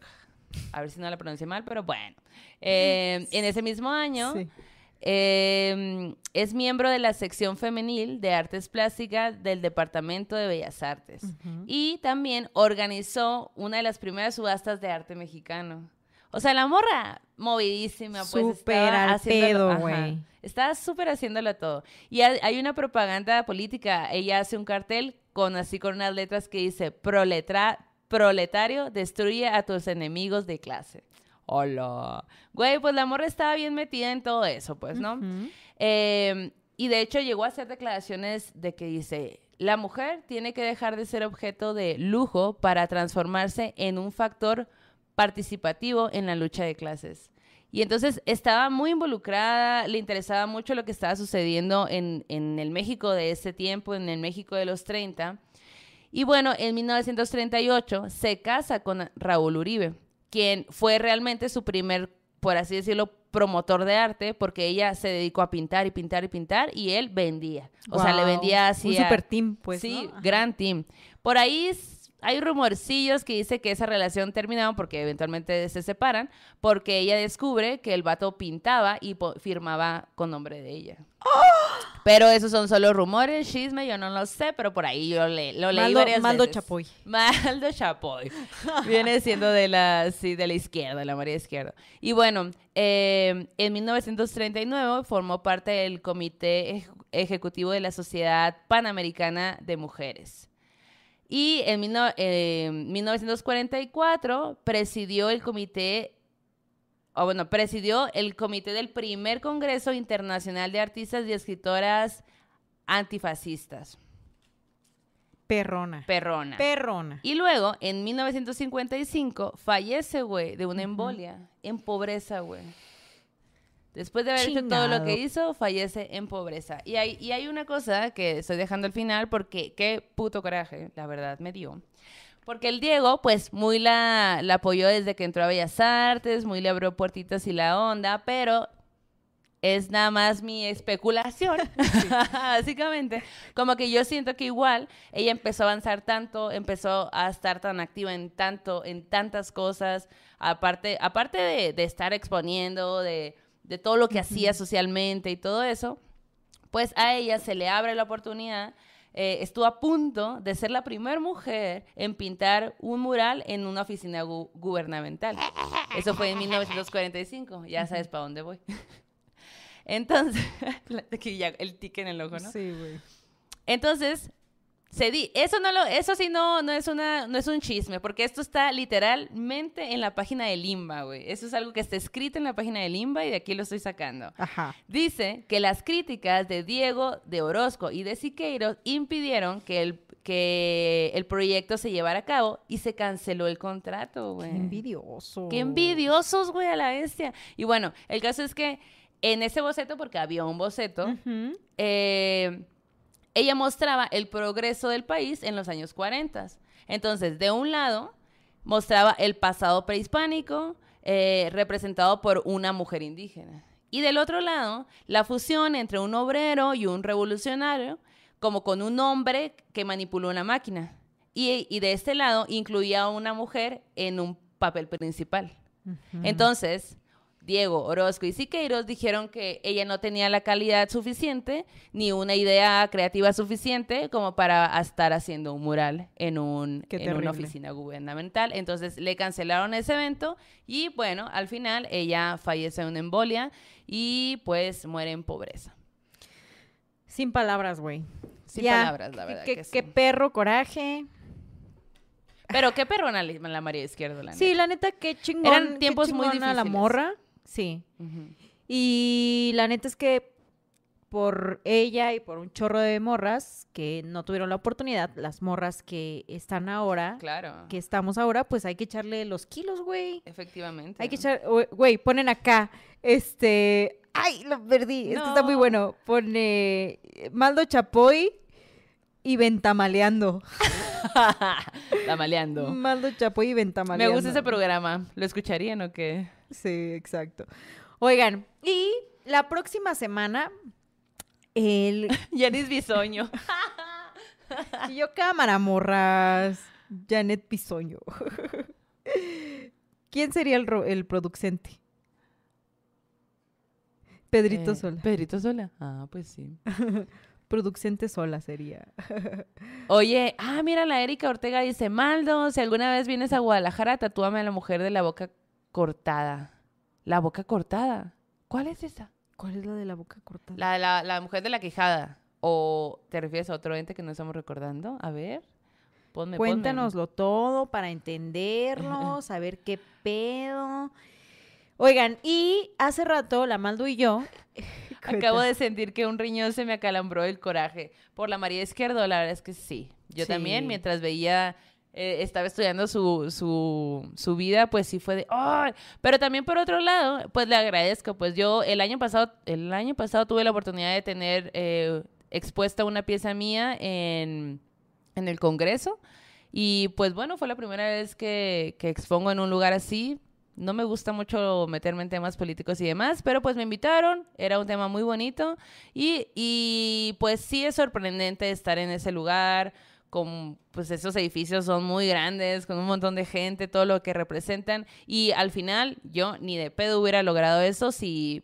A ver si no la pronuncié mal, pero bueno. Eh, en ese mismo año, Sí. Eh, es miembro de la sección femenil de artes plásticas del Departamento de Bellas Artes. Y también organizó una de las primeras subastas de arte mexicano. O sea, la morra movidísima, pues Súper al pedo, güey. Estaba súper haciéndolo todo. Y hay hay una propaganda política. Ella hace un cartel con así con unas letras que dice proletra- proletario, destruye a tus enemigos de clase. Hola. Güey, pues la morra estaba bien metida en todo eso, pues, ¿no? Ujú. Eh, y de hecho llegó a hacer declaraciones de que dice, la mujer tiene que dejar de ser objeto de lujo para transformarse en un factor participativo en la lucha de clases. Y entonces estaba muy involucrada, le interesaba mucho lo que estaba sucediendo en, en el México de ese tiempo, en el México de los 30. Y bueno, en 1938 se casa con Raúl Uribe, quien fue realmente su primer, por así decirlo, promotor de arte, porque ella se dedicó a pintar y pintar y pintar y él vendía. O sea, le vendía así. Un super team, pues. sí, gran team. Por ahí hay rumorcillos que dice que esa relación terminó porque eventualmente se separan, porque ella descubre que el vato pintaba y firmaba con nombre de ella. Pero esos son solo rumores, chisme, yo no lo sé, pero por ahí yo le, lo leí Maldo- varias Maldo veces. Chapoy. Maldo Chapoy. Viene siendo de la, sí, de la izquierda, la María Izquierda. Y bueno, eh, en 1939 formó parte del Comité Ej- Ejecutivo de la Sociedad Panamericana de Mujeres. Y en mil no- eh, 1944 presidió el comité, o bueno, presidió el comité del primer Congreso Internacional de Artistas y Escritoras Antifascistas, Perrona. Perrona. Perrona. Y luego, en 1955, fallece, güey, de una embolia, en pobreza, güey. Después de haber hecho todo lo que hizo, fallece en pobreza. Y hay, y hay una cosa que estoy dejando al final porque qué puto coraje, la verdad, me dio. Porque el Diego, pues, muy la, la apoyó desde que entró a Bellas Artes, muy le abrió puertitas y la onda, pero es nada más mi especulación, básicamente. Como que yo siento que igual ella empezó a avanzar tanto, empezó a estar tan activa en tanto, en tantas cosas, aparte, aparte de, de estar exponiendo, de, de todo lo que hacía socialmente y todo eso, pues a ella se le abre la oportunidad. eh, estuvo a punto de ser la primera mujer en pintar un mural en una oficina gu- gubernamental. Eso fue en 1945, ya sabes para dónde voy. Entonces, la- que ya el tique en el ojo, ¿no? Sí, güey. Entonces, se di, eso no lo, eso sí no, no es una, no es un chisme, porque esto está literalmente en la página de Limba, güey. Eso es algo que está escrito en la página de Limba y de aquí lo estoy sacando. Ajá. Dice que las críticas de Diego, de Orozco y de Siqueiros impidieron que el, que el proyecto se llevara a cabo y se canceló el contrato, Qué güey. envidioso. Qué envidiosos, güey, a la bestia. Y bueno, el caso es que en ese boceto, porque había un boceto, eh, ella mostraba el progreso del país en los años 40. Entonces, de un lado, mostraba el pasado prehispánico eh, representado por una mujer indígena. Y del otro lado, la fusión entre un obrero y un revolucionario, como con un hombre que manipuló una máquina. Y, y de este lado, incluía a una mujer en un papel principal. Entonces, Diego, Orozco y Siqueiros dijeron que ella no tenía la calidad suficiente ni una idea creativa suficiente como para estar haciendo un mural en, un, Qué en una oficina gubernamental. Entonces le cancelaron ese evento y bueno, al final ella fallece de una embolia y pues muere en pobreza. Sin palabras, güey. Sin Ya. palabras, la Qué- verdad qué, que sí. qué perro, coraje. Pero qué perrona la, la María Izquierdo, la Sí, neta. la neta, qué chingón. Eran qué tiempos muy chingona la difíciles. morra. Sí. Y la neta es que por ella y por un chorro de morras que no tuvieron la oportunidad, las morras que están ahora, Claro. que estamos ahora, pues hay que echarle los kilos, güey. Efectivamente. Hay que echar, güey, ponen acá, este, ay, lo perdí, este está muy No. bueno. Pone Maldo Chapoy y Ventamaleando. Tamaleando. Maldo Chapoy y Me Ventamaleando. gusta ese programa. ¿Lo escucharían o qué? Sí, exacto. Oigan, y la próxima semana, el... Yanis Bisoño. y yo cámara, morras. Janet Pisoño. ¿Quién sería el, el producente? Pedrito Eh, Sola. Pedrito Sola. Ah, pues sí. Producente sola sería. Oye, ah, mira, la Erika Ortega dice, Maldo, si alguna vez vienes a Guadalajara, tatúame a la mujer de la boca cortada. ¿La boca cortada? ¿Cuál es esa? ¿Cuál es la de la boca cortada? La, la, la mujer de la quijada. ¿O te refieres a otro ente que no estamos recordando? A ver. Ponme, ponme. Cuéntanoslo todo para entenderlo, saber qué pedo. Oigan, y hace rato la Maldo y yo. Acabo de sentir que un riñón se me acalambró el coraje. Por la María Izquierdo, la verdad es que sí. Yo Sí. también, mientras veía, eh, estaba estudiando su, su, su vida, pues sí fue de, ¡ay! Pero también por otro lado, pues le agradezco. Pues yo el año pasado, el año pasado tuve la oportunidad de tener eh, expuesta una pieza mía en, en el Congreso. Y pues bueno, fue la primera vez que, que expongo en un lugar así. No me gusta mucho meterme en temas políticos y demás, pero pues me invitaron, era un tema muy bonito y, y pues sí es sorprendente estar en ese lugar, con pues esos edificios son muy grandes, con un montón de gente, todo lo que representan y al final yo ni de pedo hubiera logrado eso si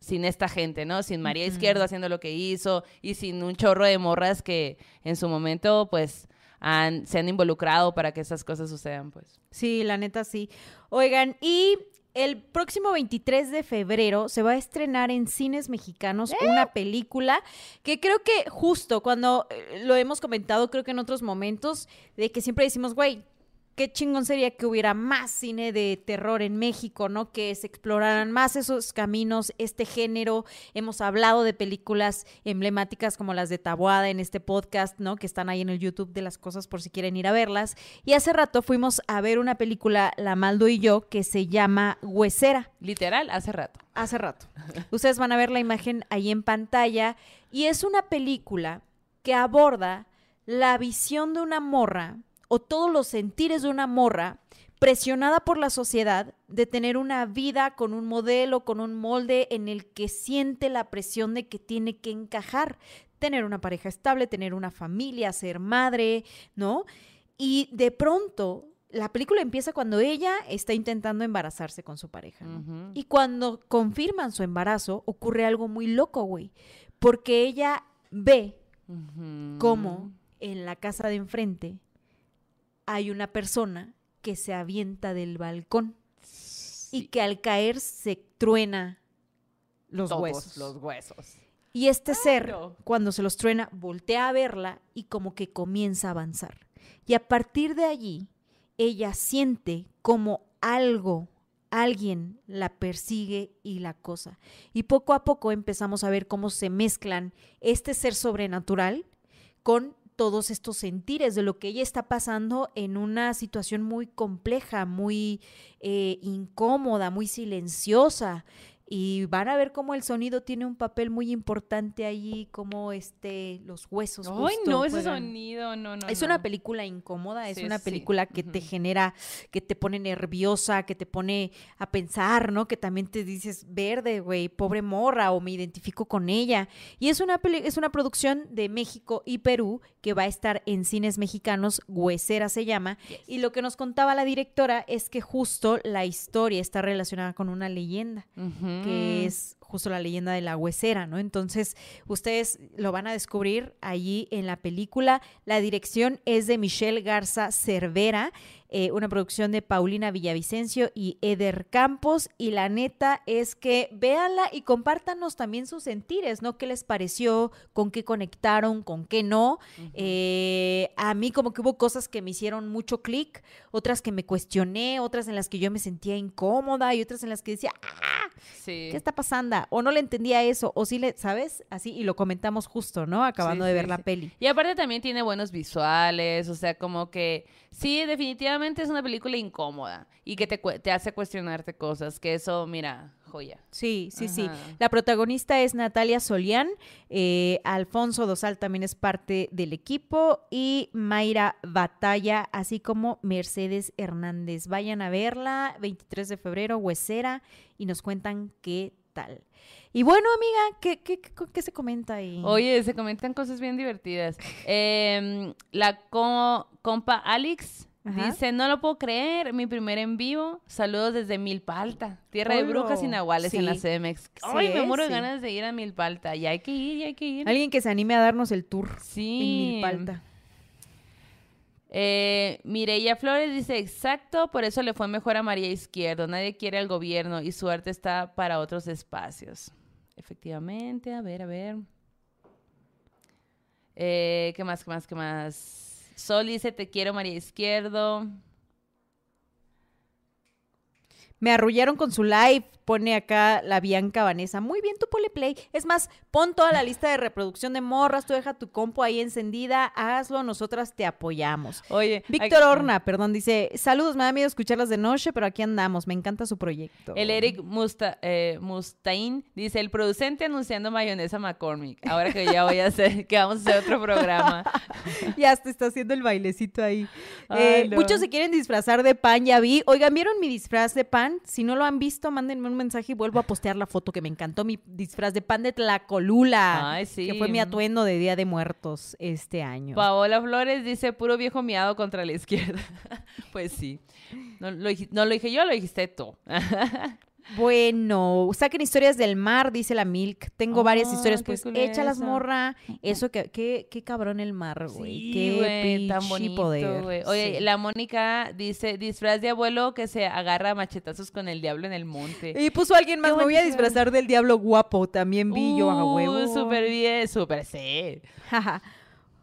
sin esta gente, ¿no? Sin María. Izquierdo haciendo lo que hizo y sin un chorro de morras que en su momento pues han, se han involucrado para que esas cosas sucedan, pues. Sí, la neta sí. Oigan, y el próximo 23 de febrero se va a estrenar en cines mexicanos una película que creo que justo cuando eh, lo hemos comentado, creo que en otros momentos, de que siempre decimos, güey, qué chingón sería que hubiera más cine de terror en México, ¿no? Que se exploraran más esos caminos, este género. Hemos hablado de películas emblemáticas como las de Tabuada en este podcast, ¿no? Que están ahí en el YouTube de las cosas por si quieren ir a verlas. Y hace rato fuimos a ver una película, La Maldo y yo, que se llama Huesera. Literal, hace rato. Hace rato. Ustedes van a ver la imagen ahí en pantalla. Y es una película que aborda la visión de una morra o todos los sentires de una morra presionada por la sociedad de tener una vida con un modelo, con un molde en el que siente la presión de que tiene que encajar, tener una pareja estable, tener una familia, ser madre, ¿no? Y de pronto la película empieza cuando ella está intentando embarazarse con su pareja. Y cuando confirman su embarazo, ocurre algo muy loco, güey. Porque ella ve cómo en la casa de enfrente hay una persona que se avienta del balcón y que al caer se truena los todos huesos. Los huesos. Y este ser, cuando se los truena, voltea a verla y como que comienza a avanzar. Y a partir de allí, ella siente como algo, alguien la persigue y la acosa. Y poco a poco empezamos a ver cómo se mezclan este ser sobrenatural con todos estos sentires de lo que ella está pasando en una situación muy compleja, muy eh, incómoda, muy silenciosa. Y van a ver cómo el sonido tiene un papel muy importante allí, como este, los huesos. Ay, justo no, ese sonido, no, no. Es no. una película incómoda, es Sí, una sí. película que te genera, que te pone nerviosa, que te pone a pensar, ¿no? Que también te dices, verde, güey, pobre morra, o me identifico con ella. Y es una, peli- es una producción de México y Perú que va a estar en cines mexicanos, Huesera se llama. Yes. Y lo que nos contaba la directora es que justo la historia está relacionada con una leyenda. Que Mm. es justo la leyenda de la huesera, ¿no? Entonces, ustedes lo van a descubrir allí en la película. La dirección es de Michelle Garza Cervera, eh, una producción de Paulina Villavicencio y Eder Campos. Y la neta es que véanla y compártanos también sus sentires, ¿no? ¿Qué les pareció? ¿Con qué conectaron? ¿Con qué no? Eh, a mí como que hubo cosas que me hicieron mucho clic, otras que me cuestioné, otras en las que yo me sentía incómoda y otras en las que decía, "Ah, Sí. ¿qué está pasando? O no le entendía eso, o sí le, ¿sabes? Así, y lo comentamos justo, ¿no? Acabando Sí, de ver la peli. Y aparte también tiene buenos visuales, o sea, como que sí, definitivamente es una película incómoda y que te, te hace cuestionarte cosas, que eso, mira, joya. Sí, sí, sí. La protagonista es Natalia Solián, eh, Alfonso Dosal también es parte del equipo y Mayra Batalla, así como Mercedes Hernández. Vayan a verla, 23 de febrero, Huesera, y nos cuentan qué tal. Y bueno, amiga, ¿qué, qué, qué, qué se comenta ahí? Oye, se comentan cosas bien divertidas. Em, la co- compa Alex Ajá. dice, no lo puedo creer, mi primer en vivo. Saludos desde Milpalta, tierra de brujas y nahuales en la. CDMX. Ay, Sí, me muero de ganas de ir a Milpalta. Y hay que ir, y hay que ir. Alguien que se anime a darnos el tour Sí. en Milpalta. Eh, Mireya Flores dice, exacto, por eso le fue mejor a María Izquierdo. Nadie quiere al gobierno y su arte está para otros espacios. Efectivamente, a ver, a ver. Eh, ¿Qué más, qué más, qué más? Sol dice, te quiero, María Izquierdo. Me arrullaron con su live, pone acá la Bianca Vanessa. Muy bien, tú ponle play. Es más, pon toda la lista de reproducción de morras, tú deja tu compo ahí encendida, hazlo, nosotras te apoyamos. Oye, Víctor Horna, perdón, dice, saludos, me da miedo escucharlas de noche, pero aquí andamos, me encanta su proyecto. El Eric Musta, eh, Mustain dice, el producente anunciando mayonesa McCormick. Ahora que ya voy a hacer, que vamos a hacer otro programa. ya te está haciendo el bailecito ahí. Ay, Eh, no. Muchos se quieren disfrazar de pan, ya vi. Oigan, ¿vieron mi disfraz de pan? Si no lo han visto, mándenme un mensaje y vuelvo a postear la foto que me encantó, mi disfraz de pan de Tlacolula. Ay, sí. Que fue mi atuendo de Día de Muertos este año. Paola Flores dice, puro viejo miado contra la izquierda. pues sí. No lo, no lo dije yo, lo dijiste tú. Bueno, saquen historias del mar, dice la Milk. Tengo varias historias, pues échalas, morra. Eso que, qué, qué cabrón el mar, güey. Sí, qué güey, tan bonito, poder. güey. Oye, Sí. la Mónica dice, disfraz de abuelo que se agarra a machetazos con el diablo en el monte. Y puso alguien más, Qué me voy a disfrazar del diablo guapo. También vi yo a Uh, huevo. Súper bien, súper sí.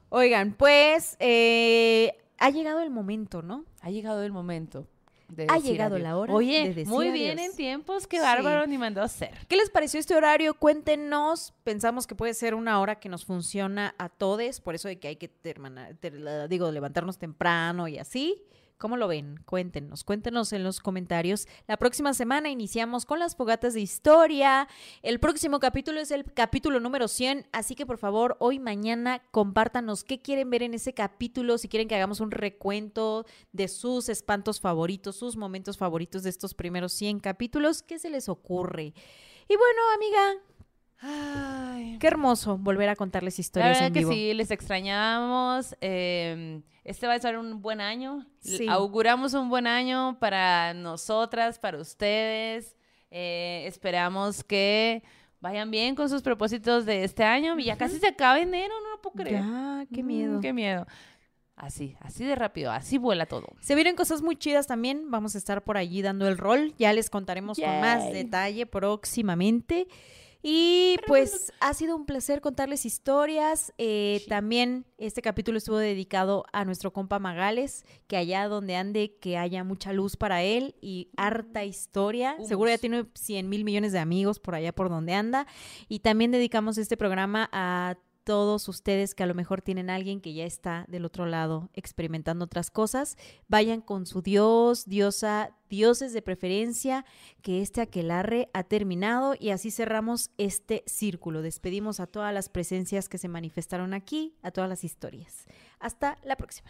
Oigan, pues eh, ha llegado el momento, ¿no? Ha llegado el momento. De Ha decir llegado adiós. la hora Oye, de decir muy bien adiós. en tiempos, qué Sí. bárbaro ni mandó a hacer. ¿Qué les pareció este horario? Cuéntenos. Pensamos que puede ser una hora que nos funciona a todos, por eso de que hay que terminar, ter- la- digo, levantarnos temprano y así. ¿Cómo lo ven? Cuéntenos, cuéntenos en los comentarios. La próxima semana iniciamos con las fogatas de historia. El próximo capítulo es el capítulo número 100, así que por favor, hoy, mañana, compártanos qué quieren ver en ese capítulo, si quieren que hagamos un recuento de sus espantos favoritos, sus momentos favoritos de estos primeros 100 capítulos, ¿qué se les ocurre? Y bueno, amiga, Ay. qué hermoso volver a contarles La historias verdad en que vivo. sí, les extrañamos. eh, este va a ser un buen año. Sí. Auguramos un buen año para nosotras, para ustedes. Eh, esperamos que vayan bien con sus propósitos de este año. Y ya casi se acaba enero, no lo puedo creer. Ya, qué Mm, miedo. qué miedo. Así, así de rápido, así vuela todo. Se vienen cosas muy chidas también. Vamos a estar por allí dando el rol. Ya les contaremos con más detalle próximamente. Y pues ha sido un placer contarles historias. Eh, También este capítulo estuvo dedicado a nuestro compa Magales, que allá donde ande, que haya mucha luz para él y harta historia. Seguro ya tiene 100 mil millones de amigos por allá por donde anda. Y también dedicamos este programa a todos ustedes que a lo mejor tienen alguien que ya está del otro lado experimentando otras cosas, vayan con su dios, diosa, dioses de preferencia, que este aquelarre ha terminado y así cerramos este círculo. Despedimos a todas las presencias que se manifestaron aquí, a todas las historias. Hasta la próxima.